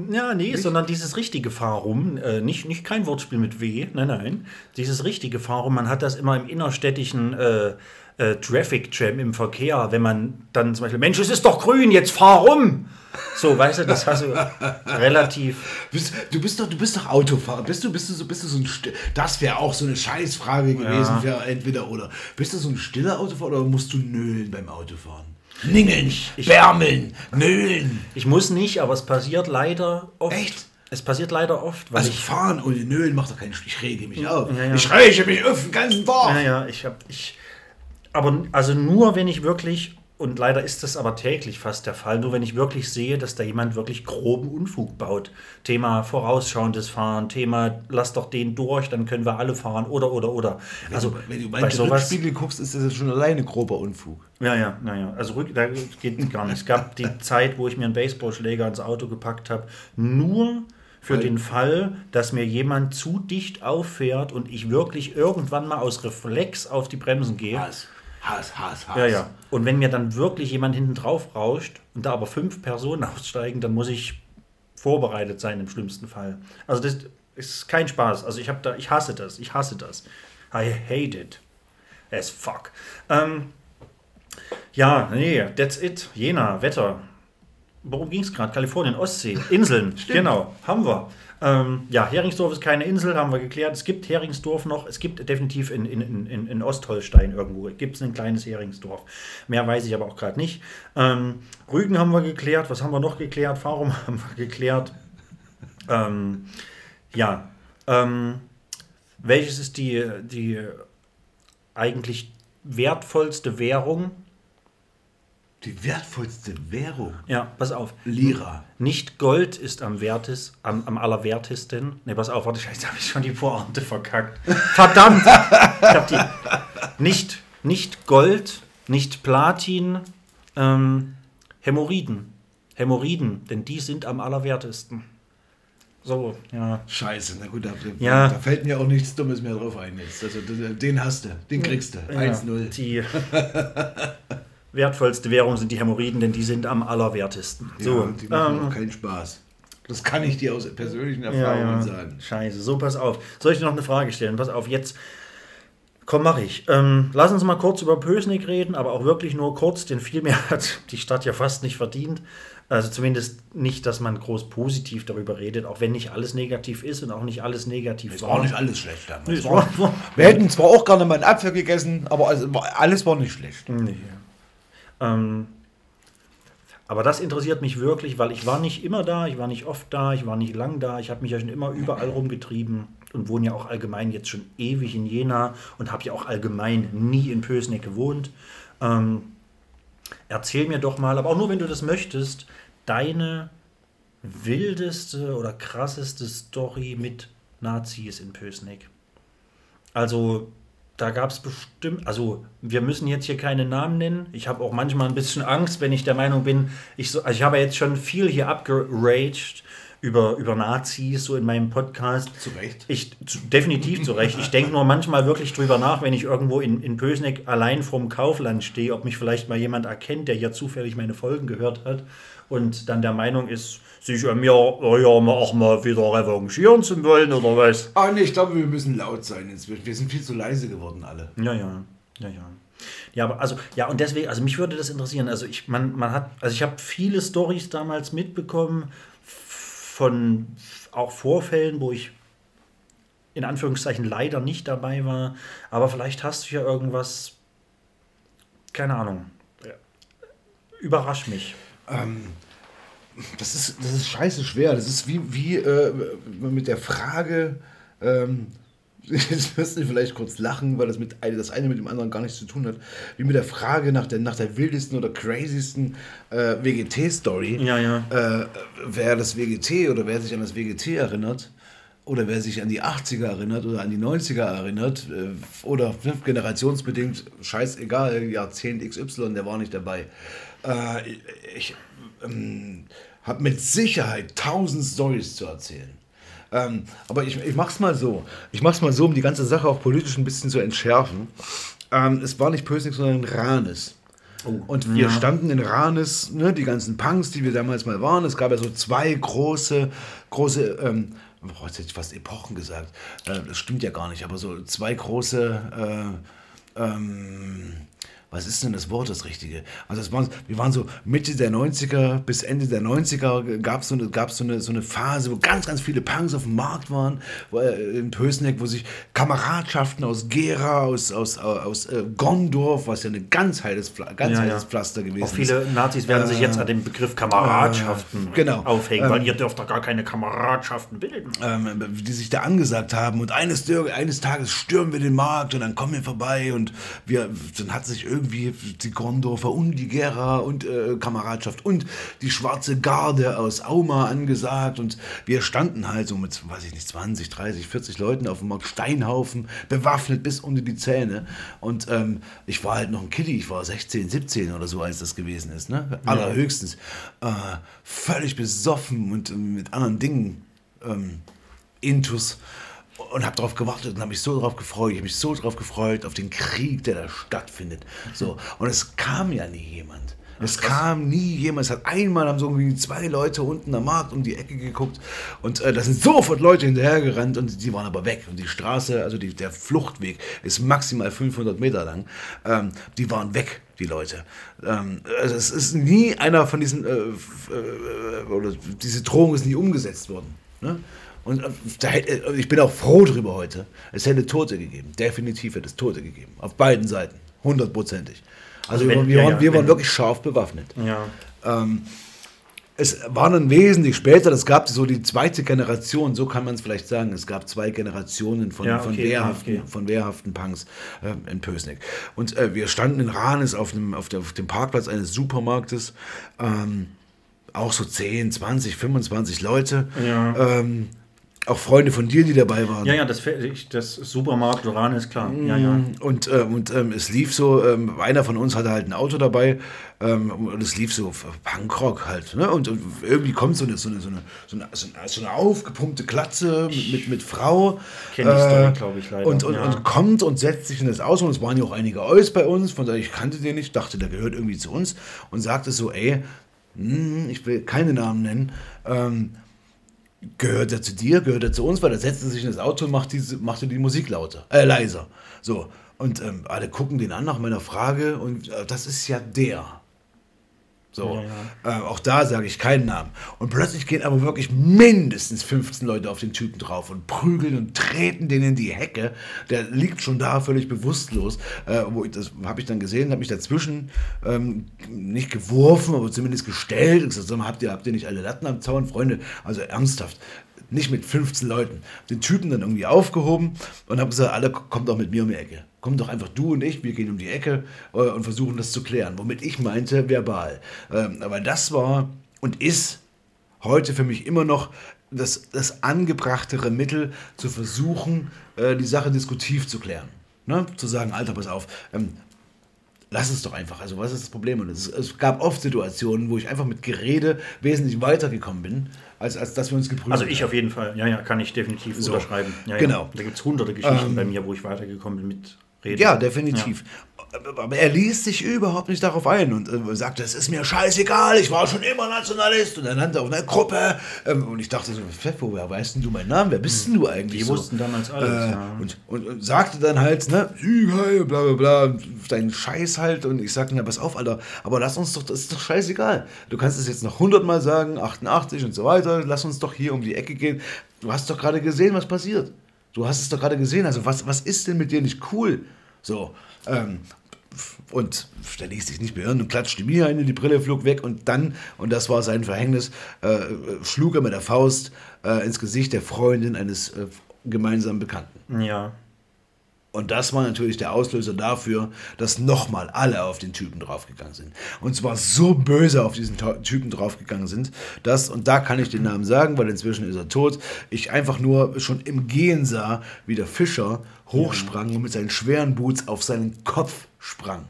Ja, nee, sondern dieses richtige Farum, äh, nicht, nicht kein Wortspiel mit W, nein, nein. Dieses richtige Farum, man hat das immer im innerstädtischen äh, äh, Traffic Jam im Verkehr, wenn man dann zum Beispiel, Mensch, es ist doch grün, jetzt fahr rum! So, weißt du, das hast du relativ. Bist, du bist doch, du bist doch Autofahrer. Bist du, bist du so, bist du so ein Das wäre auch so eine Scheißfrage gewesen für entweder oder. Bist du so ein stiller Autofahrer oder musst du nölen beim Autofahren? Ningeln, bärmeln, nölen. Ich muss nicht, aber es passiert leider oft. Echt? Es passiert leider oft, weil Also ich. fahren ohne nölen macht doch keinen Ich rege mich auf. Ja, ja. Ich rege mich auf den ganzen Tag. Ja, ja, ich habe ich aber also nur wenn ich wirklich und leider ist das aber täglich fast der Fall, nur wenn ich wirklich sehe, dass da jemand wirklich groben Unfug baut. Thema vorausschauendes Fahren, Thema lass doch den durch, dann können wir alle fahren oder oder oder. Also Wenn du bei sowas Rückspiegel guckst, ist das schon alleine grober Unfug. ja, ja, naja. Also rück, da geht gar nicht. Es gab die Zeit, wo ich mir einen Baseballschläger ins Auto gepackt habe, nur für Weil- den Fall, dass mir jemand zu dicht auffährt und ich wirklich irgendwann mal aus Reflex auf die Bremsen gehe. Hass, Hass, Hass, Hass. Ja, ja. Und wenn mir dann wirklich jemand hinten drauf rauscht und da aber fünf Personen aussteigen, dann muss ich vorbereitet sein im schlimmsten Fall. Also das ist kein Spaß. Also ich habe da, ich hasse das. Ich hasse das. I hate it. As fuck. Ähm, ja, nee, that's it. Jena, Wetter. Worum ging es gerade? Kalifornien, Ostsee, Inseln. genau, haben wir. Ähm, ja, Heringsdorf ist keine Insel, haben wir geklärt. Es gibt Heringsdorf noch. Es gibt definitiv in, in, in, in Ostholstein irgendwo, gibt es ein kleines Heringsdorf. Mehr weiß ich aber auch gerade nicht. Ähm, Rügen haben wir geklärt. Was haben wir noch geklärt? Farum haben wir geklärt. Ähm, ja. Ähm, welches ist die, die eigentlich wertvollste Währung? Die wertvollste Währung. Ja, pass auf. Lira. Nicht Gold ist am wertes, am, am allerwertesten. Ne, pass auf, warte, jetzt habe ich schon die Pointe verkackt. Verdammt! ich hab die, nicht, nicht Gold, nicht Platin, ähm, Hämorrhoiden. Hämorrhoiden, denn die sind am allerwertesten. So, ja. Scheiße, na gut, da, Ja. da fällt mir auch nichts Dummes mehr drauf ein jetzt. Also den hast du, den kriegst du. 1-0. Die wertvollste Währung sind die Hämorrhoiden, denn die sind am allerwertesten. So, ja, die machen ähm, auch keinen Spaß. Das kann ich dir aus persönlichen Erfahrungen ja. sagen. Scheiße, so pass auf. Soll ich dir noch eine Frage stellen? Pass auf, jetzt. Komm, mach ich. Ähm, lass uns mal kurz über Pösnik reden, aber auch wirklich nur kurz, denn viel mehr hat die Stadt ja fast nicht verdient. Also zumindest nicht, dass man groß positiv darüber redet, auch wenn nicht alles negativ ist und auch nicht alles negativ Es war auch nicht alles schlecht damals. Nee, war, war- wir hätten zwar auch gerne mal einen Apfel gegessen, aber war- alles war nicht schlecht. Nee. Ähm, aber das interessiert mich wirklich, weil ich war nicht immer da, ich war nicht oft da, ich war nicht lang da, ich habe mich ja schon immer überall rumgetrieben und wohne ja auch allgemein jetzt schon ewig in Jena und habe ja auch allgemein nie in Pösneck gewohnt. Ähm, erzähl mir doch mal, aber auch nur wenn du das möchtest, deine wildeste oder krasseste Story mit Nazis in Pösneck. Also, da gab es bestimmt, also wir müssen jetzt hier keine Namen nennen. Ich habe auch manchmal ein bisschen Angst, wenn ich der Meinung bin, ich, so, also ich habe jetzt schon viel hier abgeraged über, über Nazis, so in meinem Podcast. Zu Recht. Ich, zu, definitiv zu Recht. Ich denke nur manchmal wirklich drüber nach, wenn ich irgendwo in, in Pösneck allein vorm Kaufland stehe, ob mich vielleicht mal jemand erkennt, der ja zufällig meine Folgen gehört hat und dann der Meinung ist, sich an mir ja, auch mal wieder revanchieren zu wollen oder was. Ah, nee, ich glaube, wir müssen laut sein inzwischen. Wir sind viel zu leise geworden, alle. Ja, ja, ja, ja. Ja, aber also, ja, und deswegen, also mich würde das interessieren. Also ich, man, man hat, also ich habe viele Stories damals mitbekommen von auch Vorfällen, wo ich in Anführungszeichen leider nicht dabei war. Aber vielleicht hast du ja irgendwas, keine Ahnung. Überrasch mich. Das ist, das ist scheiße schwer. Das ist wie, wie äh, mit der Frage, ähm, jetzt wirst du vielleicht kurz lachen, weil das, mit, das eine mit dem anderen gar nichts zu tun hat, wie mit der Frage nach der, nach der wildesten oder crazysten äh, WGT-Story. Ja, ja. Äh, wer das WGT oder wer sich an das WGT erinnert, oder wer sich an die 80er erinnert oder an die 90er erinnert, äh, oder ne, generationsbedingt, scheißegal, Jahrzehnt XY, der war nicht dabei. Äh, ich ähm, habe mit Sicherheit tausend Stories zu erzählen. Ähm, aber ich, ich mach's mal so. Ich mach's mal so, um die ganze Sache auch politisch ein bisschen zu entschärfen. Ähm, es war nicht Pösnik, sondern Ranes. Und wir standen in Ranes, ne, die ganzen Punks, die wir damals mal waren. Es gab ja so zwei große, große, ähm, boah, jetzt hätte ich fast Epochen gesagt. Äh, das stimmt ja gar nicht, aber so zwei große, äh, ähm, was ist denn das Wort, das Richtige? Also es waren, wir waren so Mitte der 90er bis Ende der 90er gab es so, eine, gab's so, eine, so eine Phase, wo ganz, ganz viele Punks auf dem Markt waren, wo, äh, in Pösneck, wo sich Kameradschaften aus Gera, aus, aus, aus äh, Gondorf, was ja ein ganz heiles, ganz Ja, ja. heiles Pflaster gewesen Auch viele Nazis werden sich jetzt an dem Begriff Kameradschaften äh, genau. aufhängen, weil ihr dürft doch gar keine Kameradschaften bilden. ähm, die sich da angesagt haben und eines, eines Tages stürmen wir den Markt und dann kommen wir vorbei und wir, dann hat sich irgendwie die Gondorfer und die Gera und äh, Kameradschaft und die schwarze Garde aus Auma angesagt und wir standen halt so mit, weiß ich nicht, 20, 30, 40 Leuten auf dem Markt, Steinhaufen, bewaffnet bis unter die Zähne. Und ähm, ich war halt noch ein Kiddie, ich war 16, 17 oder so, als das gewesen ist, ne? allerhöchstens, äh, völlig besoffen und äh, mit anderen Dingen ähm, Intus und habe darauf gewartet und habe mich so darauf gefreut. Ich habe mich so darauf gefreut, auf den Krieg, der da stattfindet. So. Und es kam ja nie jemand. Es kam nie jemand. Es hat einmal haben so irgendwie zwei Leute unten am Markt um die Ecke geguckt und äh, da sind sofort Leute hinterhergerannt und die waren aber weg. Und die Straße, also die, der Fluchtweg ist maximal 500 Meter lang. Ähm, die waren weg, die Leute. Ähm, also es ist nie einer von diesen, äh, äh, oder diese Drohung ist nie umgesetzt worden. Ne? Und äh, da hätte, ich bin auch froh drüber heute. Es hätte Tote gegeben. Definitiv hätte es Tote gegeben. Auf beiden Seiten. Hundertprozentig. Also, Also wenn- wir, ja, waren, wir waren wenn- wirklich scharf bewaffnet. Ja. es war dann wesentlich später, das gab so die zweite Generation, so kann man es vielleicht sagen. Es gab zwei Generationen von, Ja, von, okay, wehrhaften, okay. von wehrhaften Punks äh, in Pösneck. Und äh, wir standen in Ranis auf, einem, auf, der, auf dem Parkplatz eines Supermarktes. Ähm, auch so 10, 20, 25 Leute. Ja. Ähm, auch Freunde von dir, die dabei waren. Ja, ja, das, das Supermarkt Uran ist klar. Ja, ja. Und, äh, und ähm, es lief so, ähm, einer von uns hatte halt ein Auto dabei ähm, und es lief so Punkrock halt. Ne? Und, und irgendwie kommt so eine, so eine, so eine, so eine, so eine, aufgepumpte Glatze mit, mit, mit Frau. Kenn die Story, glaub ich, leider, Und, und, ja. und kommt und setzt sich in das Auto und es waren ja auch einige Eus bei uns, von daher ich kannte den nicht, dachte, der gehört irgendwie zu uns und sagte so, ey, hm, ich will keine Namen nennen, ähm, gehört er zu dir, gehört er zu uns, weil er setzte sich in das Auto und macht diese, machte die Musik lauter, äh, leiser. So. Und ähm, alle gucken den an nach meiner Frage und äh, das ist ja der. So. Äh, auch da sage ich keinen Namen. Und plötzlich gehen aber wirklich mindestens 15 Leute auf den Typen drauf und prügeln und treten den in die Hecke. Der liegt schon da völlig bewusstlos. Äh, wo ich, das habe ich dann gesehen, habe mich dazwischen ähm, nicht geworfen, aber zumindest gestellt. Und gesagt, habt ihr, habt ihr nicht alle Latten am Zaun? Freunde, also ernsthaft. Nicht mit 15 Leuten. Den Typen dann irgendwie aufgehoben und habe gesagt, alle kommt doch mit mir um die Ecke. Kommt doch einfach du und ich, wir gehen um die Ecke äh, und versuchen das zu klären. Womit ich meinte, verbal. Ähm, aber das war und ist heute für mich immer noch das, das angebrachtere Mittel, zu versuchen, äh, die Sache diskutiv zu klären. Ne? Zu sagen, Alter, pass auf, ähm, lass es doch einfach. Also, was ist das Problem? Und es, es gab oft Situationen, wo ich einfach mit Gerede wesentlich weitergekommen bin, als, als dass wir uns geprüft Also ich auf jeden Fall. Ja, ja, kann ich definitiv So. unterschreiben. Ja, Genau. Ja. Da gibt es hunderte Geschichten bei mir, wo ich weitergekommen bin mit Reden. Ja, definitiv. Aber er ließ sich überhaupt nicht darauf ein und äh, sagte, es ist mir scheißegal, ich war schon immer Nationalist und er nannte auch eine Gruppe. Ähm, und ich dachte so, Pfeffo, woher weißt denn du meinen Namen? Wer bist denn du eigentlich? Die so? wussten damals alles, Äh, ja. und, und, und sagte dann halt, ne, bla bla bla, deinen Scheiß halt. Und ich sagte, na, pass auf, Alter, aber lass uns doch, das ist doch scheißegal. Du kannst es jetzt noch hundertmal sagen, 88 und so weiter, lass uns doch hier um die Ecke gehen. Du hast doch gerade gesehen, was passiert. Du hast es doch gerade gesehen. Also, was, was ist denn mit dir nicht cool? So, ähm, und der ließ sich nicht beirren und klatschte mir eine, die Brille flog weg und dann, und das war sein Verhängnis, äh, schlug er mit der Faust äh, ins Gesicht der Freundin eines äh, gemeinsamen Bekannten. Ja. Und das war natürlich der Auslöser dafür, dass nochmal alle auf den Typen draufgegangen sind. Und zwar so böse auf diesen Typen draufgegangen sind, dass, und da kann ich den Namen sagen, weil inzwischen ist er tot, ich einfach nur schon im Gehen sah, wie der Fischer hochsprang und mit seinen schweren Boots auf seinen Kopf sprang.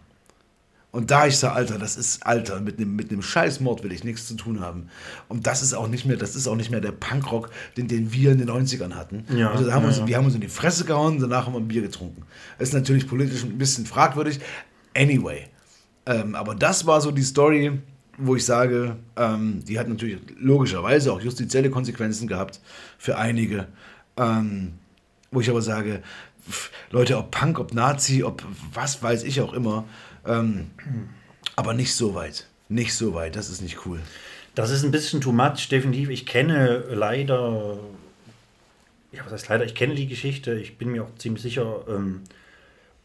Und da ich sah, Alter, das ist Alter, mit einem mit Scheißmord will ich nichts zu tun haben. Und das ist auch nicht mehr, das ist auch nicht mehr der Punkrock, den, den wir in den 90ern hatten. Ja, also haben wir, uns, ja, ja. wir haben uns in die Fresse gehauen, danach haben wir ein Bier getrunken. Ist natürlich politisch ein bisschen fragwürdig. Anyway. Ähm, aber das war so die Story, wo ich sage, ähm, die hat natürlich logischerweise auch justizielle Konsequenzen gehabt für einige. Ähm, wo ich aber sage, Leute, ob Punk, ob Nazi, ob was weiß ich auch immer, ähm, aber nicht so weit. Nicht so weit, das ist nicht cool. Das ist ein bisschen too much, definitiv. Ich kenne leider, ja, was heißt leider, ich kenne die Geschichte. Ich bin mir auch ziemlich sicher, ähm,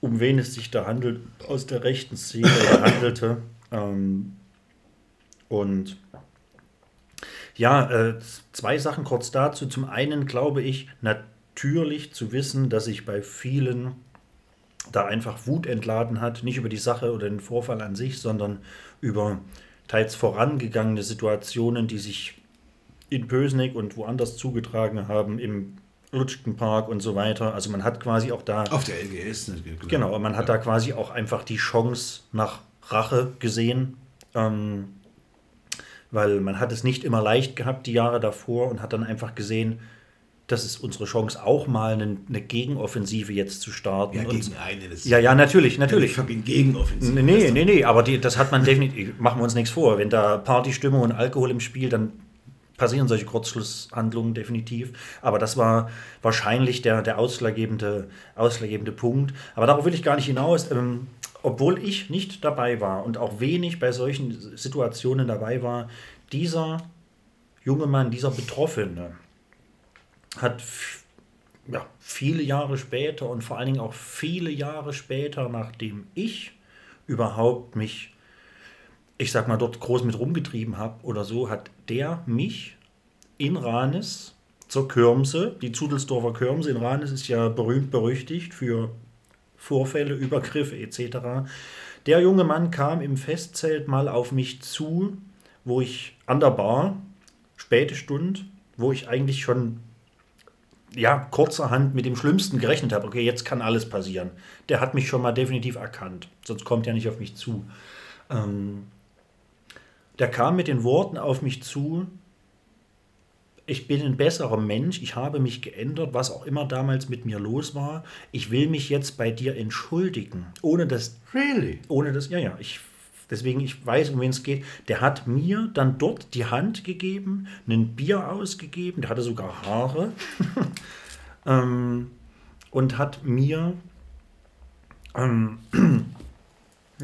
um wen es sich da handelt, aus der rechten Szene handelte. Ähm, und ja, äh, zwei Sachen kurz dazu. Zum einen glaube ich natürlich zu wissen, dass sich bei vielen da einfach Wut entladen hat, nicht über die Sache oder den Vorfall an sich, sondern über teils vorangegangene Situationen, die sich in Pösneck und woanders zugetragen haben, im Lutschkenpark und so weiter. Also man hat quasi auch da, Auf der LGS. ne, genau, man hat da quasi auch einfach die Chance nach Rache gesehen, ähm, weil man hat es nicht immer leicht gehabt die Jahre davor und hat dann einfach gesehen, das ist unsere Chance, auch mal eine, eine Gegenoffensive jetzt zu starten. Ja, gegen einen. Das ja, ja, natürlich, natürlich. Ich habe ihn Gegenoffensiv. Nee, nee, nee, nee, aber die, das hat man definitiv, machen wir uns nichts vor. Wenn da Partystimmung und Alkohol im Spiel, dann passieren solche Kurzschlusshandlungen definitiv. Aber das war wahrscheinlich der, der ausschlaggebende, ausschlaggebende Punkt. Aber darauf will ich gar nicht hinaus. Ähm, obwohl ich nicht dabei war und auch wenig bei solchen Situationen dabei war, dieser junge Mann, dieser Betroffene, hat ja, viele Jahre später und vor allen Dingen auch viele Jahre später, nachdem ich überhaupt mich ich sag mal, dort groß mit rumgetrieben habe oder so, hat der mich in Ranes zur Kirmse, die Zudelsdorfer Kirmse in Ranes ist ja berühmt berüchtigt für Vorfälle, Übergriffe etc. Der junge Mann kam im Festzelt mal auf mich zu, wo ich an der Bar, späte Stund, wo ich eigentlich schon ja, kurzerhand mit dem Schlimmsten gerechnet habe. Okay, jetzt kann alles passieren. Der hat mich schon mal definitiv erkannt. Sonst kommt er nicht auf mich zu. Ähm, der kam mit den Worten auf mich zu, ich bin ein besserer Mensch, ich habe mich geändert, was auch immer damals mit mir los war. Ich will mich jetzt bei dir entschuldigen, ohne das, Really? ohne das, ja, ja, ich, deswegen, ich weiß, um wen es geht. Der hat mir dann dort die Hand gegeben, ein Bier ausgegeben, der hatte sogar Haare ähm, und hat mir, ähm,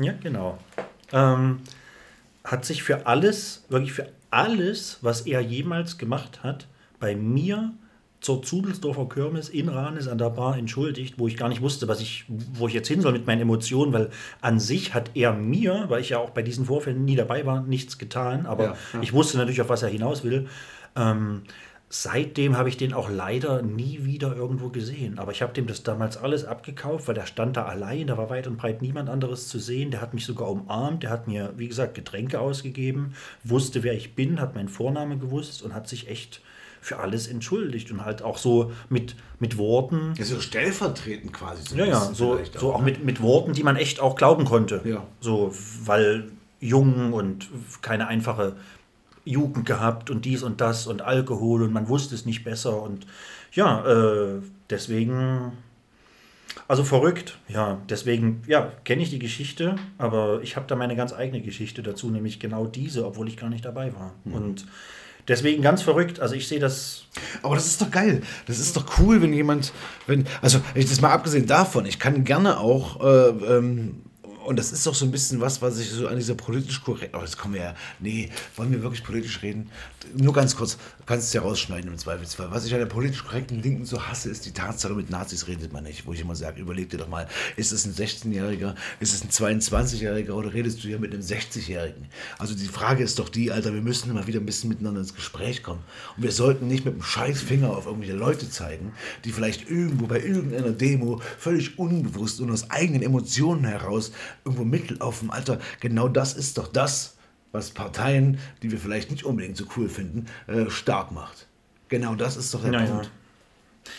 ja, genau, ähm, hat sich für alles, wirklich für alles, was er jemals gemacht hat, bei mir zur Zudelsdorfer Kirmes in Ranes an der Bar entschuldigt, wo ich gar nicht wusste, was ich, wo ich jetzt hin soll mit meinen Emotionen, weil an sich hat er mir, weil ich ja auch bei diesen Vorfällen nie dabei war, nichts getan, aber Ja, ja. ich wusste natürlich, auf was er hinaus will. Ähm, seitdem habe ich den auch leider nie wieder irgendwo gesehen. Aber ich habe dem das damals alles abgekauft, weil der stand da allein, da war weit und breit niemand anderes zu sehen. Der hat mich sogar umarmt, der hat mir, wie gesagt, Getränke ausgegeben, wusste, wer ich bin, hat meinen Vorname gewusst und hat sich echt für alles entschuldigt und halt auch so mit, mit Worten. Ja, so stellvertretend quasi. So Ja, ja, so, so auch ne? mit, mit Worten, die man echt auch glauben konnte. Ja. So, weil jung und keine einfache Jugend gehabt und dies und das und Alkohol und man wusste es nicht besser und ja, äh, deswegen, also verrückt, ja, deswegen, ja, kenne ich die Geschichte, aber ich habe da meine ganz eigene Geschichte dazu, nämlich genau diese, obwohl ich gar nicht dabei war. Und deswegen ganz verrückt, also ich sehe das Aber das ist doch geil. Das ist doch cool, wenn jemand, wenn, also ich das mal abgesehen davon, ich kann gerne auch, äh, ähm, und das ist doch so ein bisschen was, was ich so an dieser politisch korrekt, aber jetzt kommen wir ja, nee, wollen wir wirklich politisch reden? Nur ganz kurz, du kannst es ja rausschneiden im Zweifelsfall. Was ich an der politisch korrekten Linken so hasse, ist die Tatsache, mit Nazis redet man nicht, wo ich immer sage, überleg dir doch mal, ist es ein 16-Jähriger, ist es ein 22-Jähriger oder redest du hier mit einem 60-Jährigen? Also die Frage ist doch die, Alter, wir müssen mal wieder ein bisschen miteinander ins Gespräch kommen. Und wir sollten nicht mit dem Scheißfinger auf irgendwelche Leute zeigen, die vielleicht irgendwo bei irgendeiner Demo völlig unbewusst und aus eigenen Emotionen heraus irgendwo mitlaufen. Alter, genau das ist doch das, was Parteien, die wir vielleicht nicht unbedingt so cool finden, äh, stark macht. Genau das ist doch der Ja, ja. Punkt.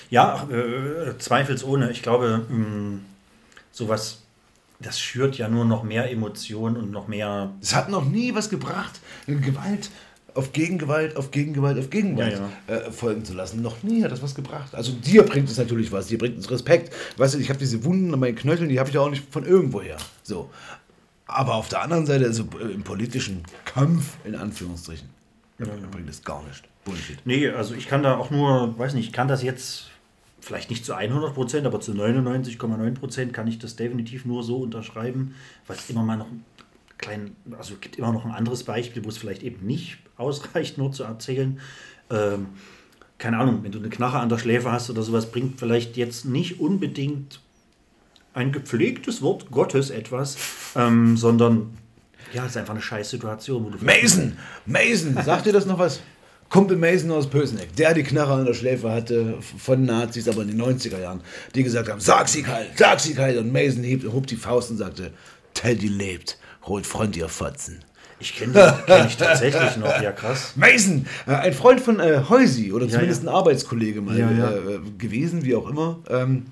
Ja, äh, zweifelsohne. Ich glaube, mh, sowas, das schürt ja nur noch mehr Emotionen und noch mehr. Es hat noch nie was gebracht, Gewalt auf Gegengewalt, auf Gegengewalt, auf Gegengewalt Ja, Äh, folgen zu lassen. Noch nie hat das was gebracht. Also dir bringt es natürlich was, dir bringt es Respekt. Weißt du, ich habe diese Wunden an meinen Knöcheln, die habe ich ja auch nicht von irgendwoher. So. Aber auf der anderen Seite, also äh, im politischen Kampf, in Anführungsstrichen, bringt es gar nicht. Bullshit. Nee, also ich kann da auch nur, weiß nicht, ich kann das jetzt vielleicht nicht zu 100 Prozent, aber zu 99,9 Prozent kann ich das definitiv nur so unterschreiben, weil es immer mal noch ein klein, also es gibt immer noch ein anderes Beispiel, wo es vielleicht eben nicht ausreicht, nur zu erzählen. Ähm, keine Ahnung, wenn du eine Knarre an der Schläfe hast oder sowas, bringt vielleicht jetzt nicht unbedingt ein gepflegtes Wort Gottes etwas, ähm, sondern ja, es ist einfach eine scheiß Situation, wo du Mason! Mason! Sagt dir das noch was? Kumpel Mason aus Pösneck, der die Knarre an der Schläfe hatte von Nazis, aber in den 90er Jahren, die gesagt haben, sag sie kalt, sag sie kalt. Und Mason hebt, hob die Faust und sagte, Teddy lebt, holt Freund ihr Fotzen. Ich kenne die kenn ich tatsächlich noch, ja krass. Mason, äh, ein Freund von äh, Heusi oder zumindest ja. ein Arbeitskollege mal Ja. Äh, gewesen, wie auch immer. Ähm,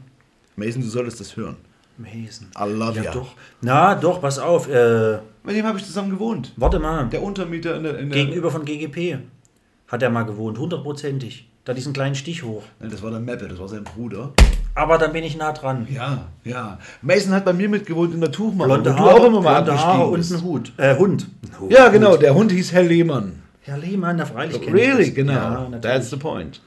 Mason, du solltest das hören. Mason. I love ja, ya. doch. Na, doch, pass auf. Äh, Mit dem habe ich zusammen gewohnt. warte mal. Der Untermieter in der... In der Gegenüber von GGP hat er mal gewohnt, hundertprozentig. Da diesen kleinen Stich hoch. Das war der Meppe, das war sein Bruder. Aber dann bin ich nah dran. Ja, ja. Mason hat bei mir mitgewohnt in der Tuchmache, Blonde Haare, du auch immer mal blonde Haare und ein Hut. Äh, Hund. Ja, genau, der Hund hieß Herr Lehmann. Herr Lehmann, na freilich kenn ich Really, das. genau. Ja. That's the point.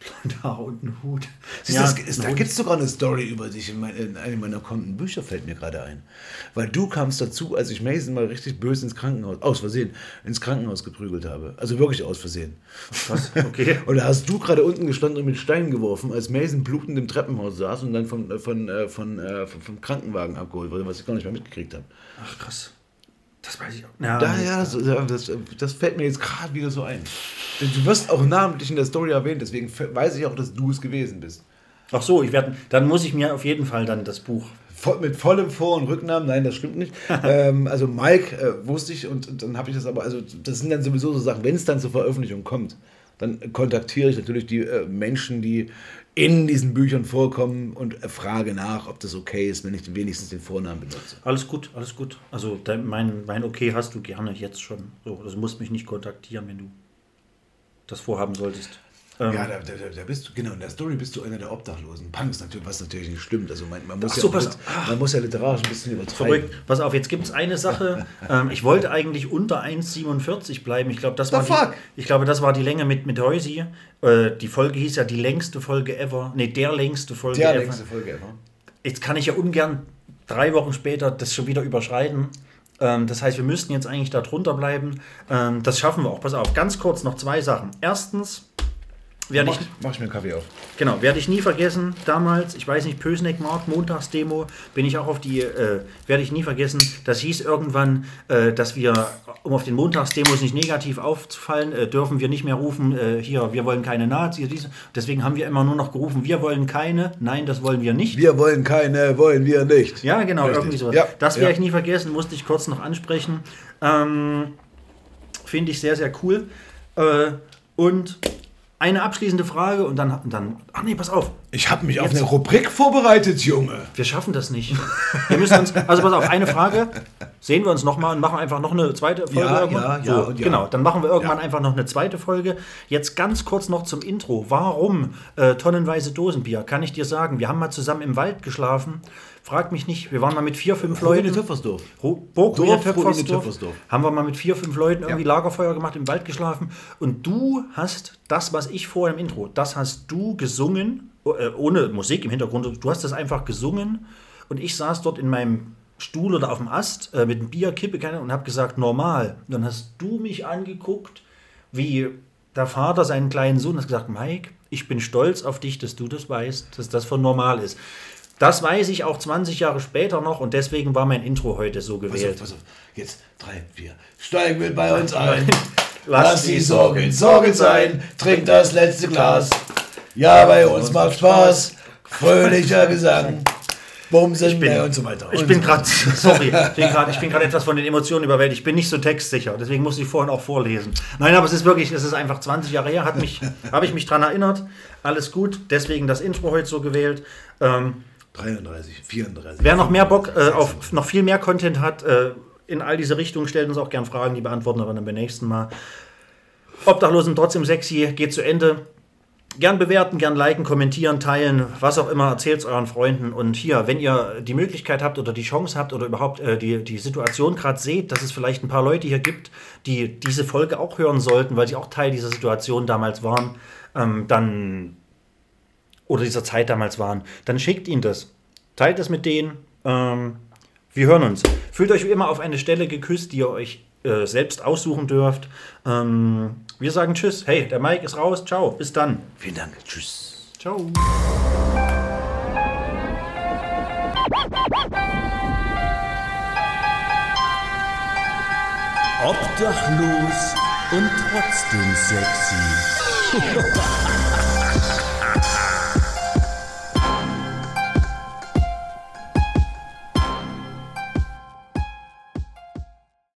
Blonde Haare und ein Hut. Siehst Ja, das, ist, da gibt es sogar eine Story über dich in, mein, in einem meiner kommenden Bücher, fällt mir gerade ein. Weil du kamst dazu, als ich Mason mal richtig böse ins Krankenhaus, aus Versehen, ins Krankenhaus geprügelt habe. Also wirklich aus Versehen. Was? Okay. Und da hast du gerade unten gestanden und mit Steinen geworfen, als Mason blutend im Treppenhaus saß und dann von, äh, von, äh, von, äh, vom, vom Krankenwagen abgeholt wurde, was ich gar nicht mehr mitgekriegt habe. Ach, krass. Das weiß ich auch. Ja, Da, ja, das, ja, das, das fällt mir jetzt gerade wieder so ein. Du wirst auch namentlich in der Story erwähnt, deswegen weiß ich auch, dass du es gewesen bist. Ach so, ich werde, dann muss ich mir auf jeden Fall dann das Buch. Voll, mit vollem Vor- und Rücknamen, nein, das stimmt nicht. ähm, also Mike äh, wusste ich und, und dann habe ich das aber, also das sind dann sowieso so Sachen, wenn es dann zur Veröffentlichung kommt, dann kontaktiere ich natürlich die äh, Menschen, die in diesen Büchern vorkommen und frage nach, ob das okay ist, wenn ich wenigstens den Vornamen benutze. Alles gut, alles gut. Also dein, mein, mein Okay hast du gerne jetzt schon. So, also musst mich nicht kontaktieren, wenn du das vorhaben solltest. Ähm, Ja, da, da, da- bist du, genau, in der Story bist du einer der Obdachlosen. Punks natürlich, was natürlich nicht stimmt. Also man, man, muss, Ach ja so, pass- man muss ja literarisch ein bisschen übertreiben. Verrückt. Pass auf, jetzt gibt es eine Sache. ähm, ich wollte eigentlich unter 1,47 bleiben. Ich glaube, das, war die- ich glaube, das war die Länge mit, mit Heusi. Äh, die Folge hieß ja die längste Folge ever. Nee, der längste Folge Der ever. längste Folge ever. Jetzt kann ich ja ungern drei Wochen später das schon wieder überschreiten. Ähm, das heißt, wir müssten jetzt eigentlich da drunter bleiben. Ähm, das schaffen wir auch. Pass auf, ganz kurz noch zwei Sachen. Erstens, werde ich, Mach, mach ich mir einen Kaffee auf. Genau, werde ich nie vergessen, damals, ich weiß nicht, Pösneck-Markt, Montagsdemo, bin ich auch auf die, äh, werde ich nie vergessen, das hieß irgendwann, äh, dass wir, um auf den Montagsdemos nicht negativ aufzufallen, äh, dürfen wir nicht mehr rufen, äh, hier, wir wollen keine Nazis, diese. deswegen haben wir immer nur noch gerufen, wir wollen keine, nein, das wollen wir nicht. Wir wollen keine, wollen wir nicht. Ja, genau, Richtig. irgendwie so. Ja, das werde ja. ich nie vergessen, musste ich kurz noch ansprechen. Ähm, Finde ich sehr, sehr cool. Äh, und eine abschließende Frage und dann, und dann, ach nee, pass auf, Ich habe mich auf Jetzt- eine Rubrik vorbereitet, Junge. wir schaffen das nicht. Wir müssen uns, also pass auf, eine Frage, sehen wir uns nochmal und machen einfach noch eine zweite Folge. Ja, irgendwann? ja, ja so, ja. Genau, dann machen wir irgendwann Ja. einfach noch eine zweite Folge. Jetzt ganz kurz noch zum Intro. Warum äh, tonnenweise Dosenbier? Kann ich dir sagen, wir haben mal zusammen im Wald geschlafen. Frag mich nicht, wir waren mal mit vier, fünf Ruine Leuten. Töpfersdorf. Ru- Burg Dorf, Töpfersdorf. Töpfersdorf. Haben wir mal mit vier, fünf Leuten irgendwie Ja. Lagerfeuer gemacht, im Wald geschlafen. Und du hast das, was ich vorher im Intro, das hast du gesungen, äh, ohne Musik im Hintergrund. Du hast das einfach gesungen. Und ich saß dort in meinem Stuhl oder auf dem Ast äh, mit einem Bier, Kippe keine, und habe gesagt, normal. Und dann hast du mich angeguckt, wie der Vater seinen kleinen Sohn hat gesagt, Mike, ich bin stolz auf dich, dass du das weißt, dass das von normal ist. Das weiß ich auch 20 Jahre später noch und deswegen war mein Intro heute so Pass auf, gewählt. pass auf. Jetzt drei, vier. Steigen wir bei uns ein. Lass Lass die Sorgen Sorgen sein. Trink das letzte Glas. Ja, bei uns macht Spaß. Fröhlicher Gesang. Bumsen bin- mehr und so weiter. Ich bin gerade, sorry, ich bin gerade ich bin etwas von den Emotionen überwältigt. Ich bin nicht so textsicher, deswegen muss ich vorhin auch vorlesen. Nein, aber es ist wirklich, es ist einfach 20 Jahre her, hat mich, habe ich mich dran erinnert. Alles gut, deswegen das Intro heute so gewählt. Ähm, 33, 34. wer noch mehr Bock äh, auf noch viel mehr Content hat, äh, in all diese Richtungen, stellt uns auch gern Fragen, die beantworten wir dann beim nächsten Mal. Obdachlosen trotzdem sexy, geht zu Ende. Gern bewerten, gern liken, kommentieren, teilen, was auch immer, erzählt es euren Freunden. Und hier, wenn ihr die Möglichkeit habt oder die Chance habt oder überhaupt äh, die, die Situation gerade seht, dass es vielleicht ein paar Leute hier gibt, die diese Folge auch hören sollten, weil sie auch Teil dieser Situation damals waren, ähm, dann oder dieser Zeit damals waren, dann schickt ihnen das. Teilt es mit denen. Ähm, wir hören uns. Fühlt euch wie immer auf eine Stelle geküsst, die ihr euch äh, selbst aussuchen dürft. Ähm, wir sagen Tschüss. Hey, der Mike ist raus. Ciao. Bis dann. Vielen Dank. Tschüss. Ciao. Obdachlos und trotzdem sexy.